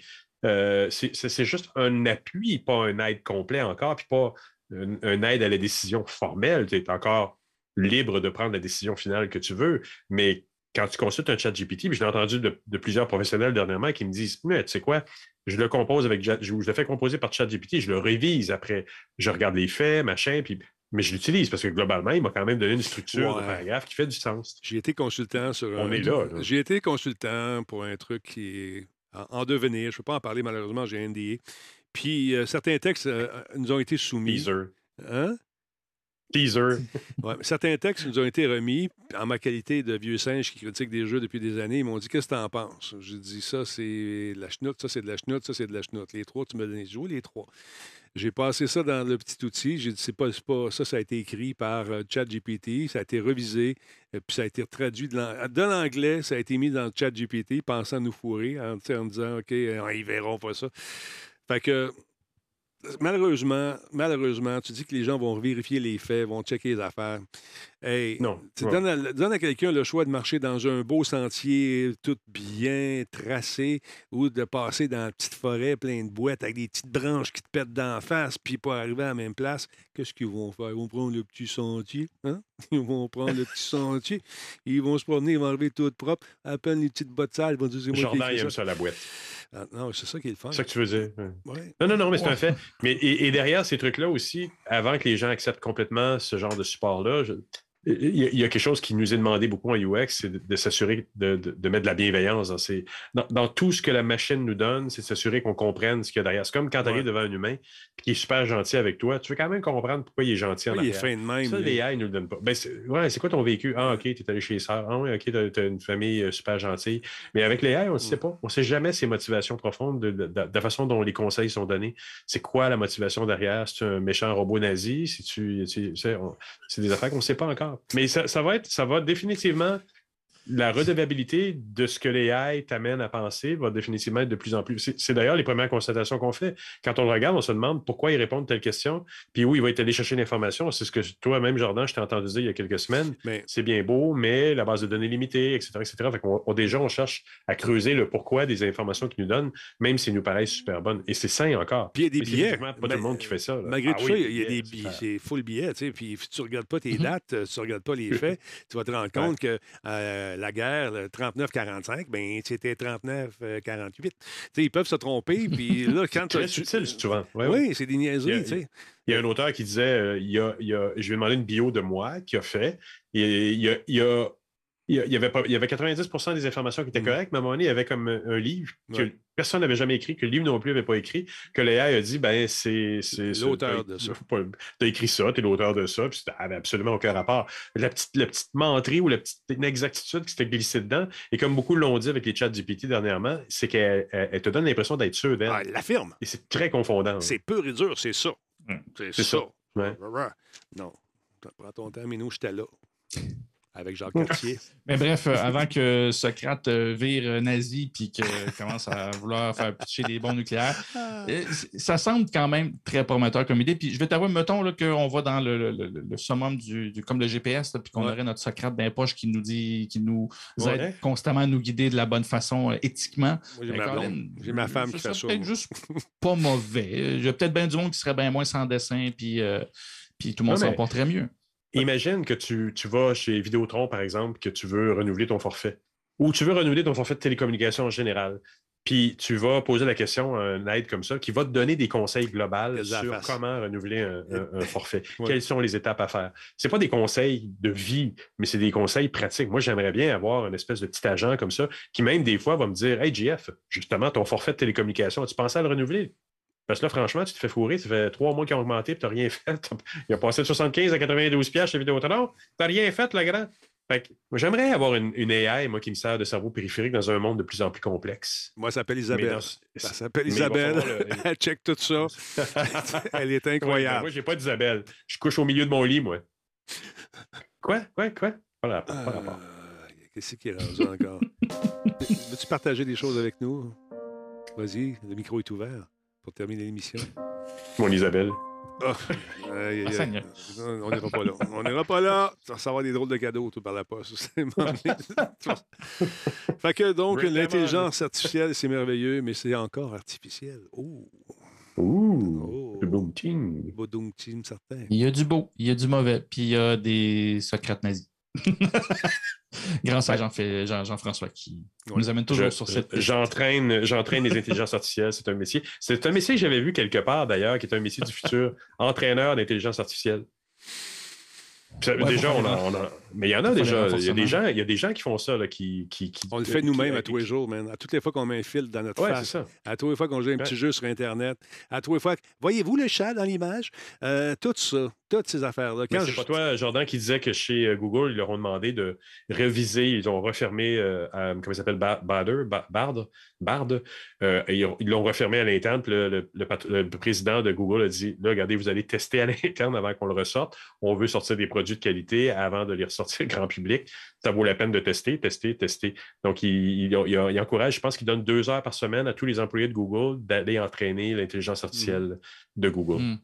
Euh, c'est juste un appui, pas un aide complet encore, puis pas un, aide à la décision formelle. Tu es encore libre de prendre la décision finale que tu veux, mais quand tu consultes un chat GPT, je l'ai entendu de, plusieurs professionnels dernièrement qui me disent Mais tu sais quoi, je le compose avec je, le fais composer par chat GPT, je le révise après, je regarde les faits, machin, puis mais je l'utilise parce que globalement, il m'a quand même donné une structure de paragraphe qui fait du sens. J'ai été consultant sur On est là. J'ai été consultant pour un truc qui est en, devenir. Je ne peux pas en parler, malheureusement, j'ai un NDA. Puis euh, certains textes euh, nous ont été soumis. Teaser. Hein? *laughs* Certains textes nous ont été remis en ma qualité de vieux singe qui critique des jeux depuis des années. Ils m'ont dit Qu'est-ce que tu en penses? J'ai dit Ça, c'est la chenoute, ça, c'est de la chenoute, ça, c'est de la chenoute. Les trois, tu me donnes jouer les trois. J'ai passé ça dans le petit outil. J'ai dit, c'est pas, ça, ça a été écrit par euh, ChatGPT, ça a été revisé, puis ça a été traduit de l'anglais, ça a été mis dans ChatGPT, pensant nous fourrer, en, en disant, OK, euh, ils verront pas ça. Fait que malheureusement, malheureusement, tu dis que les gens vont vérifier les faits, vont checker les affaires. Hey, non. Tu donnes à, quelqu'un le choix de marcher dans un beau sentier tout bien tracé ou de passer dans une petite forêt pleine de boîtes avec des petites branches qui te pètent d'en face puis pas arriver à la même place. Qu'est-ce qu'ils vont faire? Ils vont prendre le petit sentier. Hein? *laughs* Ils vont prendre le petit sentier. Ils vont se promener, ils vont arriver tout propre. À peine les petites bottes sales, ils vont dire c'est moi Jordan, il aime ça la boîte. Ah, non, c'est ça qui est le fun. C'est ça que tu veux dire. Non, non, non, mais c'est un fait. Mais, et, derrière ces trucs-là aussi, avant que les gens acceptent complètement ce genre de support-là, il y, a, quelque chose qui nous est demandé beaucoup en UX, c'est de, s'assurer de, mettre de la bienveillance dans, dans, tout ce que la machine nous donne, c'est de s'assurer qu'on comprenne ce qu'il y a derrière. C'est comme quand tu arrives devant un humain qui est super gentil avec toi, tu veux quand même comprendre pourquoi il est gentil en oui, Il est fin de même. Ça, les AI ne nous le donnent pas. Ben, c'est quoi ton vécu? Ah, OK, tu es allé chez ça. Ah, oui, OK, tu as, une famille euh, super gentille. Mais avec les AI, on ne sait mm. pas. On ne sait jamais ses motivations profondes, de, la façon dont les conseils sont donnés. C'est quoi la motivation derrière? C'est un méchant robot nazi? C'est des affaires qu'on ne sait pas encore. Mais ça, va être, ça va définitivement la redevabilité de ce que les AI t'amènent à penser va définitivement être de plus en plus. C'est d'ailleurs les premières constatations qu'on fait. Quand on le regarde, on se demande pourquoi ils répondent telle question, puis où il va être allé chercher l'information. C'est ce que toi-même, Jordan, je t'ai entendu dire il y a quelques semaines. C'est bien beau, mais la base de données limitée, etc. etc. Fait déjà, on cherche à creuser le pourquoi des informations qu'ils nous donnent, même s'ils nous paraissent super bonnes. Et c'est sain encore. Puis il y a des billets. pas tout le monde qui fait ça. Malgré ah tout ça, il y a des billets. C'est full billet. Puis tu ne regardes pas tes mm-hmm. dates, tu ne regardes pas les *laughs* faits, tu vas te rendre compte que euh, la guerre, 39-45, ben c'était 39-48. ils peuvent se tromper, *laughs* puis là, quand. C'est souvent. oui, c'est des niaiseries, Il y a un auteur qui disait euh, il, y a, il y a, je vais demander une bio de moi qui a fait. Et, il, y a, il y a il y, avait il y avait 90% des informations qui étaient mm. correctes, mais à un moment donné, il y avait comme un livre que personne n'avait jamais écrit, que le livre non plus n'avait pas écrit, que Léa a dit ben c'est l'auteur de ça. Tu as écrit ça, tu es l'auteur de ça, puis ça n'avait absolument aucun rapport. La petite, la petite menterie ou la petite inexactitude qui s'était glissée dedans, et comme beaucoup l'ont dit avec les chats GPT dernièrement, c'est qu'elle te donne l'impression d'être sûre d'elle. Ah, elle l'affirme. Et c'est très confondant. C'est pur et dur, c'est ça. Mm. C'est ça. Non. Prends ton temps, mais nous, j'étais là avec Jacques Cartier. *laughs* Mais bref, euh, avant que Socrate euh, vire euh, nazi puis qu'il commence à vouloir faire pitcher des bombes nucléaires, ah. ça semble quand même très prometteur comme idée. Puis je vais t'avouer, mettons qu'on va dans le, summum du, comme le GPS, puis qu'on aurait notre Socrate bien poche qui nous dit, qui nous aide constamment à nous guider de la bonne façon éthiquement. J'ai ma, femme qui fait ça. peut-être juste pas mauvais. Il y a peut-être bien du monde qui serait bien moins sans dessin, puis, puis tout le monde s'en porterait mieux. Imagine que tu, vas chez Vidéotron, par exemple, que tu veux renouveler ton forfait. Ou tu veux renouveler ton forfait de télécommunication en général. Puis tu vas poser la question à un aide comme ça qui va te donner des conseils globaux sur comment renouveler un, forfait. *laughs* Quelles sont les étapes à faire? Ce pas des conseils de vie, mais c'est des conseils pratiques. Moi, j'aimerais bien avoir une espèce de petit agent comme ça qui, même des fois, va me dire Hey, JF, justement, ton forfait de télécommunication, tu pensais à le renouveler? Parce que là, franchement, tu te fais fourrer, ça fait trois mois qu'ils ont augmenté et tu n'as rien fait. *laughs* Il a passé de 75 à 92 pièces chez Vidéotron. Tu n'as rien fait, le grand. j'aimerais avoir une, AI, moi, qui me sert de cerveau périphérique dans un monde de plus en plus complexe. Moi, ça s'appelle Isabelle. ça s'appelle Isabelle. Elle *laughs* check tout ça. *laughs* Elle est incroyable. moi, j'ai pas d'Isabelle. Je couche au milieu de mon lit, moi. Quoi? Quoi? Quoi? Pas rapport. Qu'est-ce qui est rendu encore? Veux-tu partager des choses avec nous? Vas-y, le micro est ouvert pour terminer l'émission. Mon Isabelle. Oh, on n'ira pas là. On n'ira pas là. Ça va avoir des drôles de cadeaux tout par la poste. *laughs* fait que donc, l'intelligence artificielle, c'est merveilleux, mais c'est encore artificiel. Oh. Ouh. Oh. Bodoum Team. Certain. Il y a du beau, il y a du mauvais, puis il y a des Socrates nazis. *laughs* Grâce à Jean- Jean- Jean-François qui nous amène toujours Je- sur cette. J'entraîne, *laughs* j'entraîne les intelligences artificielles. C'est un métier. C'est un métier que j'avais vu quelque part d'ailleurs, qui est un métier du futur. *laughs* Entraîneur d'intelligence artificielle. Puis ça, Ouais, déjà, on a, on a- Mais il y en a déjà. Il y, a des gens, il y a des gens qui font ça, là, qui, qui, qui- On le fait nous-mêmes à tous les jours, man. À toutes les fois qu'on met un fil dans notre Ouais, face. c'est ça. À tous les fois qu'on joue un petit jeu sur Internet. À tous les fois. Voyez-vous le chat dans l'image? Euh, tout ça. Toutes ces affaires-là. C'est je- pas toi, Jordan, qui disait que chez euh, Google, ils leur ont demandé de réviser, ils ont refermé, euh, à- comment il s'appelle, Bard, Bard, euh, et ils ont- ils l'ont refermé à l'interne. puis Le, le- le président de Google a dit, là, regardez, vous allez tester à l'interne avant qu'on le ressorte. On veut sortir des produits de qualité avant de les ressortir grand public. Ça vaut la peine de tester, tester, tester. Donc, il, il- il- il encourage, je pense qu'il donne deux heures par semaine à tous les employés de Google d'aller entraîner l'intelligence artificielle de Google. Mm.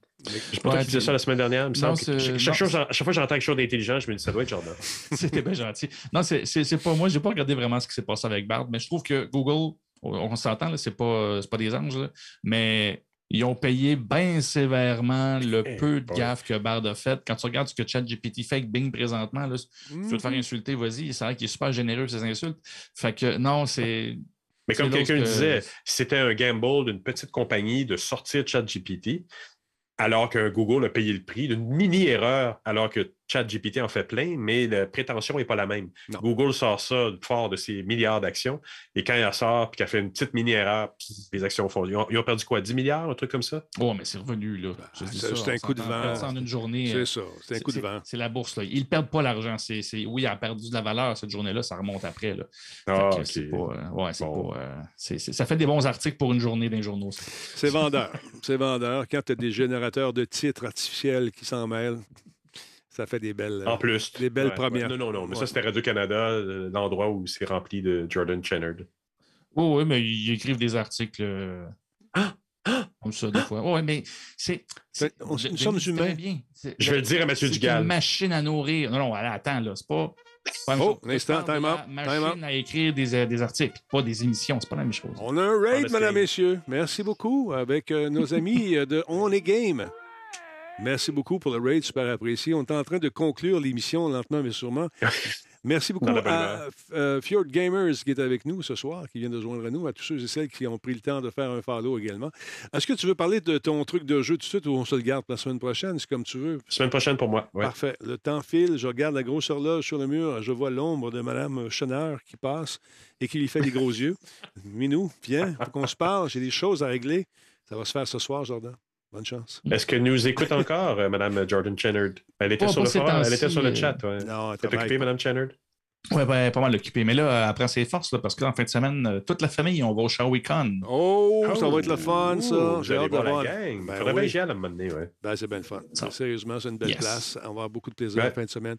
Je toi Ouais, disais ça la semaine dernière. Il me Non, semble que chaque, chaque chose- fois que j'entends quelque chose d'intelligent, je me dis ça doit être Jordan. *laughs* C'était bien gentil. Non, c'est pas moi. Je n'ai pas regardé vraiment ce qui s'est passé avec Bard, mais je trouve que Google, on, on s'entend, c'est pas, pas des anges, là, mais ils ont payé bien sévèrement le Eh, peu de ouais. gaffes que Bard a fait. Quand tu regardes ce que ChatGPT fait avec Bing présentement, là, si tu veux te faire Mhm. insulter, vas-y. C'est vrai qu'il est super généreux, ses insultes. Fait que non, c'est. Mais comme quelqu'un que- disait, c'était un gamble d'une petite compagnie de sortir ChatGPT, alors que Google a payé le prix d'une mini-erreur, alors que ChatGPT en fait plein, mais la prétention n'est pas la même. Non. Google sort ça fort de ses milliards d'actions, et quand il sort et qu'il a fait une petite mini-erreur, les actions font. Ils ont, ils ont perdu quoi, 10 milliards, un truc comme ça? Oh, mais c'est revenu, là. Dis c'est- un coup de vent. perdre ça en une journée. C'est euh, ça. C'est un coup de vent. C'est la bourse. Là. Ils ne perdent pas l'argent. C'est, Oui, il a perdu de la valeur cette journée-là. Ça remonte après. Là. Ah, c'est pas, euh, ouais, c'est Bon. pas, euh, ça fait des bons articles pour une journée d'un journaux. C'est vendeur. C'est vendeur. Quand tu as des générateurs de titres artificiels qui s'en mêlent, ça fait des belles. En plus. Des belles Ouais, premières. ouais. Non, non, non. Mais Ouais. ça, c'était Radio-Canada, euh, l'endroit où c'est rempli de Jordan Chennard. Oui, oui, mais ils écrivent des articles euh, comme ça des fois. Oui, mais c'est. c'est- nous je sommes humains. bien. C'est- Je vais le dire à Mathieu c'est Dugal. une machine à nourrir. Non, non, allez, attends, là. C'est pas. c'est Oh, un instant, time time Machine à écrire des, euh, des articles, pas des émissions. C'est pas la même chose. On a un raid, mesdames, messieurs. Merci beaucoup avec euh, nos amis de On est Game. Merci beaucoup pour le raid, super apprécié. On est en train de conclure l'émission lentement mais sûrement. *laughs* Merci beaucoup à euh, Fjord Gamers qui est avec nous ce soir, qui vient de joindre à nous, à tous ceux et celles qui ont pris le temps de faire un follow également. Est-ce que tu veux parler de ton truc de jeu tout de suite ou on se le garde pour la semaine prochaine? C'est comme tu veux? Semaine prochaine pour moi. Ouais. Parfait. Le temps file. Je regarde la grosse horloge sur le mur. Je vois l'ombre de Mme Chenard qui passe et qui lui fait des gros *laughs* yeux. Minou, viens, faut qu'on se parle. J'ai des choses à régler. Ça va se faire ce soir, Jordan. Bonne chance. Est-ce que nous écoute encore, euh, Mme Jordan Chennard? Elle était sur le forum, elle était sur le chat. Ouais. Non, Elle est occupée, Mme Chennard? Oui, ben, pas mal occupé. Mais là, elle prend ses forces, là, parce qu'en fin de semaine, euh, toute la famille, on va au Shawicon. Oh, ça va être le fun, ça. J'ai hâte de voir la gang. Ben Faudrait oui. bien y aller à un moment donné, ouais. Ben, c'est bien le fun. Ça. Sérieusement, c'est une belle Yes. place. On va avoir beaucoup de plaisir Ouais. la fin de semaine.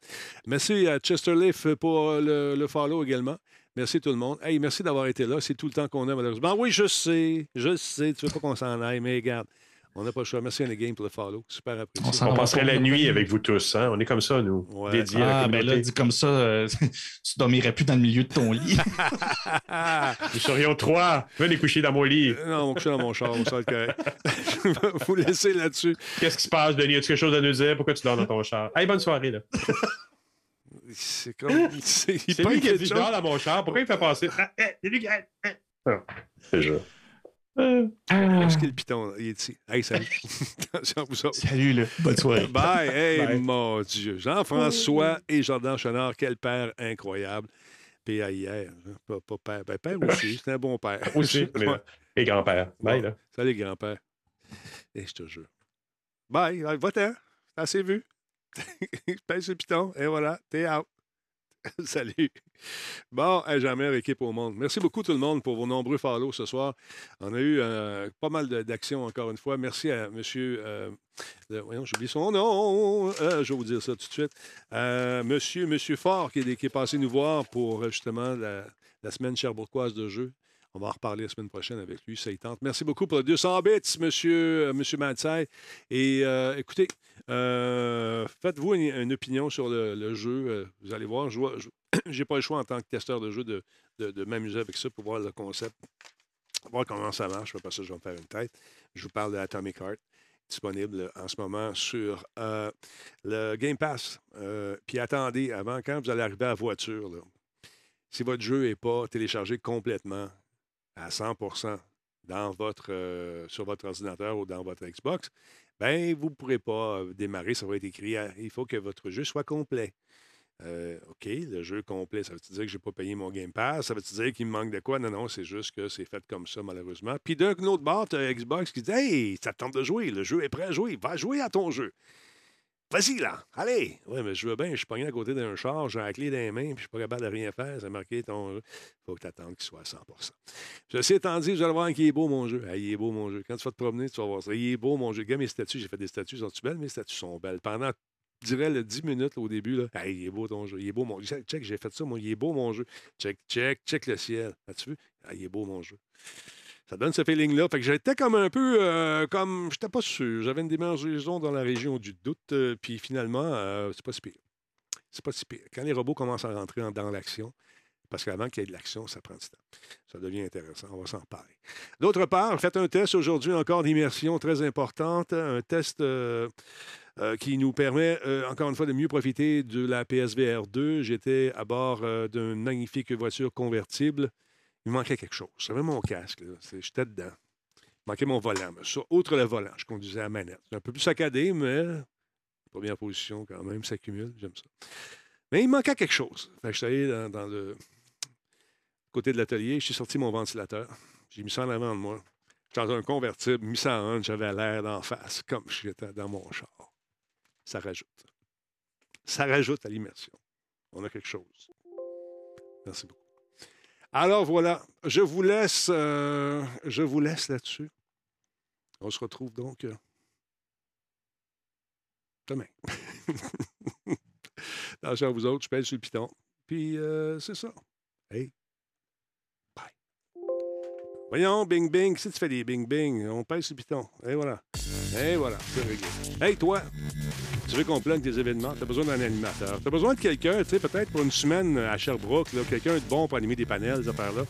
Merci à Chester Leaf pour euh, le, le follow également. Merci tout le monde. Hey, merci d'avoir été là. C'est tout le temps qu'on a, malheureusement. Oui, je sais. Je sais. Tu veux pas qu'on s'en aille, mais regarde. On n'a pas le choix. Merci à Game pour le follow. Super apprécié. On On passerait la nuit avec vous tous. Hein? On est comme ça, nous. Ouais. Dédiés à la Ah, ben là, communauté. dit comme ça, euh, *laughs* tu dormirais plus dans le milieu de ton lit. *laughs* Nous serions trois. Venez coucher dans mon lit. Non, on va coucher dans mon char, correct. *laughs* Je vais vous laisser là-dessus. Qu'est-ce qui se passe, Denis? As-tu quelque chose à nous dire? Pourquoi tu dors dans ton char? Hey, bonne soirée, là. C'est comme. C'est il C'est lui qui a dit dors dans mon char. Pourquoi il fait passer? Ah, eh, c'est lui qui a- ah. Ah, Déjà. Est-ce le piton? Il est ici. Hey, salut. *laughs* *laughs* Attention à vous autres. Salut, là. Bonne soirée. Bye. Hey, Bye. mon Dieu. Jean-François et Jordan Chenard, quel père incroyable. À hier, hein, pas, pas père. Ben, père aussi, c'est un bon père. *laughs* Aussi. là. Et grand-père. Bye, là. Salut, grand-père. Et je te jure. Bye. Va-t'en. C'est assez vu. Pèse le piton. Et voilà. T'es out. *laughs* Salut. Bon, meilleure équipe au monde. Merci beaucoup tout le monde pour vos nombreux follow ce soir. On a eu euh, pas mal d'actions encore une fois. Merci à monsieur. euh, j'oublie son nom. Euh, je vais vous dire ça tout de suite. Monsieur, monsieur Fort qui est, passé nous voir pour justement la, la semaine cherbourgoise de jeu. On va en reparler la semaine prochaine avec lui, ça y tente. Merci beaucoup pour le 200 bits, monsieur, euh. Et euh, écoutez, euh, faites-vous une, opinion sur le, jeu. Vous allez voir, je *clears throat* j'ai pas le choix en tant que testeur de jeu de, m'amuser avec ça pour voir le concept, voir comment ça marche. Après ça, je vais me faire une tête. Je vous parle de Atomic Heart. disponible en ce moment sur le Game Pass. Puis attendez, avant, quand vous allez arriver à la voiture, si votre jeu n'est pas téléchargé complètement à 100% dans votre, euh, sur votre ordinateur ou dans votre Xbox, ben vous ne pourrez pas euh, démarrer. Ça va être écrit. Il faut que votre jeu soit complet. Euh, OK, le jeu complet, ça veut dire que je n'ai pas payé mon Game Pass? Ça veut dire qu'il me manque de quoi? Non, non, c'est juste que c'est fait comme ça, malheureusement. Puis d'un autre bord, tu as Xbox qui dit Hey, ça te tente de jouer, le jeu est prêt à jouer, va jouer à ton jeu. Vas-y, là, allez! Oui, mais je veux bien, je suis pogné à côté d'un char, j'ai la clé dans les mains, puis je suis pas capable de rien faire. C'est marqué ton jeu. faut que tu attendes qu'il soit à 100 Ceci étant dit, vous allez voir qu'il est beau, mon jeu. Ah, il est beau, mon jeu. Quand tu vas te promener, tu vas voir ça. Il est beau, mon jeu. Regarde mes statues, j'ai fait des statues, sont-tu belles? Mes statues sont belles. Pendant je dirais le 10 minutes au début, là, Hey, il est beau ton jeu, il est beau mon. Check, j'ai fait ça, moi, il est beau mon jeu. Check, check, check le ciel. As-tu vu? Ah, il est beau mon jeu. Ça donne ce feeling-là. Fait que j'étais comme un peu euh, comme. J'étais pas sûr. J'avais une démangeaison dans la région du doute. euh, puis finalement, euh, c'est pas si pire. C'est pas si pire. Quand les robots commencent à rentrer en- dans l'action, parce qu'avant qu'il y ait de l'action, ça prend du temps. Ça devient intéressant. On va s'en parler. D'autre part, faites un test aujourd'hui encore d'immersion très importante. Un test euh, euh, qui nous permet, encore une fois, de mieux profiter de la PSVR 2. J'étais à bord d'une magnifique voiture convertible. Il manquait quelque chose. J'avais mon casque. J'étais dedans. Il manquait mon volant. Mais ça, outre le volant, je conduisais à manette. C'est un peu plus saccadé, mais première position quand même, ça cumule. J'aime ça. Mais il manquait quelque chose. Je suis allé dans, le côté de l'atelier. Suis sorti mon ventilateur. J'ai mis ça en avant de moi. J'étais dans un convertible, mis ça en j'avais l'air d'en face, comme si j'étais dans mon char. Ça rajoute. Ça rajoute à l'immersion. On a quelque chose. Merci beaucoup. Alors voilà, je vous laisse, euh, je vous laisse là-dessus. On se retrouve donc euh, demain. *laughs* Attention à vous autres, je pèse sur le piton. Puis euh, c'est ça. Hey. Voyons, bing bing. Si tu fais des bing bing, on pèse le piton. Et voilà. Et voilà, c'est réglé. Hey, toi, tu veux qu'on plug des événements, tu as besoin d'un animateur. Tu as besoin de quelqu'un, tu sais, peut-être pour une semaine à Sherbrooke, quelqu'un de bon pour animer des panels, ces affaires-là.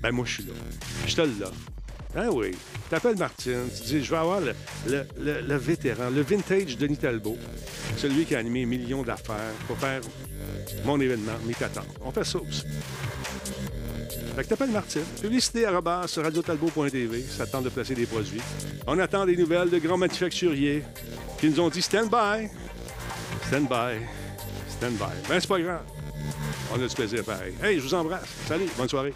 Ben, moi, je suis là. Je te l'offre. Ah oui. T'appelles Martine, tu dis, je vais avoir le, le- le- le vétéran, le vintage Denis Talbot, celui qui a animé millions d'affaires pour faire mon événement, mes 14. On fait ça aussi. Fait que t'appelles Martine. Publicité arobase sur radiotalbot.tv. Ça te tente de placer des produits. On attend des nouvelles de grands manufacturiers qui nous ont dit stand by. Stand by. Stand by. Ben, c'est pas grave. On a du plaisir pareil. Hey, je vous embrasse. Salut. Bonne soirée.